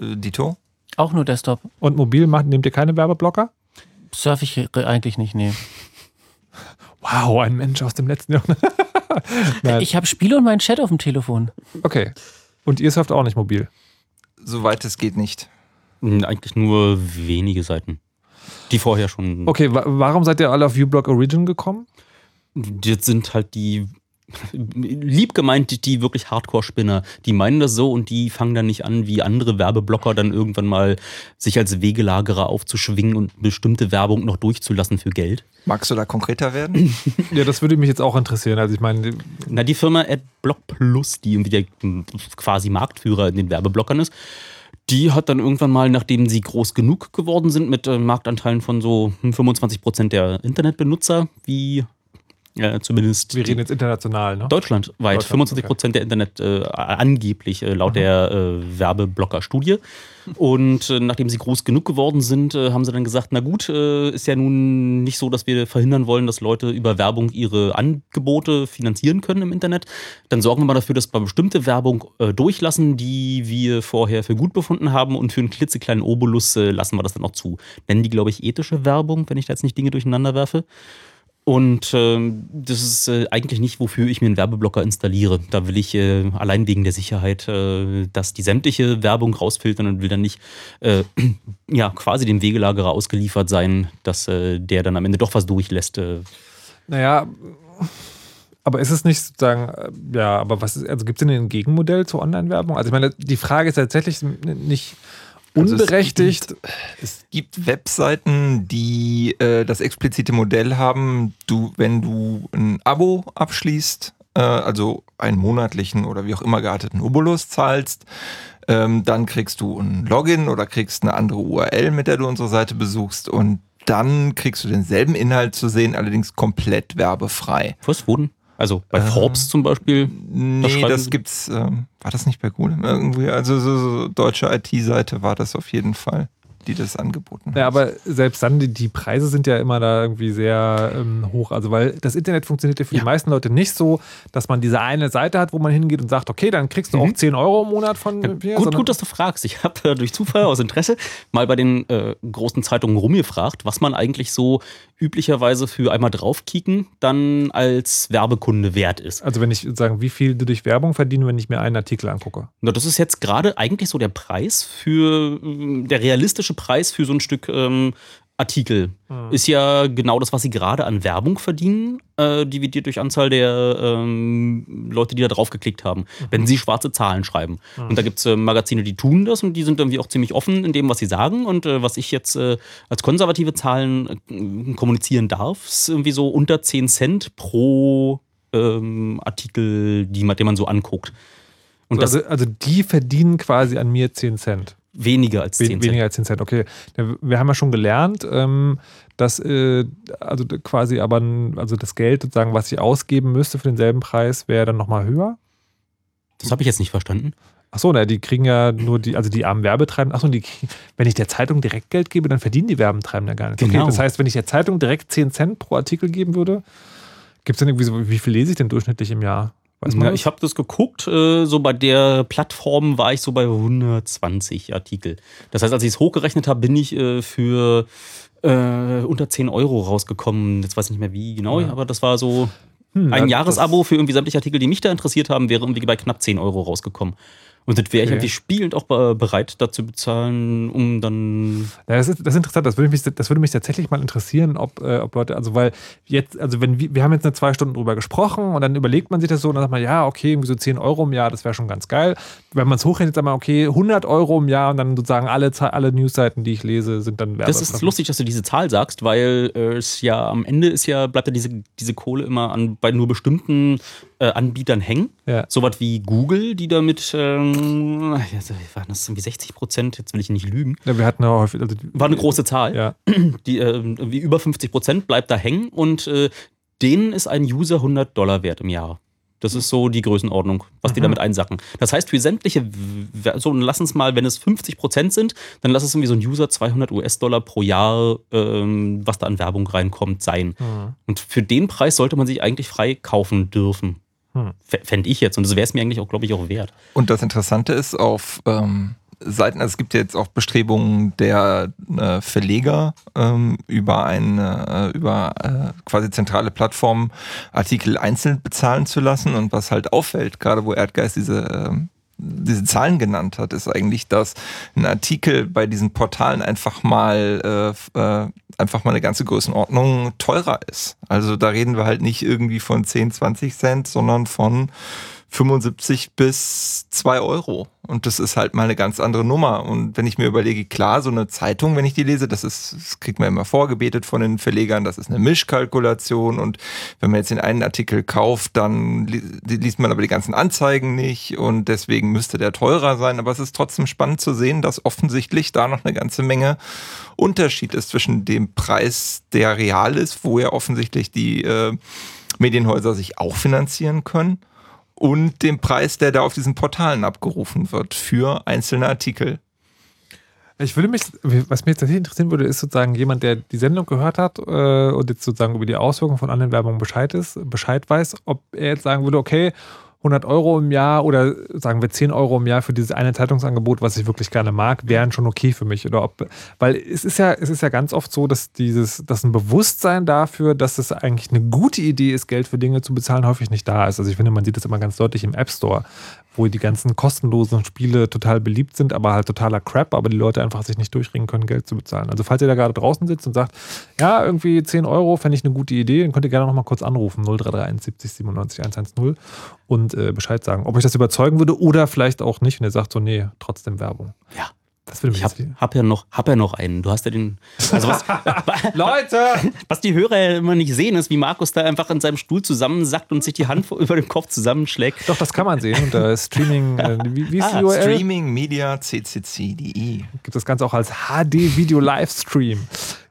Äh, Dito? Auch nur Desktop. Und mobil macht, nehmt ihr keine Werbeblocker? Surf ich eigentlich nicht, nee. Wow, ein Mensch aus dem letzten Jahrhundert. Nein. Ich habe Spiele und meinen Chat auf dem Telefon. Okay. Und ihr surft auch nicht mobil? soweit es geht nicht. Eigentlich nur wenige Seiten. Die vorher schon. Okay, wa warum seid ihr alle auf uBlock Origin gekommen? Jetzt sind halt die lieb gemeint die, die wirklich Hardcore-Spinner, die meinen das so und die fangen dann nicht an, wie andere Werbeblocker dann irgendwann mal sich als Wegelagerer aufzuschwingen und bestimmte Werbung noch durchzulassen für Geld. Magst du da konkreter werden? ja, das würde mich jetzt auch interessieren. Also ich meine, Na, die Firma AdBlock Plus, die irgendwie der quasi Marktführer in den Werbeblockern ist, die hat dann irgendwann mal, nachdem sie groß genug geworden sind, mit äh, Marktanteilen von so hm, 25 Prozent der Internetbenutzer, wie äh, zumindest wir reden jetzt international, ne? Deutschlandweit. Deutschland, 25 Prozent der Internet äh, angeblich äh, laut der äh, Werbeblocker-Studie. Und äh, nachdem sie groß genug geworden sind, äh, haben sie dann gesagt, na gut, ist ja nun nicht so, dass wir verhindern wollen, dass Leute über Werbung ihre Angebote finanzieren können im Internet. Dann sorgen wir mal dafür, dass wir bestimmte Werbung durchlassen, die wir vorher für gut befunden haben und für einen klitzekleinen Obolus lassen wir das dann auch zu. Nennen die, glaube ich, ethische Werbung, wenn ich da jetzt nicht Dinge durcheinander werfe. Und ähm, das ist äh, eigentlich nicht, wofür ich mir einen Werbeblocker installiere. Da will ich äh, allein wegen der Sicherheit, äh, dass die sämtliche Werbung rausfiltern und will dann nicht äh, ja, quasi dem Wegelagerer ausgeliefert sein, dass äh, der dann am Ende doch was durchlässt. Äh. Naja, aber ist es nicht sozusagen, äh, ja, aber was ist, also gibt es denn ein Gegenmodell zur Online-Werbung? Also ich meine, die Frage ist tatsächlich nicht Also es unberechtigt. gibt- Es gibt Webseiten, die äh, das explizite Modell haben, du, wenn du ein Abo abschließt, äh, also einen monatlichen oder wie auch immer gearteten Obolus zahlst, ähm, dann kriegst du ein Login oder kriegst eine andere URL, mit der du unsere Seite besuchst und dann kriegst du denselben Inhalt zu sehen, allerdings komplett werbefrei. Was wurden? Also bei Forbes zum Beispiel? Nee, das sie- gibt's, ähm, war das nicht bei Google? Irgendwie, also so, so deutsche IT-Seite war das auf jeden Fall, die das angeboten hat. Ja, aber selbst dann, die, die Preise sind ja immer da irgendwie sehr ähm, hoch. Also, weil das Internet funktioniert ja für die meisten Leute nicht so, dass man diese eine Seite hat, wo man hingeht und sagt, okay, dann kriegst du auch 10 Euro im Monat von mir. Gut, gut, dass du fragst. Ich habe äh, durch Zufall aus Interesse mal bei den äh, großen Zeitungen rumgefragt, was man eigentlich so üblicherweise für einmal draufkicken dann als Werbekunde wert ist. Also wenn ich sagen, wie viel du durch Werbung verdienen, wenn ich mir einen Artikel angucke. Na, das ist jetzt gerade eigentlich so der Preis für, ähm, der realistische Preis für so ein Stück ähm, Artikel. Mhm. Ist ja genau das, was sie gerade an Werbung verdienen, äh, dividiert durch Anzahl der ähm, Leute, die da drauf geklickt haben, wenn sie schwarze Zahlen schreiben. Mhm. Und da gibt es äh, Magazine, die tun das und die sind irgendwie auch ziemlich offen in dem, was sie sagen. Und äh, was ich jetzt äh, als konservative Zahlen äh, kommunizieren darf, ist irgendwie so unter 10 Cent pro ähm, Artikel, die man, den man so anguckt. Und das also, also die verdienen quasi an mir 10 Cent. Weniger als 10 We Cent. Weniger als 10 Cent, okay. Wir haben ja schon gelernt, ähm, dass äh, also quasi aber also das Geld, sozusagen, was ich ausgeben müsste für denselben Preis, wäre dann nochmal höher. Das habe ich jetzt nicht verstanden. Achso, na, die kriegen ja nur die, also die armen Werbetreibenden, achso, die wenn ich der Zeitung direkt Geld gebe, dann verdienen die Werbetreibenden ja gar nichts. Genau. Okay, das heißt, wenn ich der Zeitung direkt 10 Cent pro Artikel geben würde, gibt es dann irgendwie so, wie viel lese ich denn durchschnittlich im Jahr? Das? ich habe das geguckt, äh, so bei der Plattform war ich so bei 120 Artikel. Das heißt, als ich es hochgerechnet habe, bin ich äh, für äh, unter 10 Euro rausgekommen. Jetzt weiß ich nicht mehr wie genau, Ja. aber das war so Hm, ein ja, Jahresabo für irgendwie sämtliche Artikel, die mich da interessiert haben, wäre irgendwie bei knapp 10 Euro rausgekommen. Und das wäre ich irgendwie spielend auch be- bereit dazu bezahlen, um dann Ja, das ist, das ist interessant. Das würde mich, das würde mich tatsächlich mal interessieren, ob, äh, ob Leute, also weil jetzt, also wenn wir, wir haben jetzt eine zwei Stunden drüber gesprochen und dann überlegt man sich das so und dann sagt man, ja, okay, irgendwie so 10 Euro im Jahr, das wäre schon ganz geil. Wenn man es hochrechnet, sagt man, okay, 100 Euro im Jahr und dann sozusagen alle, alle Newsseiten, die ich lese, sind dann Das ist lustig, dass du diese Zahl sagst, weil äh, es ja am Ende ist ja, bleibt ja diese, diese Kohle immer an, bei nur bestimmten äh, Anbietern hängen. Ja. Sowas wie Google, die damit, ähm, waren das irgendwie 60 Prozent, jetzt will ich nicht lügen. Ja, wir hatten ja häufig, also War eine große Zahl. Ja. Die, äh, wie über 50 Prozent bleibt da hängen und äh, denen ist ein User 100 Dollar wert im Jahr. Das ist so die Größenordnung, was die Mhm. damit einsacken. Das heißt, für sämtliche, so lass uns mal, wenn es 50 Prozent sind, dann lass es irgendwie so ein User 200 US-Dollar pro Jahr, ähm, was da an Werbung reinkommt, sein. Mhm. Und für den Preis sollte man sich eigentlich frei kaufen dürfen. Hm. Fände ich jetzt. Und das wäre es mir eigentlich auch, glaube ich, auch wert. Und das Interessante ist, auf ähm, Seiten, also es gibt ja jetzt auch Bestrebungen der äh, Verleger ähm, über eine, äh, über äh, quasi zentrale Plattformen Artikel einzeln bezahlen zu lassen. Und was halt auffällt, gerade wo Erdgeist diese ähm, diese Zahlen genannt hat, ist eigentlich, dass ein Artikel bei diesen Portalen einfach mal äh, äh, einfach mal eine ganze Größenordnung teurer ist. Also da reden wir halt nicht irgendwie von 10, 20 Cent, sondern von 75 bis 2 Euro. Und das ist halt mal eine ganz andere Nummer. Und wenn ich mir überlege, klar, so eine Zeitung, wenn ich die lese, das ist, das kriegt man immer vorgebetet von den Verlegern, das ist eine Mischkalkulation. Und wenn man jetzt den einen Artikel kauft, dann liest man aber die ganzen Anzeigen nicht und deswegen müsste der teurer sein. Aber es ist trotzdem spannend zu sehen, dass offensichtlich da noch eine ganze Menge Unterschied ist zwischen dem Preis, der real ist, wo ja offensichtlich die äh, Medienhäuser sich auch finanzieren können und dem Preis, der da auf diesen Portalen abgerufen wird für einzelne Artikel. Ich würde mich, was mich tatsächlich interessieren würde, ist sozusagen jemand, der die Sendung gehört hat äh, und jetzt sozusagen über die Auswirkungen von anderen Werbungen Bescheid ist, Bescheid weiß, ob er jetzt sagen würde, okay, 100 Euro im Jahr oder sagen wir 10 Euro im Jahr für dieses eine Zeitungsangebot, was ich wirklich gerne mag, wären schon okay für mich. Oder ob, weil es ist ja, es ist ja ganz oft so, dass dieses, dass ein Bewusstsein dafür, dass es eigentlich eine gute Idee ist, Geld für Dinge zu bezahlen, häufig nicht da ist. Also ich finde, man sieht das immer ganz deutlich im App Store wo die ganzen kostenlosen Spiele total beliebt sind, aber halt totaler Crap, aber die Leute einfach sich nicht durchringen können, Geld zu bezahlen. Also falls ihr da gerade draußen sitzt und sagt, ja, irgendwie 10 Euro fände ich eine gute Idee, dann könnt ihr gerne nochmal kurz anrufen, 0331 70 97 110 und äh, Bescheid sagen, ob euch das überzeugen würde oder vielleicht auch nicht und ihr sagt so, nee, trotzdem Werbung. Ja. Das will ich hab, hab, ja noch, hab ja noch einen. Du hast ja den. Also was, Leute! Was die Hörer ja immer nicht sehen, ist, wie Markus da einfach in seinem Stuhl zusammensackt und sich die Hand über dem Kopf zusammenschlägt. Doch, das kann man sehen. unter Streaming, äh, wie, wie ist ah, die URL? Streaming Media CCC.de. Gibt das Ganze auch als HD-Video-Livestream.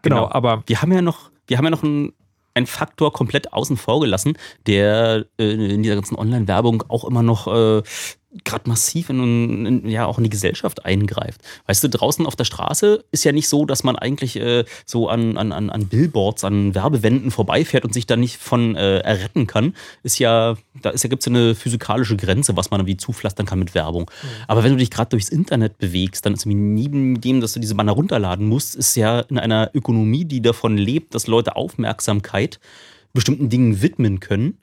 Genau, genau, aber. Wir haben ja noch, wir haben ja noch einen ein Faktor komplett außen vor gelassen, der äh, in dieser ganzen Online-Werbung auch immer noch äh, gerade massiv in, in, ja auch in die Gesellschaft eingreift. Weißt du, draußen auf der Straße ist ja nicht so, dass man eigentlich äh, so an, an, an Billboards, an Werbewänden vorbeifährt und sich da nicht von äh, erretten kann. Ist ja, da ist ja, gibt es ja eine physikalische Grenze, was man irgendwie zupflastern kann mit Werbung. Mhm. Aber wenn du dich gerade durchs Internet bewegst, dann ist neben dem, dass du diese Banner runterladen musst, ist ja in einer Ökonomie, die davon lebt, dass Leute Aufmerksamkeit bestimmten Dingen widmen können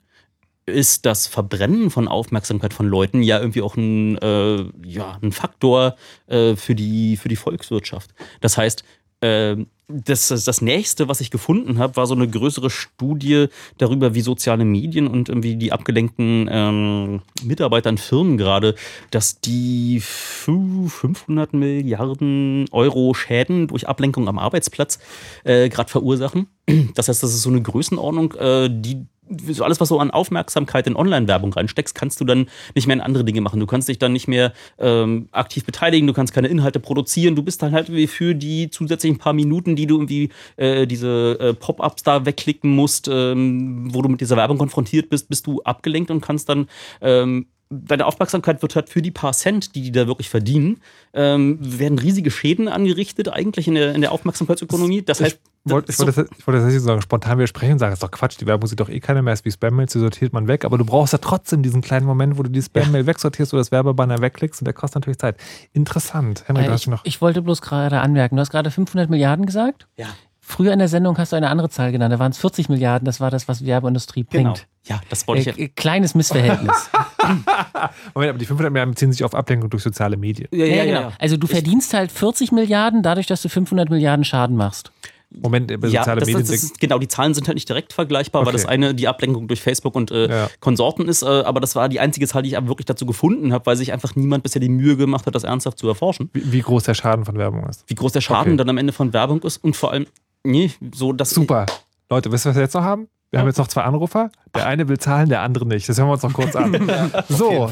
ist das Verbrennen von Aufmerksamkeit von Leuten ja irgendwie auch ein, äh, ja, ein Faktor äh, für, die, für die Volkswirtschaft. Das heißt, äh, das, das nächste, was ich gefunden habe, war so eine größere Studie darüber, wie soziale Medien und irgendwie die abgelenkten ähm, Mitarbeiter in Firmen gerade, dass die 500 Milliarden Euro Schäden durch Ablenkung am Arbeitsplatz äh, gerade verursachen. Das heißt, das ist so eine Größenordnung, äh, die so alles, was so an Aufmerksamkeit in Online-Werbung reinsteckst, kannst du dann nicht mehr in andere Dinge machen. Du kannst dich dann nicht mehr ähm, aktiv beteiligen, du kannst keine Inhalte produzieren, du bist dann halt für die zusätzlichen paar Minuten, die du irgendwie äh, diese äh, Pop-ups da wegklicken musst, ähm, wo du mit dieser Werbung konfrontiert bist, bist du abgelenkt und kannst dann ähm, deine Aufmerksamkeit wird halt für die paar Cent, die die da wirklich verdienen, ähm, werden riesige Schäden angerichtet eigentlich in der, in der Aufmerksamkeitsökonomie. Das heißt, ich wollte ich wollt das, ich wollt das nicht sagen, spontan widersprechen sagen, das ist doch Quatsch, die Werbung sieht doch eh keiner mehr, ist wie Spam-Mails, die sortiert man weg, aber du brauchst ja trotzdem diesen kleinen Moment, wo du die Spam-Mail ja. wegsortierst oder das Werbebanner wegklickst und der kostet natürlich Zeit. Interessant. Henrik, äh, ich, ich wollte bloß gerade anmerken, du hast gerade 500 Milliarden gesagt? Ja. Früher in der Sendung hast du eine andere Zahl genannt. Da waren es 40 Milliarden. Das war das, was Werbeindustrie genau. bringt. Ja, das wollte ich. Äh, kleines Missverhältnis. Moment, aber die 500 Milliarden beziehen sich auf Ablenkung durch soziale Medien. Ja, ja, ja genau. Also du verdienst halt 40 Milliarden dadurch, dass du 500 Milliarden Schaden machst. Moment, über ja, soziale das, Medien. Das ist, genau, die Zahlen sind halt nicht direkt vergleichbar, okay. weil das eine die Ablenkung durch Facebook und äh, ja. Konsorten ist, äh, aber das war die einzige Zahl, die ich aber wirklich dazu gefunden habe, weil sich einfach niemand bisher die Mühe gemacht hat, das ernsthaft zu erforschen. Wie, wie groß der Schaden von Werbung ist. Wie groß der Schaden okay. dann am Ende von Werbung ist und vor allem, nee, so dass. Super. Leute, wisst ihr, was wir jetzt noch haben? Wir haben jetzt noch zwei Anrufer. Der eine will zahlen, der andere nicht. Das hören wir uns noch kurz an. ja, so,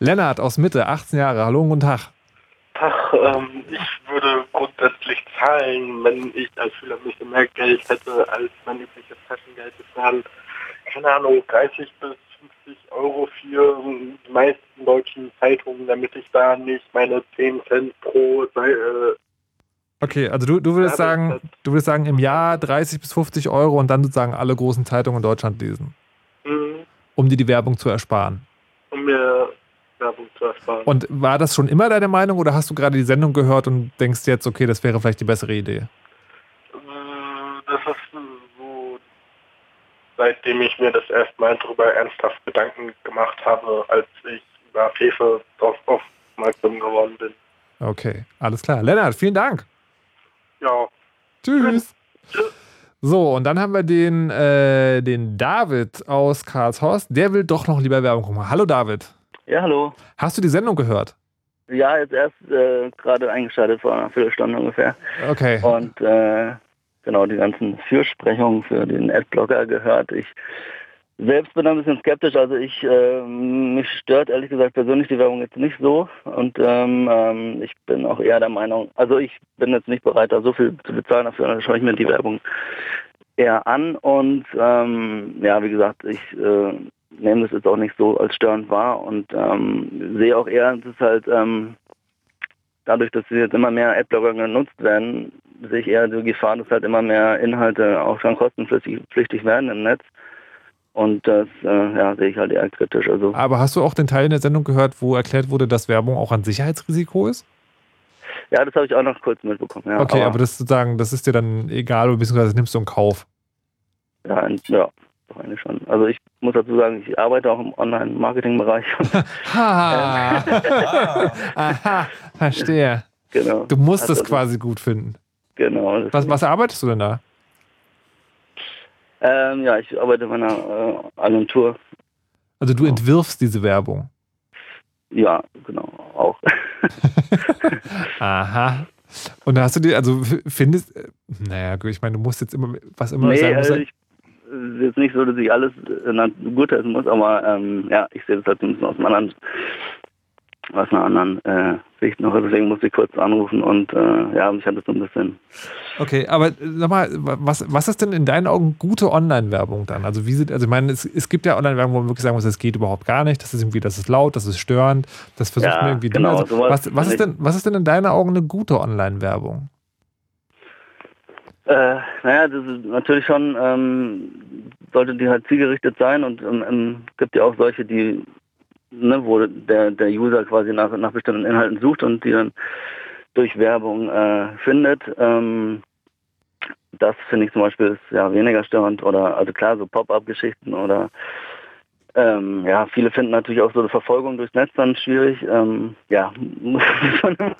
Lennart aus Mitte, 18 Jahre. Hallo und guten Tag. Tag, ähm, ich würde grundsätzlich zahlen, wenn ich als Schüler nicht mehr Geld hätte als mein übliches Taschengeld. Das waren, keine Ahnung, 30 bis 50 Euro für die meisten deutschen Zeitungen, damit ich da nicht meine 10 Cent pro äh, Okay, also du, du würdest sagen, du würdest sagen, im Jahr 30 bis 50 Euro und dann sozusagen alle großen Zeitungen in Deutschland lesen. Mhm. Um dir die Werbung zu ersparen. Um mir Werbung zu ersparen. Und war das schon immer deine Meinung oder hast du gerade die Sendung gehört und denkst jetzt, okay, das wäre vielleicht die bessere Idee? Äh, das ist so, seitdem ich mir das erstmal darüber ernsthaft Gedanken gemacht habe, als ich über Fefe auf, auf aufmerksam geworden bin. Okay, alles klar. Lennart, vielen Dank. Ja. Tschüss. So, und dann haben wir den, äh, den David aus Karlshorst. Der will doch noch lieber Werbung gucken. Hallo David. Ja, hallo. Hast du die Sendung gehört? Ja, jetzt erst äh, gerade eingeschaltet vor einer Viertelstunde ungefähr. Okay. Und äh, genau die ganzen Fürsprechungen für den Adblocker gehört. Ich selbst bin ein bisschen skeptisch. Also ich äh, mich stört ehrlich gesagt persönlich die Werbung jetzt nicht so. Und ähm, ähm, ich bin auch eher der Meinung, also ich bin jetzt nicht bereit, da so viel zu bezahlen dafür. Dann schaue ich mir die Werbung eher an. Und ähm, ja, wie gesagt, ich äh, nehme das jetzt auch nicht so als störend wahr und ähm, sehe auch eher, dass es halt ähm, dadurch, dass jetzt immer mehr Adblocker genutzt werden, sehe ich eher die Gefahr, dass halt immer mehr Inhalte auch schon kostenpflichtig pflichtig werden im Netz. Und das äh, ja, sehe ich halt eher kritisch. Also Aber hast du auch den Teil in der Sendung gehört, wo erklärt wurde, dass Werbung auch ein Sicherheitsrisiko ist? ja, das habe ich auch noch kurz mitbekommen. Ja, okay, aber, das sozusagen, das ist dir dann egal, beziehungsweise das nimmst du in Kauf. ja, ja, doch eigentlich schon. Also ich muss dazu sagen, ich arbeite auch im Online-Marketing-Bereich. Ha! Aha, verstehe. Genau. Du musst es Also, quasi gut finden. Genau. Was, was arbeitest du denn da? Ähm, ja, ich arbeite in einer äh, Agentur. Also du entwirfst diese Werbung. Ja, genau, auch. Aha. Und da hast du dir, also findest, äh, naja, ich meine, du musst jetzt immer, was immer nee, sein muss. also ich, es ist jetzt nicht so, dass ich alles äh, gut heißen muss, aber ähm, ja, ich sehe das halt ein bisschen aus einem anderen, aus einer anderen äh, Sicht noch. Deswegen musste ich kurz anrufen und äh, ja, mich hat das so ein bisschen Okay, aber äh, sag mal, was, was ist denn in deinen Augen gute Online-Werbung dann? Also wie sind, also ich meine, es, es gibt ja Online-Werbung, wo man wirklich sagen muss, das geht überhaupt gar nicht, das ist irgendwie, das ist laut, das ist störend, das versucht Ja, mir irgendwie genau, also, sowas was, was, ist denn, was ist denn in deinen Augen eine gute Online-Werbung? Äh, naja, das ist natürlich schon, ähm, sollte die halt zielgerichtet sein und ähm, ähm, gibt ja auch solche, die, ne, wo der, der User quasi nach, nach bestimmten Inhalten sucht und die dann durch Werbung äh, findet. Ähm, das finde ich zum Beispiel ist ja weniger störend oder also klar so Pop-up-Geschichten oder ähm, ja, viele finden natürlich auch so eine Verfolgung durchs Netz dann schwierig. Ähm, ja,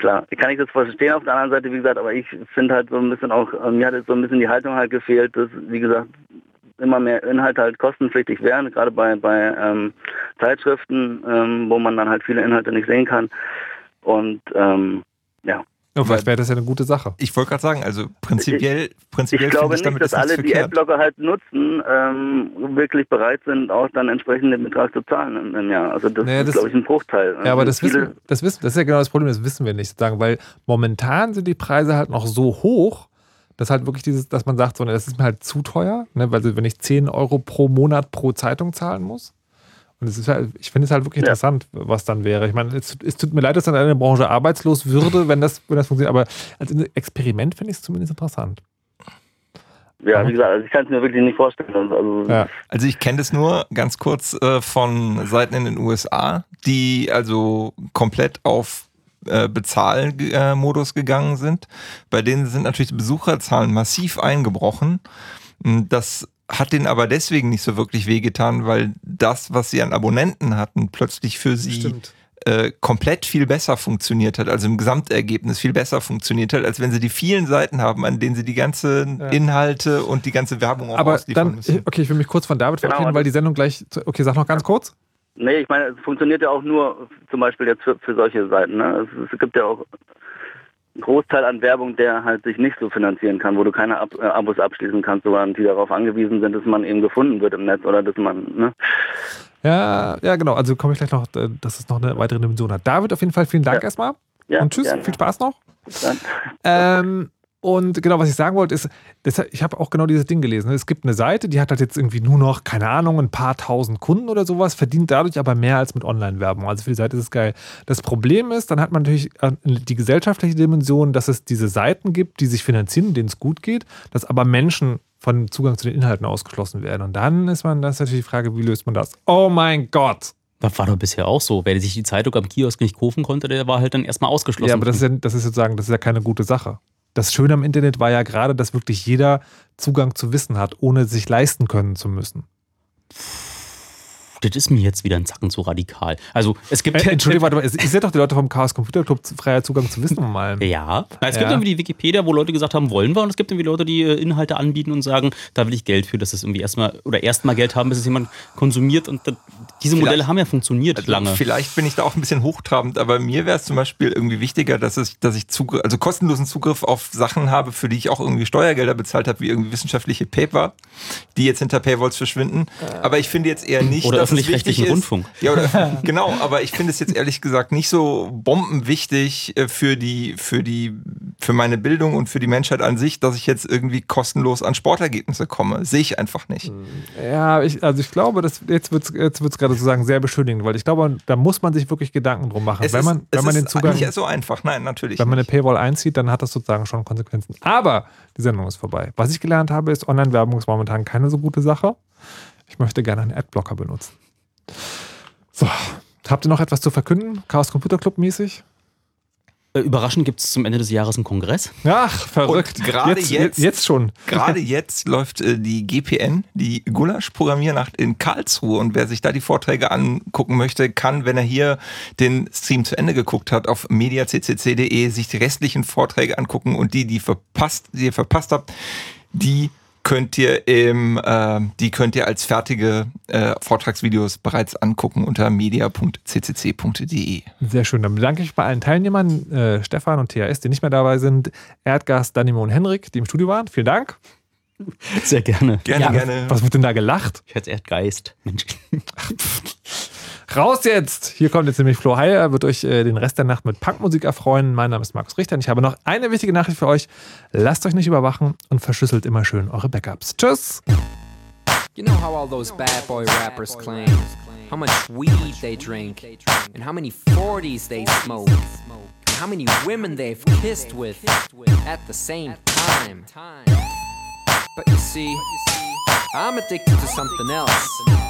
Klar, kann ich das verstehen auf der anderen Seite, wie gesagt, aber ich finde halt so ein bisschen auch, äh, mir hat jetzt so ein bisschen die Haltung halt gefehlt, dass, wie gesagt, immer mehr Inhalte halt kostenpflichtig wären, gerade bei, bei ähm, Zeitschriften, ähm, wo man dann halt viele Inhalte nicht sehen kann. Und ähm, ja. Ja, vielleicht wäre das ja eine gute Sache. Ich wollte gerade sagen, also prinzipiell, prinzipiell ich glaube ich nicht, damit dass ist nichts alle, die. Adblocker halt nutzen, ähm, wirklich bereit sind, auch dann entsprechend den Betrag zu zahlen im, im Jahr. Also das Naja, ist, das- glaube ich, ein Bruchteil. Ja, aber Also das wissen, das wissen, das ist ja genau das Problem, das wissen wir nicht sozusagen, weil momentan sind die Preise halt noch so hoch, dass halt wirklich dieses, dass man sagt, so, ne, das ist mir halt zu teuer, ne, weil so, wenn ich 10 Euro pro Monat pro Zeitung zahlen muss. Und es ist halt, ich finde es halt wirklich interessant, was dann wäre. Ich meine, es, es tut mir leid, dass dann eine Branche arbeitslos würde, wenn das, wenn das funktioniert, aber als Experiment finde ich es zumindest interessant. ja, wie gesagt, also ich kann es mir wirklich nicht vorstellen. Also, Also ich kenne das nur ganz kurz äh, von Seiten in den USA, die also komplett auf äh, Bezahlmodus gegangen sind. Bei denen sind natürlich die Besucherzahlen massiv eingebrochen. Das hat denen aber deswegen nicht so wirklich wehgetan, weil das, was sie an Abonnenten hatten, plötzlich für sie äh, komplett viel besser funktioniert hat, also im Gesamtergebnis viel besser funktioniert hat, als wenn sie die vielen Seiten haben, an denen sie die ganzen Ja. Inhalte und die ganze Werbung auch Aber ausliefern dann, müssen. okay, ich will mich kurz von David Genau, verabschieden, weil die Sendung gleich, zu- okay, sag noch ganz kurz. Nee, ich meine, es funktioniert ja auch nur zum Beispiel jetzt für, für solche Seiten. Ne? Es, es gibt ja auch einen Großteil an Werbung, der halt sich nicht so finanzieren kann, wo du keine Ab äh, Abos abschließen kannst, sondern die darauf angewiesen sind, dass man eben gefunden wird im Netz oder dass man, ne? Ja, ja, genau. Also komme ich gleich noch, äh, dass es noch eine weitere Dimension hat. David, auf jeden Fall vielen Dank erstmal. Ja, und tschüss, gerne. viel Spaß noch. Ähm, und genau, was ich sagen wollte, ist, ich habe auch genau dieses Ding gelesen. Es gibt eine Seite, die hat halt jetzt irgendwie nur noch, keine Ahnung, ein paar tausend Kunden oder sowas, verdient dadurch aber mehr als mit Online-Werbung. Also für die Seite ist es geil. Das Problem ist, dann hat man natürlich äh, die gesellschaftliche Dimension, dass es diese Seiten gibt, die sich finanzieren, denen es gut geht, dass aber Menschen von Zugang zu den Inhalten ausgeschlossen werden. Und dann ist man, das ist natürlich die Frage, wie löst man das? Oh mein Gott! Das war doch bisher auch so. Wer sich die Zeitung am Kiosk nicht kaufen konnte, der war halt dann erstmal ausgeschlossen. Ja, aber das ist ja, das ist sozusagen, das ist ja keine gute Sache. Das Schöne am Internet war ja gerade, dass wirklich jeder Zugang zu Wissen hat, ohne sich leisten können zu müssen. Das ist mir jetzt wieder ein Zacken zu radikal. Also es gibt. Äh, Entschuldigung, warte mal, ihr seid doch die Leute vom Chaos Computer Club freier Zugang zu Wissen um allem. Ja. Es gibt Ja. irgendwie die Wikipedia, wo Leute gesagt haben, wollen wir, und es gibt irgendwie Leute, die äh, Inhalte anbieten und sagen, da will ich Geld für, dass es irgendwie erstmal oder erstmal Geld haben, bis es jemand konsumiert. Und das, diese Modelle haben ja funktioniert lange. Vielleicht bin ich da auch ein bisschen hochtrabend, aber mir wäre es zum Beispiel irgendwie wichtiger, dass ich, dass ich Zugriff, also kostenlosen Zugriff auf Sachen habe, für die ich auch irgendwie Steuergelder bezahlt habe, wie irgendwie wissenschaftliche Paper, die jetzt hinter Paywalls verschwinden. Aber ich finde jetzt eher nicht, Oder dass es öffentlich-rechtlichen ist- Rundfunk. Ja, oder, genau, aber ich finde es jetzt ehrlich gesagt nicht so bombenwichtig äh, für die, für die, für meine Bildung und für die Menschheit an sich, dass ich jetzt irgendwie kostenlos an Sportergebnisse komme. Sehe ich einfach nicht. Ja, ich, also ich glaube, das, jetzt wird es jetzt wird's gerade sozusagen sehr beschönigend, weil ich glaube, da muss man sich wirklich Gedanken drum machen. Es wenn ist- man, es wenn man ist den Zugang, nicht so einfach. Nein, natürlich wenn man eine Paywall einzieht, dann hat das sozusagen schon Konsequenzen. Aber die Sendung ist vorbei. Was ich gelernt habe, ist, Online-Werbung ist momentan keine so gute Sache. Ich möchte gerne einen Adblocker benutzen. So, habt ihr noch etwas zu verkünden? Chaos Computer Club mäßig? Äh, Überraschend gibt es zum Ende des Jahres einen Kongress. Ach, verrückt. Und gerade Jetzt- jetzt, jetzt schon. Gerade jetzt läuft äh, die GPN, die Gulasch-Programmiernacht in Karlsruhe. Und wer sich da die Vorträge angucken möchte, kann, wenn er hier den Stream zu Ende geguckt hat, auf mediaccc.de sich die restlichen Vorträge angucken und die, die verpasst, die ihr verpasst habt, die könnt ihr im, äh, die könnt ihr als fertige äh, Vortragsvideos bereits angucken unter media.ccc.de. Sehr schön. Dann bedanke ich mich bei allen Teilnehmern, äh, Stefan und THS, die nicht mehr dabei sind, Erdgas, Danimo und Henrik, die im Studio waren. Vielen Dank. Sehr gerne. Gerne, Ja, gerne. Was wird denn da gelacht? Ich hätte Erdgeist. Mensch. Raus jetzt! Hier kommt jetzt nämlich Flo Heyer, wird euch äh, den Rest der Nacht mit Punkmusik erfreuen. Mein Name ist Markus Richter und ich habe noch eine wichtige Nachricht für euch. Lasst euch nicht überwachen und verschlüsselt immer schön eure Backups. Tschüss! You know how all those bad boy rappers claim how much weed they drink, and how many 40s they smoke, and how many women they've kissed with at the same time. But you see, I'm addicted to something else.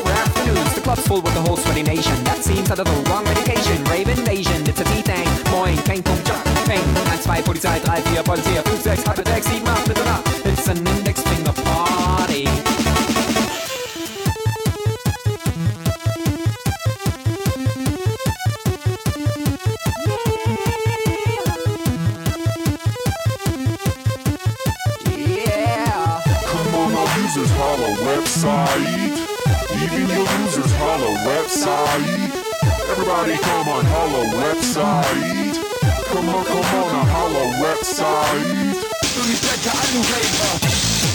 afternoons. The club's full with the whole sweaty nation. That seems out of the wrong medication. Rave invasion, it's a D-Thing. Moin, kein Punkt, jump, ping. 1, 2, Polizei, 3, 4, Polizei, 5, 6, halbe 6, 7, 8, bitte nach. It's an index finger party. Yeah. Come on, our users holla website. Even your users holla website. Everybody come on, holla website. Come on, come on, holla website. Come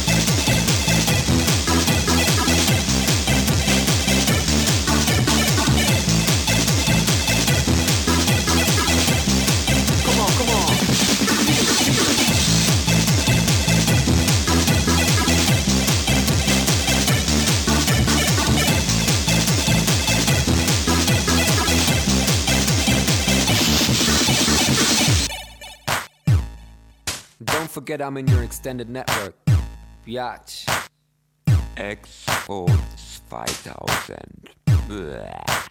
forget I'm in your extended network. Biatch. 2000. Bäh.